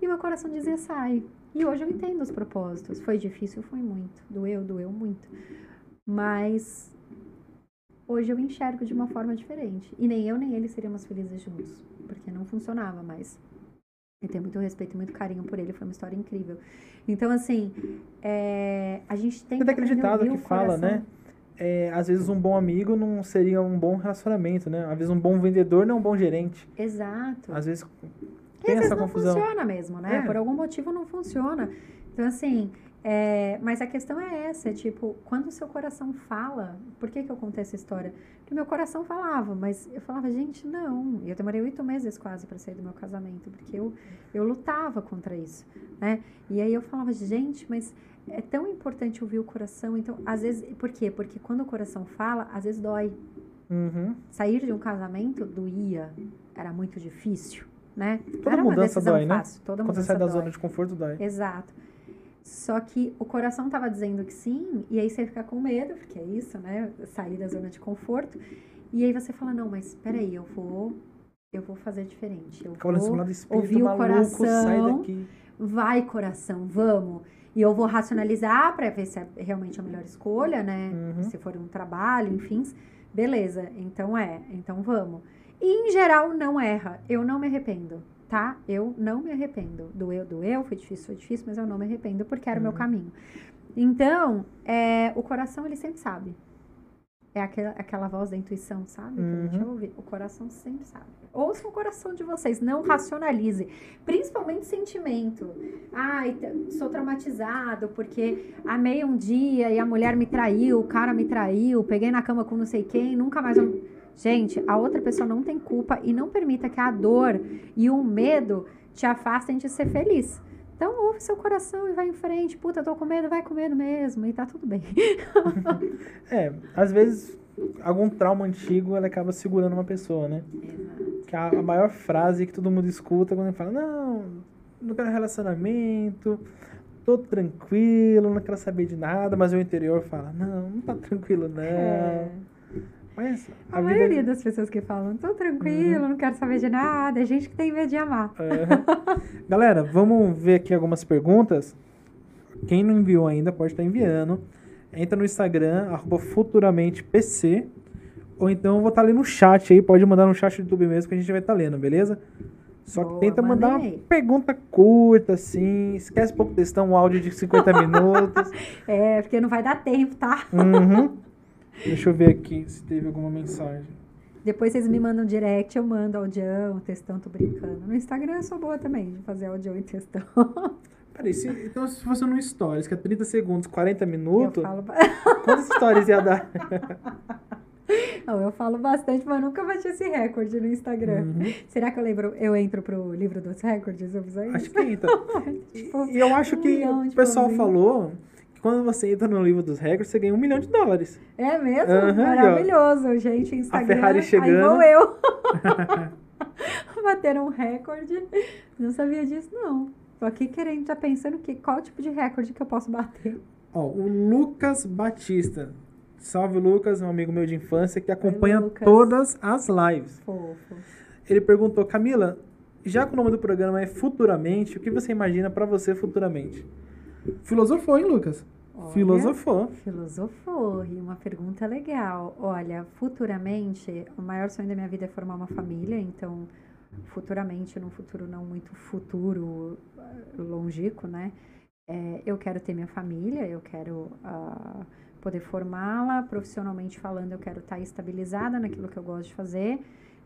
Speaker 2: E meu coração dizia, sai. E hoje eu entendo os propósitos. Foi difícil, foi muito. Doeu, doeu muito. Mas hoje eu enxergo de uma forma diferente. E nem eu nem ele seríamos felizes juntos, porque não funcionava mais. Eu tenho muito respeito e muito carinho por ele, foi uma história incrível. Então, assim, é, a gente tem
Speaker 1: que. Tem acreditado que fala, né? É, às vezes um bom amigo não seria um bom relacionamento, né? Às vezes um bom vendedor não é um bom gerente.
Speaker 2: Exato.
Speaker 1: Às vezes tem essa
Speaker 2: não
Speaker 1: confusão.
Speaker 2: funciona mesmo, né? É. Por algum motivo não funciona. Então, assim, é, mas a questão é essa, é tipo, quando o seu coração fala, por que, que eu contei essa história? Porque meu coração falava, mas eu falava, gente, não. E eu demorei oito meses quase para sair do meu casamento, porque eu, eu lutava contra isso, né? E aí eu falava, gente, mas é tão importante ouvir o coração. Então, às vezes, por quê? Porque quando o coração fala, às vezes dói.
Speaker 1: Uhum.
Speaker 2: Sair de um casamento doía, era muito difícil, né?
Speaker 1: Toda
Speaker 2: era
Speaker 1: mudança dói, né?
Speaker 2: fácil, né? Toda
Speaker 1: Quando
Speaker 2: você
Speaker 1: sai da
Speaker 2: dói.
Speaker 1: zona de conforto, dói.
Speaker 2: Exato. Só que o coração estava dizendo que sim, e aí você fica com medo, porque é isso, né? Sair da zona de conforto. E aí você fala, não, mas peraí, eu vou. Eu vou fazer diferente. Eu
Speaker 1: Fica
Speaker 2: vou ouvir
Speaker 1: maluco,
Speaker 2: o coração.
Speaker 1: sai daqui.
Speaker 2: Vai, coração, vamos. E eu vou racionalizar para ver se é realmente a melhor escolha, né?
Speaker 1: Uhum.
Speaker 2: Se for um trabalho, enfim. Beleza, então é, então vamos. E em geral não erra. Eu não me arrependo tá? Eu não me arrependo. Doeu, doeu, foi difícil, foi difícil, mas eu não me arrependo porque era o meu caminho. Então, é, o coração, ele sempre sabe. É aquela, aquela voz da intuição, sabe? Que a gente
Speaker 1: Uhum.
Speaker 2: ouve. O coração sempre sabe. Ouça o coração de vocês, não racionalize. Principalmente sentimento. Ai, sou traumatizado porque amei um dia e a mulher me traiu, o cara me traiu, peguei na cama com não sei quem, nunca mais. Gente, a outra pessoa não tem culpa e não permita que a dor e o medo te afastem de ser feliz. Então, ouve seu coração e vai em frente. Puta, tô com medo, vai com medo mesmo. E tá tudo bem.
Speaker 1: É, às vezes algum trauma antigo ela acaba segurando uma pessoa, né? Que a, a maior frase que todo mundo escuta quando ele fala, não, não quero relacionamento, tô tranquilo, não quero saber de nada, mas o interior fala, não, não tá tranquilo não.
Speaker 2: É.
Speaker 1: Mas
Speaker 2: A,
Speaker 1: a, vida
Speaker 2: maioria das pessoas que falam, tô tranquilo, não quero saber de nada, é gente que tem medo de amar.
Speaker 1: Aham. Galera, vamos ver aqui algumas perguntas. Quem não enviou ainda pode estar enviando. Entra no Instagram, arroba futuramentepc. Ou então eu vou estar ali no chat aí. Pode mandar no chat do YouTube mesmo que a gente vai estar lendo, beleza? Só que
Speaker 2: Boa,
Speaker 1: tenta mandar
Speaker 2: mandem
Speaker 1: uma pergunta curta, assim. Esquece pouco textão, um áudio de 50 minutos.
Speaker 2: É, porque não vai dar tempo, tá?
Speaker 1: Uhum. Deixa eu ver aqui se teve alguma mensagem.
Speaker 2: Depois vocês me mandam direct, eu mando audião, textão, tô brincando. No Instagram eu sou boa também de fazer audião e textão.
Speaker 1: Peraí, se, então se fosse no Stories, que é 30 segundos, 40
Speaker 2: Eu
Speaker 1: minutos,
Speaker 2: falo, ba-
Speaker 1: quantas stories ia dar?
Speaker 2: não, eu falo bastante, mas nunca bati esse recorde no Instagram.
Speaker 1: Uhum.
Speaker 2: Será que eu lembro, eu entro pro livro dos recordes? Eu fizer
Speaker 1: Acho
Speaker 2: isso?
Speaker 1: que entra.
Speaker 2: Tipo,
Speaker 1: E eu acho
Speaker 2: um
Speaker 1: que
Speaker 2: milhão
Speaker 1: o pessoal falou quando você entra no livro dos recordes, você ganha um milhão de dólares.
Speaker 2: É mesmo?
Speaker 1: Aham,
Speaker 2: Maravilhoso, gente. Instagram.
Speaker 1: Ferrari
Speaker 2: Aí
Speaker 1: chegando.
Speaker 2: vou eu. Bateram um recorde. Não sabia disso, não. Tô aqui querendo, já pensando que, qual tipo de recorde que eu posso bater.
Speaker 1: Ó, o Lucas Batista. Salve, Lucas, um amigo meu de infância que acompanha
Speaker 2: Lucas.
Speaker 1: todas as lives.
Speaker 2: Fofo.
Speaker 1: Ele perguntou, Camila, já que o nome do programa é Futuramente, o que você imagina pra você futuramente? Filosofou, hein, Lucas?
Speaker 2: Olha,
Speaker 1: Filosofou.
Speaker 2: Filosofou. E uma pergunta legal. Olha, futuramente, o maior sonho da minha vida é formar uma família, então, futuramente, num futuro não muito futuro, eh, longínquo, né? É, eu quero ter minha família, eu quero ah, poder formá-la, profissionalmente falando, eu quero estar estabilizada naquilo que eu gosto de fazer,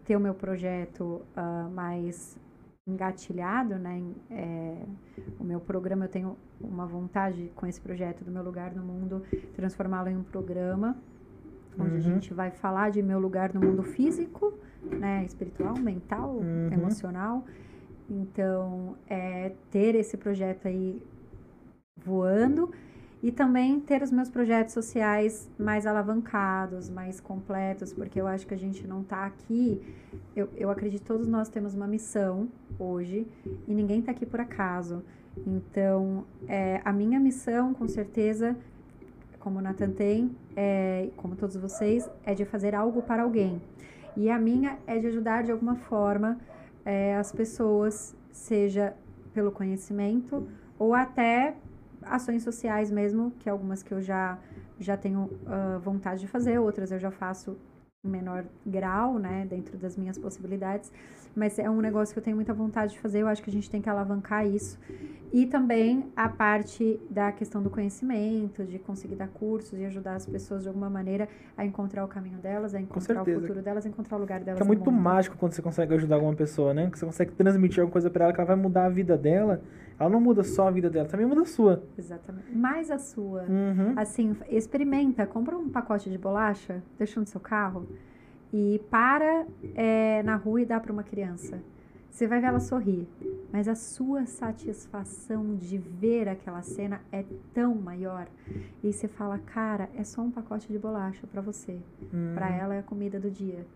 Speaker 2: ter o meu projeto ah, mais engatilhado, né? é, o meu programa, eu tenho uma vontade com esse projeto do meu lugar no mundo, transformá-lo em um programa onde a
Speaker 1: Uhum.
Speaker 2: gente vai falar de meu lugar no mundo físico, né, espiritual, mental,
Speaker 1: Uhum.
Speaker 2: emocional. Então, é ter esse projeto aí voando e também ter os meus projetos sociais mais alavancados, mais completos, porque eu acho que a gente não está aqui. Eu, eu acredito que todos nós temos uma missão hoje e ninguém está aqui por acaso. Então, é, a minha missão, com certeza, como o Nathan tem, é, como todos vocês, é de fazer algo para alguém. E a minha é de ajudar de alguma forma é, as pessoas, seja pelo conhecimento ou até ações sociais mesmo, que algumas que eu já, já tenho uh, vontade de fazer, outras eu já faço em menor grau, né, dentro das minhas possibilidades, mas é um negócio que eu tenho muita vontade de fazer, eu acho que a gente tem que alavancar isso. E também a parte da questão do conhecimento, de conseguir dar cursos e ajudar as pessoas de alguma maneira a encontrar o caminho delas, a encontrar o futuro delas, a encontrar o lugar delas.
Speaker 1: Que é muito mágico quando você consegue ajudar alguma pessoa, né? Que você consegue transmitir alguma coisa para ela que ela vai mudar a vida dela. Ela não muda só a vida dela, também muda a sua.
Speaker 2: Exatamente. Mais a sua.
Speaker 1: Uhum.
Speaker 2: Assim, experimenta, compra um pacote de bolacha, deixa no seu carro e para é, na rua e dá para uma criança. Você vai ver ela sorrir, mas a sua satisfação de ver aquela cena é tão maior. E você fala, cara, é só um pacote de bolacha para você.
Speaker 1: Uhum.
Speaker 2: Para ela é a comida do dia.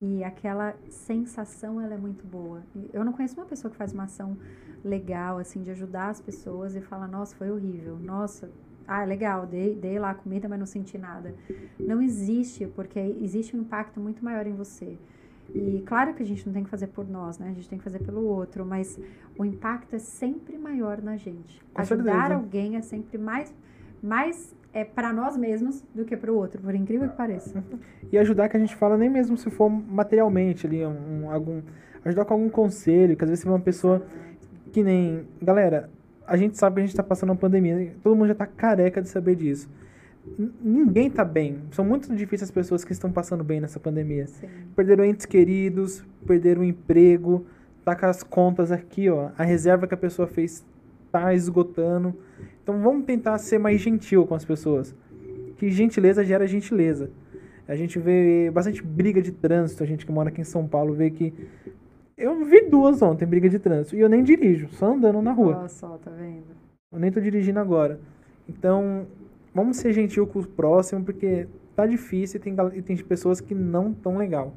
Speaker 2: E aquela sensação, ela é muito boa. Eu não conheço uma pessoa que faz uma ação legal, assim, de ajudar as pessoas e fala, nossa, foi horrível. Nossa, ah, legal, dei, dei lá a comida, mas não senti nada. Não existe, porque existe um impacto muito maior em você. E claro que a gente não tem que fazer por nós, né? A gente tem que fazer pelo outro, mas o impacto é sempre maior na gente.
Speaker 1: Com
Speaker 2: Ajudar
Speaker 1: certeza.
Speaker 2: alguém é sempre mais, mais é para nós mesmos do que para o outro, por incrível que pareça.
Speaker 1: E ajudar que a gente fala nem mesmo se for materialmente ali, um, algum ajudar com algum conselho, que às vezes você vê uma pessoa que nem, galera, a gente sabe que a gente está passando uma pandemia, todo mundo já está careca de saber disso. N ninguém está bem. São muito difíceis as pessoas que estão passando bem nessa pandemia.
Speaker 2: Sim.
Speaker 1: Perderam entes queridos, perderam o emprego, tá com as contas aqui, ó. A reserva que a pessoa fez tá esgotando. Então vamos tentar ser mais gentil com as pessoas. Que gentileza gera gentileza. A gente vê bastante briga de trânsito, a gente que mora aqui em São Paulo vê que eu vi duas ontem, briga de trânsito. E eu nem dirijo, só andando na rua.
Speaker 2: Olha só, tá vendo?
Speaker 1: Eu nem tô dirigindo agora. Então, vamos ser gentil com o próximo, porque tá difícil e tem, e tem pessoas que não tão legal.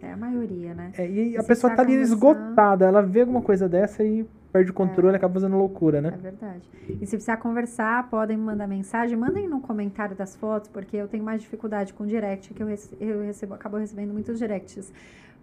Speaker 2: É a maioria, né?
Speaker 1: É, e,
Speaker 2: E
Speaker 1: a
Speaker 2: você
Speaker 1: pessoa
Speaker 2: tá
Speaker 1: tá ali esgotada, ela vê alguma coisa dessa e perde o controle e acaba fazendo loucura,
Speaker 2: É
Speaker 1: né?
Speaker 2: verdade. E se precisar conversar, podem mandar mensagem. Mandem no comentário das fotos, porque eu tenho mais dificuldade com direct, que eu, rece- eu recebo, acabo recebendo muitos directs.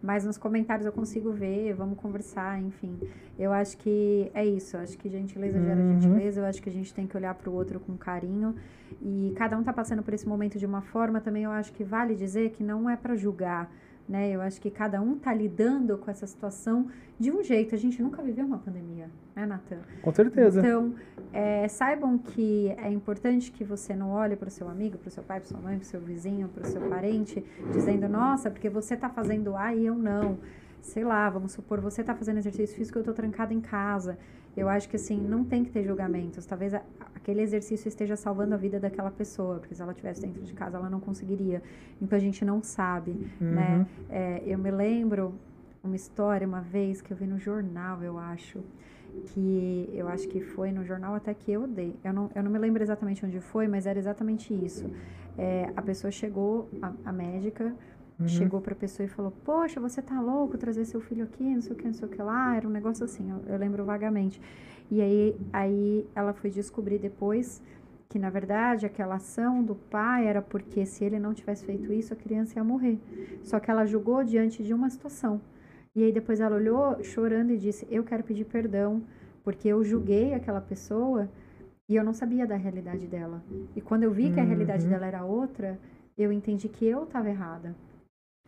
Speaker 2: Mas nos comentários eu consigo ver, vamos conversar, enfim. Eu acho que é isso. Eu acho que gentileza gera
Speaker 1: Uhum.
Speaker 2: gentileza. Eu acho que a gente tem que olhar para o outro com carinho. E cada um tá passando por esse momento de uma forma. Também eu acho que vale dizer que não é para julgar. Né? Eu acho que cada um tá lidando com essa situação de um jeito. A gente nunca viveu uma pandemia, né, Natan?
Speaker 1: Com certeza.
Speaker 2: Então, é, saibam que é importante que você não olhe para o seu amigo, para o seu pai, para sua mãe, para o seu vizinho, para o seu parente, dizendo, nossa, porque você está fazendo A e eu não. Sei lá, vamos supor, você está fazendo exercício físico e eu estou trancada em casa. Eu acho que assim, não tem que ter julgamentos. Talvez a- aquele exercício esteja salvando a vida daquela pessoa, porque se ela estivesse dentro de casa, ela não conseguiria. Então a gente não sabe, né?
Speaker 1: Uhum.
Speaker 2: É, eu me lembro uma história uma vez que eu vi no jornal, eu acho, que eu acho que foi no jornal até que eu dei. Eu não, eu não me lembro exatamente onde foi, mas era exatamente isso. É, a pessoa chegou, a, a médica
Speaker 1: Uhum.
Speaker 2: chegou pra pessoa e falou: Poxa, você tá louco trazer seu filho aqui, não sei o que, não sei o que lá. Era um negócio assim, eu, eu lembro vagamente. E aí, aí ela foi descobrir depois que, na verdade, aquela ação do pai era porque se ele não tivesse feito isso, a criança ia morrer. Só que ela julgou diante de uma situação. E aí depois ela olhou chorando e disse: Eu quero pedir perdão, porque eu julguei aquela pessoa e eu não sabia da realidade dela. E quando eu vi que a realidade
Speaker 1: Uhum.
Speaker 2: dela era outra, eu entendi que eu estava errada.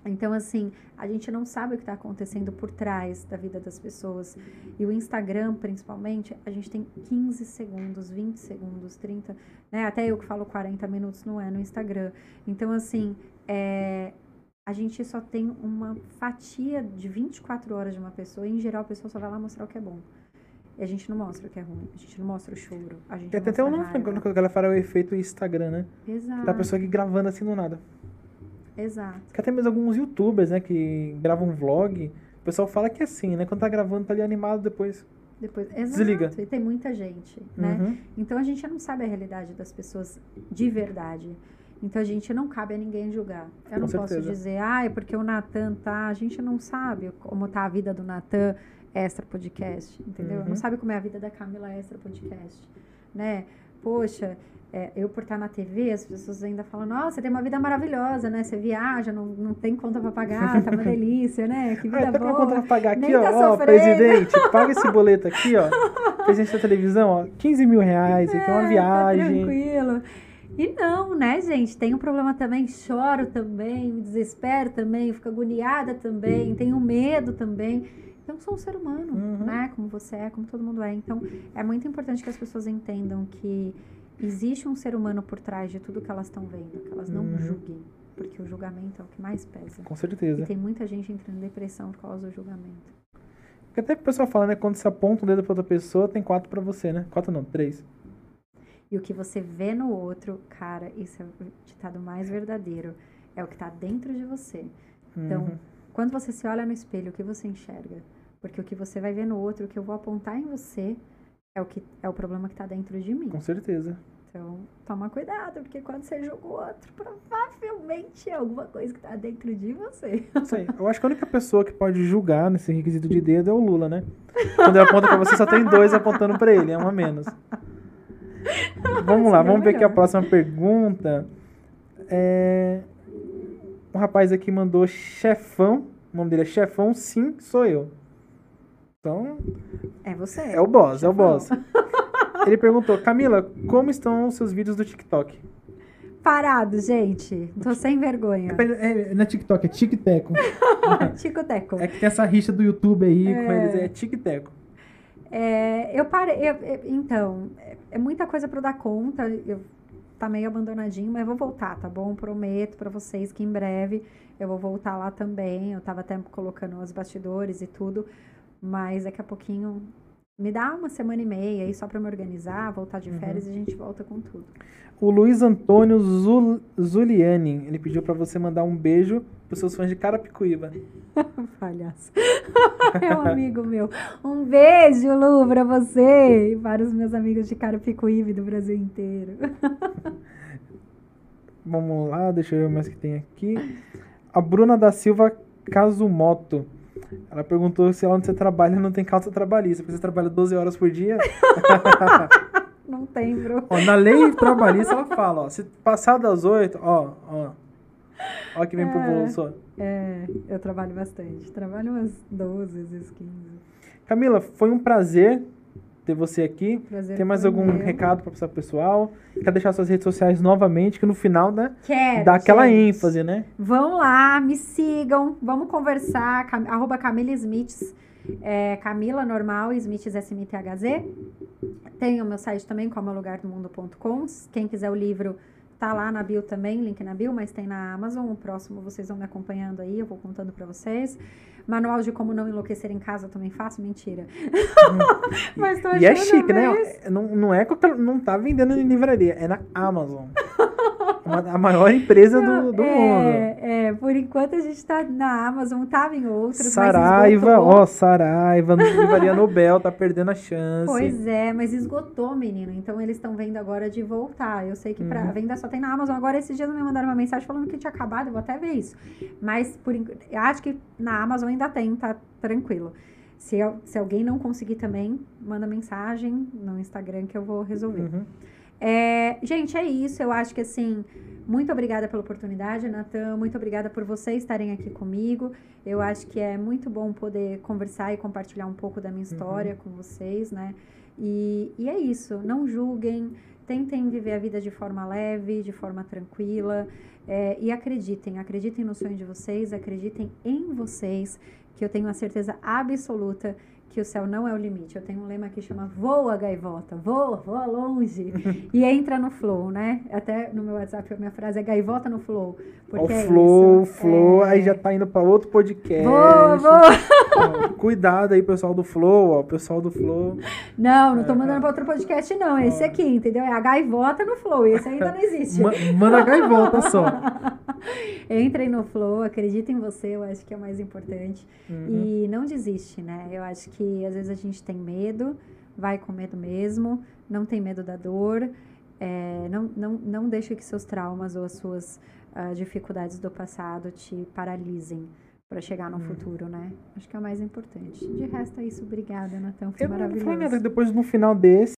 Speaker 2: Então, assim, a gente não sabe o que está acontecendo por trás da vida das pessoas. E o Instagram, principalmente, a gente tem 15 segundos, 20 segundos, 30, né? Até eu que falo 40 minutos não é no Instagram. Então, assim, é, a gente só tem uma fatia de 24 horas de uma pessoa. E, em geral, a pessoa só vai lá mostrar o que é bom. E a gente não mostra o que é ruim. A gente não mostra o choro. A gente
Speaker 1: Tem
Speaker 2: não
Speaker 1: até um nome quando ela fala o efeito Instagram, né?
Speaker 2: Exato.
Speaker 1: Tá a pessoa aqui gravando assim do nada.
Speaker 2: Exato.
Speaker 1: Que até mesmo alguns youtubers, né, que gravam vlog, o pessoal fala que é assim, né? Quando tá gravando, tá ali animado depois.
Speaker 2: Depois, exato,
Speaker 1: Desliga.
Speaker 2: E tem muita gente, né?
Speaker 1: Uhum.
Speaker 2: Então a gente não sabe a realidade das pessoas de verdade. Então a gente não cabe a ninguém julgar. Eu
Speaker 1: Com
Speaker 2: não posso
Speaker 1: certeza.
Speaker 2: dizer, ah, é porque o Natan tá. A gente não sabe como tá a vida do Natan extra podcast, entendeu?
Speaker 1: Uhum.
Speaker 2: Não sabe como é a vida da Camila extra podcast, né? Poxa, é, eu por estar na TV, as pessoas ainda falam, nossa, você tem uma vida maravilhosa, né? Você viaja, não, não tem conta pra pagar, tá uma delícia, né? Que
Speaker 1: Ah,
Speaker 2: vida
Speaker 1: até pra
Speaker 2: boa.
Speaker 1: conta pra pagar aqui, ó,
Speaker 2: tá
Speaker 1: ó, presidente, paga esse boleto aqui, ó. Presidente da televisão, ó, 15 mil reais, aqui é uma
Speaker 2: É, tá
Speaker 1: viagem.
Speaker 2: tranquilo. E não, né, gente? Tem um problema também, choro também, me desespero também, fico agoniada também, tenho medo também. Então, sou um ser humano,
Speaker 1: Uhum.
Speaker 2: né? Como você é, como todo mundo é. Então, é muito importante que as pessoas entendam que existe um ser humano por trás de tudo que elas estão vendo, que elas não
Speaker 1: Uhum.
Speaker 2: julguem, porque o julgamento é o que mais pesa.
Speaker 1: Com
Speaker 2: E
Speaker 1: certeza.
Speaker 2: tem muita gente entrando em depressão por causa do julgamento.
Speaker 1: Porque até o pessoal fala, né? Quando você aponta um dedo pra outra pessoa, tem quatro pra você, né? Quatro não, três.
Speaker 2: E o que você vê no outro, cara, isso é o ditado mais verdadeiro. É o que tá dentro de você. Então,
Speaker 1: Uhum.
Speaker 2: quando você se olha no espelho, o que você enxerga? Porque o que você vai ver no outro, o que eu vou apontar em você, é o, que, é o problema que tá dentro de mim.
Speaker 1: Com certeza.
Speaker 2: Então, toma cuidado, porque quando você julga o outro, provavelmente é alguma coisa que tá dentro de você.
Speaker 1: Aí. Eu acho que a única pessoa que pode julgar nesse requisito de dedo é o Lula, né? Quando ele aponta pra você, só tem dois apontando pra ele, é um a menos. Vamos lá, vamos ver aqui a próxima pergunta. É... Um rapaz aqui mandou chefão. O nome dele é chefão, sim, sou eu. Então,
Speaker 2: É você.
Speaker 1: é o boss, é o boss. Ele perguntou, Camila, como estão os seus vídeos do TikTok?
Speaker 2: Parado, gente. Tô sem vergonha.
Speaker 1: É, não é TikTok, é TikTeco.
Speaker 2: Tico-teco.
Speaker 1: É que tem essa rixa do YouTube aí com
Speaker 2: É.
Speaker 1: eles, é TikTeco.
Speaker 2: É, eu parei. eu- eu- então, é, é muita coisa pra eu dar conta. Eu tá meio abandonadinho, mas eu vou voltar, tá bom? Prometo pra vocês que em breve eu vou voltar lá também. Eu tava até colocando os bastidores e tudo, mas daqui a pouquinho me dá uma semana e meia aí só pra me organizar, voltar de férias e a gente volta com tudo.
Speaker 1: O Luiz Antônio Zul, Zuliani, ele pediu pra você mandar um beijo pros seus fãs de Carapicuíba.
Speaker 2: Palhaço. é um amigo meu. Um beijo, Lu, pra você e para os meus amigos de Carapicuíba e do Brasil inteiro.
Speaker 1: Vamos lá, deixa eu ver mais que tem aqui. A Bruna da Silva Casumoto. Ela perguntou se lá onde você trabalha não tem calça trabalhista, porque você trabalha 12 horas por dia.
Speaker 2: Não tem, bro.
Speaker 1: Ó, na lei trabalhista ela fala, ó, se passar das 8, ó, ó. Ó que vem pro
Speaker 2: É.
Speaker 1: bolso, ó.
Speaker 2: É, eu trabalho bastante. Trabalho umas 12, às vezes 15.
Speaker 1: Camila, foi um prazer ter você aqui.
Speaker 2: Prazer
Speaker 1: Tem mais algum
Speaker 2: meu.
Speaker 1: recado para passar pro pessoal? Quer deixar suas redes sociais novamente, que no final, né,
Speaker 2: Quero,
Speaker 1: dá aquela
Speaker 2: gente.
Speaker 1: ênfase, né?
Speaker 2: Vão lá, me sigam, vamos conversar. Cam arroba Camila Smiths, é, Camila normal, Smiths S-M-T-H-Z. Tem o meu site também, comolugardomundo.com. Quem quiser o livro, tá lá na bio também, link na bio, mas tem na Amazon. O próximo vocês vão me acompanhando aí, eu vou contando pra vocês. Manual de como não enlouquecer em casa também faço, mentira. mas tô
Speaker 1: E é
Speaker 2: achando
Speaker 1: chique, né? Não, não é qualquer, não tá vendendo em livraria, é na Amazon. A maior empresa do, do mundo.
Speaker 2: é, é, por enquanto a gente tá na Amazon, tava em outros,
Speaker 1: Saraiva, ó, Saraiva, Livraria Nobel, tá perdendo a chance.
Speaker 2: Pois é, mas esgotou, menino. Então eles estão vendo agora de voltar. Eu sei que pra
Speaker 1: Uhum.
Speaker 2: venda só tem na Amazon. Agora esses dias me mandaram uma mensagem falando que tinha acabado, eu vou até ver isso. Mas por acho que na Amazon ainda tem, tá tranquilo. Se, se alguém não conseguir também, manda mensagem no Instagram que eu vou resolver.
Speaker 1: Uhum.
Speaker 2: É, gente, é isso. Eu acho que assim, muito obrigada pela oportunidade, Natan. Muito obrigada por vocês estarem aqui comigo. Eu acho que é muito bom poder conversar e compartilhar um pouco da minha história com vocês, né? E, e é isso. Não julguem. Tentem viver a vida de forma leve, de forma tranquila. é, e acreditem, acreditem no sonho de vocês, acreditem em vocês, que eu tenho a certeza absoluta que o céu não é o limite. Eu tenho um lema que chama voa, gaivota, voa, voa longe e entra no flow, né? Até no meu WhatsApp a minha frase é gaivota no flow, porque
Speaker 1: o
Speaker 2: é
Speaker 1: Flow,
Speaker 2: isso.
Speaker 1: Flow,
Speaker 2: É.
Speaker 1: aí já tá indo pra outro podcast.
Speaker 2: Voa, voa.
Speaker 1: Cuidado aí, pessoal do Flow, ó, pessoal do Flow.
Speaker 2: Não, não tô
Speaker 1: É,
Speaker 2: mandando pra outro podcast não, é esse aqui, entendeu? É a gaivota no flow, esse ainda não existe.
Speaker 1: Ma- manda gaivota só.
Speaker 2: Entrem no flow, acreditem em você, eu acho que é o mais importante.
Speaker 1: Uhum.
Speaker 2: E não desiste, né? Eu acho que que às vezes a gente tem medo, vai com medo mesmo, não tem medo da dor, é, não, não, não deixe que seus traumas ou as suas uh, dificuldades do passado te paralisem para chegar no hum. futuro, né? Acho que é o mais importante. De resto é isso. Obrigada, Natan. Foi
Speaker 1: eu
Speaker 2: maravilhoso. Não
Speaker 1: nada. Depois, no final desse,